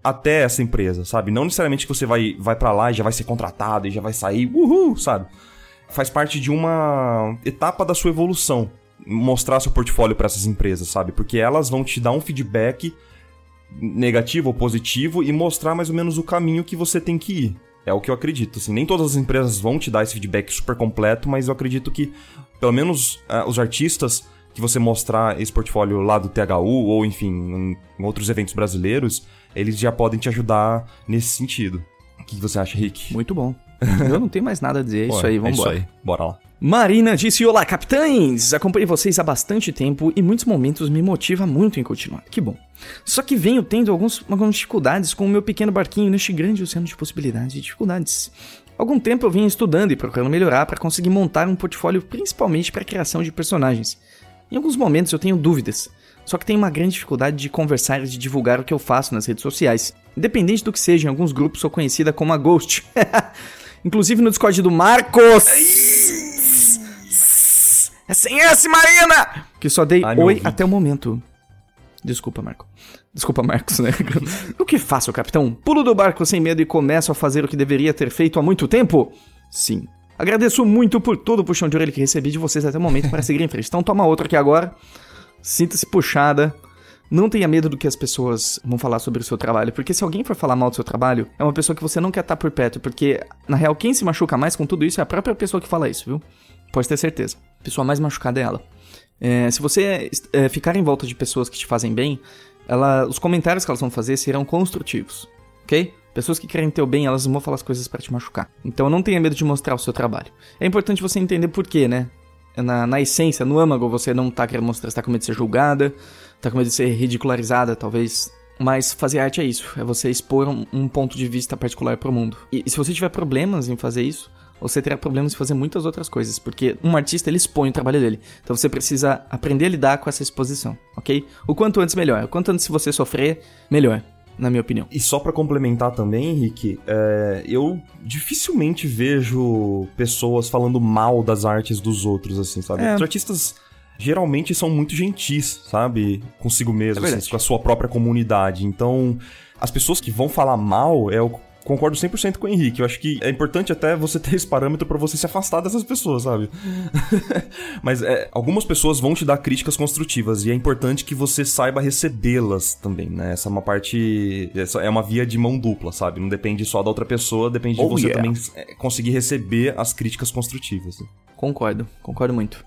até essa empresa, sabe? Não necessariamente que você vai, vai para lá e já vai ser contratado e já vai sair, uhul, sabe? Faz parte de uma etapa da sua evolução mostrar seu portfólio para essas empresas, sabe? Porque elas vão te dar um feedback negativo ou positivo e mostrar mais ou menos o caminho que você tem que ir. É o que eu acredito. Assim, nem todas as empresas vão te dar esse feedback super completo, mas eu acredito que, pelo menos, uh, os artistas que você mostrar esse portfólio lá do THU, ou enfim, em, outros eventos brasileiros, eles já podem te ajudar nesse sentido. O que você acha, Rick? Muito bom. eu não tenho mais nada a dizer. É isso aí, vamos embora. É isso aí. Bora lá. Marina disse: Olá, capitães! Acompanhei vocês há bastante tempo e muitos momentos me motiva muito em continuar. Que bom. Só que venho tendo alguns, algumas dificuldades com o meu pequeno barquinho neste grande oceano de possibilidades e dificuldades. Algum tempo eu venho estudando e procurando melhorar para conseguir montar um portfólio principalmente para a criação de personagens. Em alguns momentos eu tenho dúvidas, só que tenho uma grande dificuldade de conversar e de divulgar o que eu faço nas redes sociais. Independente do que seja, em alguns grupos sou conhecida como a Ghost. Inclusive no Discord do Marcos! É sem esse, Marina! Que só dei Ai, oi até o momento. Desculpa, Marco. Desculpa, Marcos, né? o que faço, capitão? Pulo do barco sem medo e começo a fazer o que deveria ter feito há muito tempo? Sim. Agradeço muito por todo o puxão de orelha que recebi de vocês até o momento para seguir em frente. Então toma outra aqui agora. Sinta-se puxada. Não tenha medo do que as pessoas vão falar sobre o seu trabalho, porque se alguém for falar mal do seu trabalho, é uma pessoa que você não quer estar por perto, porque na real quem se machuca mais com tudo isso é a própria pessoa que fala isso, viu? Pode ter certeza. A pessoa mais machucada é ela. É, se você é, ficar em volta de pessoas que te fazem bem, ela, os comentários que elas vão fazer serão construtivos, ok? Pessoas que querem teu bem, elas vão falar as coisas para te machucar. Então não tenha medo de mostrar o seu trabalho. É importante você entender por quê, né? Na, na essência, no âmago, você não tá querendo mostrar, você tá com medo de ser julgada, tá com medo de ser ridicularizada, talvez. Mas fazer arte é isso, é você expor um, um ponto de vista particular pro mundo. E, e se você tiver problemas em fazer isso, você terá problemas em fazer muitas outras coisas, porque um artista ele expõe o trabalho dele. Então você precisa aprender a lidar com essa exposição, ok? O quanto antes melhor. O quanto antes você sofrer, melhor. Na minha opinião. E só para complementar também, Henrique, é, eu dificilmente vejo pessoas falando mal das artes dos outros, assim, sabe? É. Os artistas geralmente são muito gentis, sabe? Consigo mesmo, é assim, com a sua própria comunidade. Então, as pessoas que vão falar mal é o concordo 100% com o Henrique. Eu acho que é importante até você ter esse parâmetro para você se afastar dessas pessoas, sabe? Mas é, algumas pessoas vão te dar críticas construtivas e é importante que você saiba recebê-las também, né? Essa é uma parte. Essa é uma via de mão dupla, sabe? Não depende só da outra pessoa, depende oh, de você yeah. também é, conseguir receber as críticas construtivas. Concordo, concordo muito.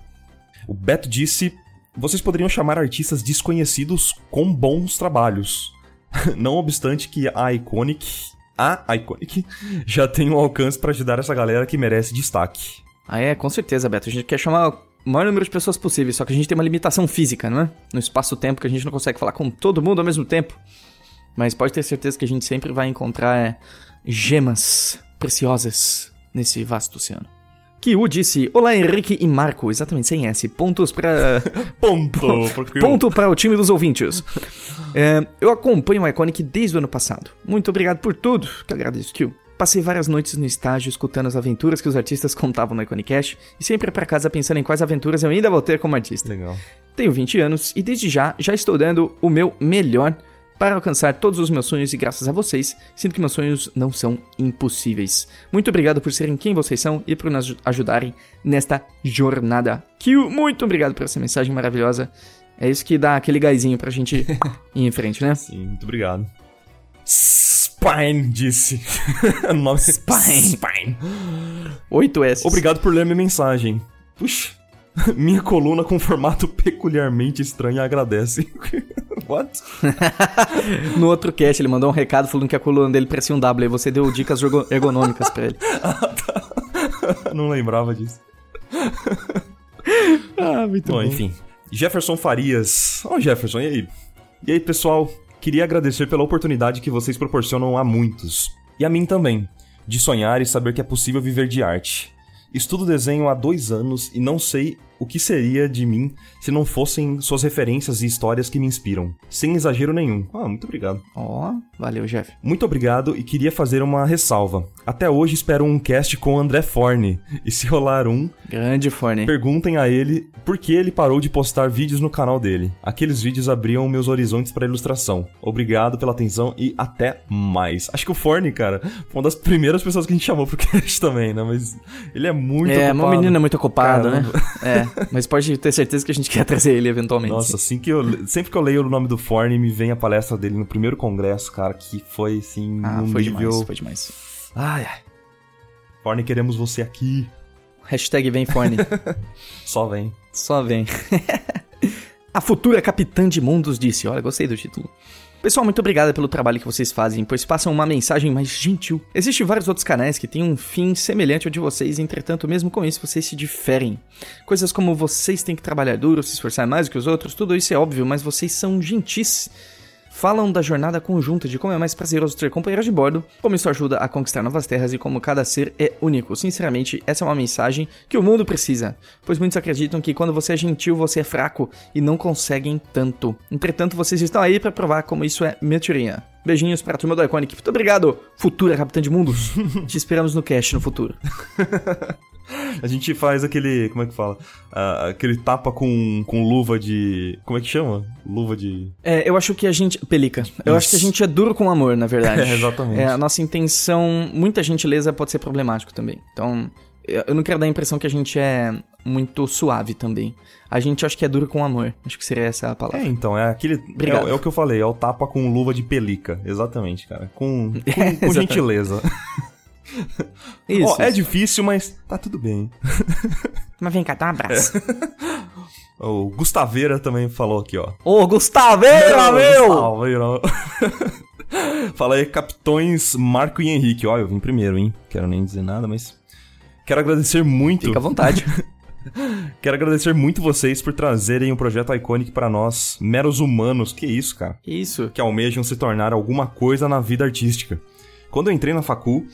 O Beto disse. Vocês poderiam chamar artistas desconhecidos com bons trabalhos. Não obstante que a Iconic a Iconic já tem um alcance para ajudar essa galera que merece destaque. Ah, é, com certeza, Beto. A gente quer chamar o maior número de pessoas possível, só que a gente tem uma limitação física, não é? No espaço-tempo que a gente não consegue falar com todo mundo ao mesmo tempo. Mas pode ter certeza que a gente sempre vai encontrar é, gemas preciosas nesse vasto oceano. Kiu disse: Olá, Henrique e Marco. Exatamente, sem S. Pontos para. Ponto. Ponto para o time dos ouvintes. É, eu acompanho o Iconic desde o ano passado. Muito obrigado por tudo. Que agradeço, Kiu. Passei várias noites no estágio escutando as aventuras que os artistas contavam no Iconicast e sempre para casa pensando em quais aventuras eu ainda vou ter como artista. Legal. Tenho 20 anos e desde já já estou dando o meu melhor para alcançar todos os meus sonhos e graças a vocês, sinto que meus sonhos não são impossíveis. Muito obrigado por serem quem vocês são e por nos ajudarem nesta jornada. Kill, muito obrigado por essa mensagem maravilhosa. É isso que dá aquele gásinho pra gente ir em frente, né? Sim, muito obrigado. Spine disse. o nome Spine. Spine. 8 S. Obrigado por ler minha mensagem. Puxa. Minha coluna com formato peculiarmente estranho agradece. What? No outro cast, ele mandou um recado falando que a coluna dele parecia um W. E você deu dicas ergo- ergonômicas pra ele. Não lembrava disso. Ah, muito Bom, enfim. Jefferson Farias. Ó, Jefferson, e aí? E aí, pessoal? Queria agradecer pela oportunidade que vocês proporcionam a muitos. E a mim também. De sonhar e saber que é possível viver de arte. Estudo desenho há dois anos e não sei o que seria de mim se não fossem suas referências e histórias que me inspiram. Sem exagero nenhum. Ah, muito obrigado. Ó, valeu, Jeff. Muito obrigado e queria fazer uma ressalva. Até hoje espero um cast com o André Forne. E se rolar um, Grande Forne. Perguntem a ele por que ele parou de postar vídeos no canal dele. Aqueles vídeos abriam meus horizontes para ilustração. Obrigado pela atenção e até mais. Acho que o Forne, cara, foi uma das primeiras pessoas que a gente chamou pro cast também, né? Mas ele é muito É, ocupado. uma menina muito ocupada, né? É, mas pode ter certeza que a gente quer trazer ele eventualmente. Nossa, assim que eu. Sempre que eu leio o nome do Forne, me vem a palestra dele no primeiro congresso, cara, que foi assim. Ah, num foi nível... demais, foi demais. Ai, ai. Forne, queremos você aqui. Hashtag vem Forne. Só vem. Só vem. a futura capitã de mundos disse: Olha, gostei do título. Pessoal, muito obrigado pelo trabalho que vocês fazem, pois passam uma mensagem mais gentil. Existem vários outros canais que têm um fim semelhante ao de vocês, entretanto, mesmo com isso, vocês se diferem. Coisas como vocês têm que trabalhar duro, se esforçar mais do que os outros, tudo isso é óbvio, mas vocês são gentis. Falam da jornada conjunta, de como é mais prazeroso ter companheiros de bordo, como isso ajuda a conquistar novas terras e como cada ser é único. Sinceramente, essa é uma mensagem que o mundo precisa, pois muitos acreditam que quando você é gentil, você é fraco e não conseguem tanto. Entretanto, vocês estão aí para provar como isso é mentirinha. Beijinhos para a turma do Iconic. Muito obrigado, futura Capitã de Mundos. Te esperamos no cast no futuro. A gente faz aquele. Como é que fala? Ah, aquele tapa com, com luva de. Como é que chama? Luva de. É, eu acho que a gente. Pelica. Eu acho que a gente é duro com amor, na verdade. É, exatamente. É, a nossa intenção. Muita gentileza pode ser problemático também. Então, eu não quero dar a impressão que a gente é muito suave também. A gente acho que é duro com amor. Acho que seria essa a palavra. É, então, é aquele. Obrigado. É, é o que eu falei, é o tapa com luva de pelica. Exatamente, cara. Com, com, É, com gentileza. Isso. Ó, é isso. difícil, mas tá tudo bem. Mas vem cá, dá um abraço. O Gustaveira também falou aqui, ó. Ô, Gustaveira, meu! Gustaveira. Fala aí, capitões Marco e Henrique. Ó, eu vim primeiro, hein? Quero nem dizer nada, mas. Quero agradecer muito. Fica à vontade. Quero agradecer muito vocês por trazerem o projeto Iconic pra nós, meros humanos. Que isso, cara? Isso. que almejam se tornar alguma coisa na vida artística. Quando eu entrei na facul,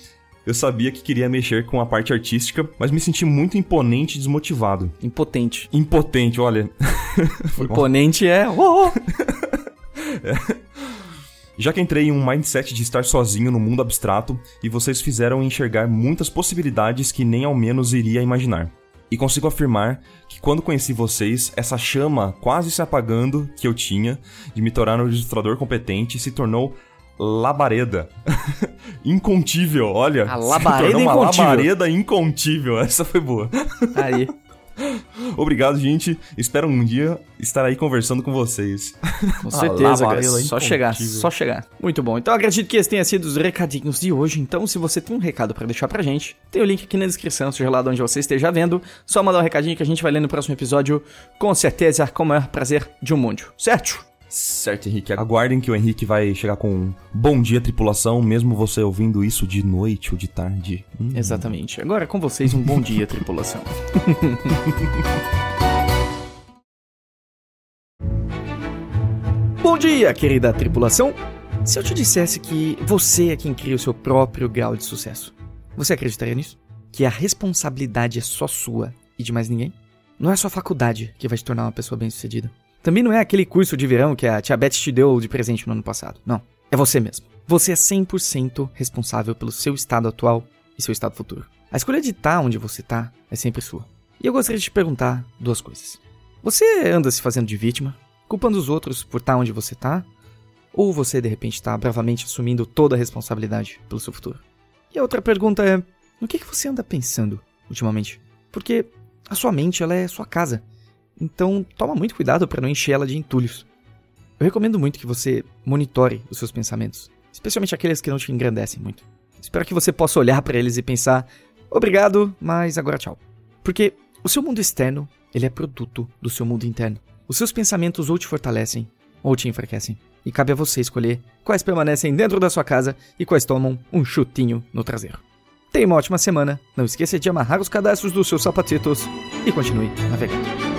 eu sabia que queria mexer com a parte artística, mas me senti muito imponente e desmotivado. Impotente. Impotente, olha. Mal. Imponente é. Oh, oh. Já que entrei em um mindset de estar sozinho no mundo abstrato e vocês fizeram enxergar muitas possibilidades que nem ao menos iria imaginar. E consigo afirmar que quando conheci vocês, essa chama quase se apagando que eu tinha de me tornar um ilustrador competente se tornou labareda. incontível, olha. A labareda uma incontível. labareda incontível. Essa foi boa. Aí. Obrigado, gente. Espero um dia estar aí conversando com vocês. Com certeza, cara. Só incontível. chegar, só chegar. Muito bom. Então acredito que esse tenha sido os recadinhos de hoje. Então, se você tem um recado pra deixar pra gente, tem o link aqui na descrição, seja lá de onde você esteja vendo. Só mandar um recadinho que a gente vai ler no próximo episódio, com certeza, com o maior prazer de um mundo. Certo? Certo, Henrique. Aguardem que o Henrique vai chegar com um bom dia, tripulação, mesmo você ouvindo isso de noite ou de tarde. Hum. Exatamente. Agora com vocês, um bom dia, tripulação. bom dia, querida tripulação. Se eu te dissesse que você é quem cria o seu próprio grau de sucesso, você acreditaria nisso? Que a responsabilidade é só sua e de mais ninguém? Não é só a faculdade que vai te tornar uma pessoa bem-sucedida. Também não é aquele curso de verão que a tia Beth te deu de presente no ano passado. Não. É você mesmo. Você é 100% responsável pelo seu estado atual e seu estado futuro. A escolha de estar onde você está é sempre sua. E eu gostaria de te perguntar duas coisas. Você anda se fazendo de vítima, culpando os outros por estar onde você está? Ou você de repente está bravamente assumindo toda a responsabilidade pelo seu futuro? E a outra pergunta é: no que, que você anda pensando ultimamente? Porque a sua mente ela é sua casa. Então, toma muito cuidado para não encher ela de entulhos. Eu recomendo muito que você monitore os seus pensamentos, especialmente aqueles que não te engrandecem muito. Espero que você possa olhar para eles e pensar: "Obrigado, mas agora tchau". Porque o seu mundo externo, ele é produto do seu mundo interno. Os seus pensamentos ou te fortalecem ou te enfraquecem. E cabe a você escolher quais permanecem dentro da sua casa e quais tomam um chutinho no traseiro. Tenha uma ótima semana, não esqueça de amarrar os cadastros dos seus sapatitos e continue navegando.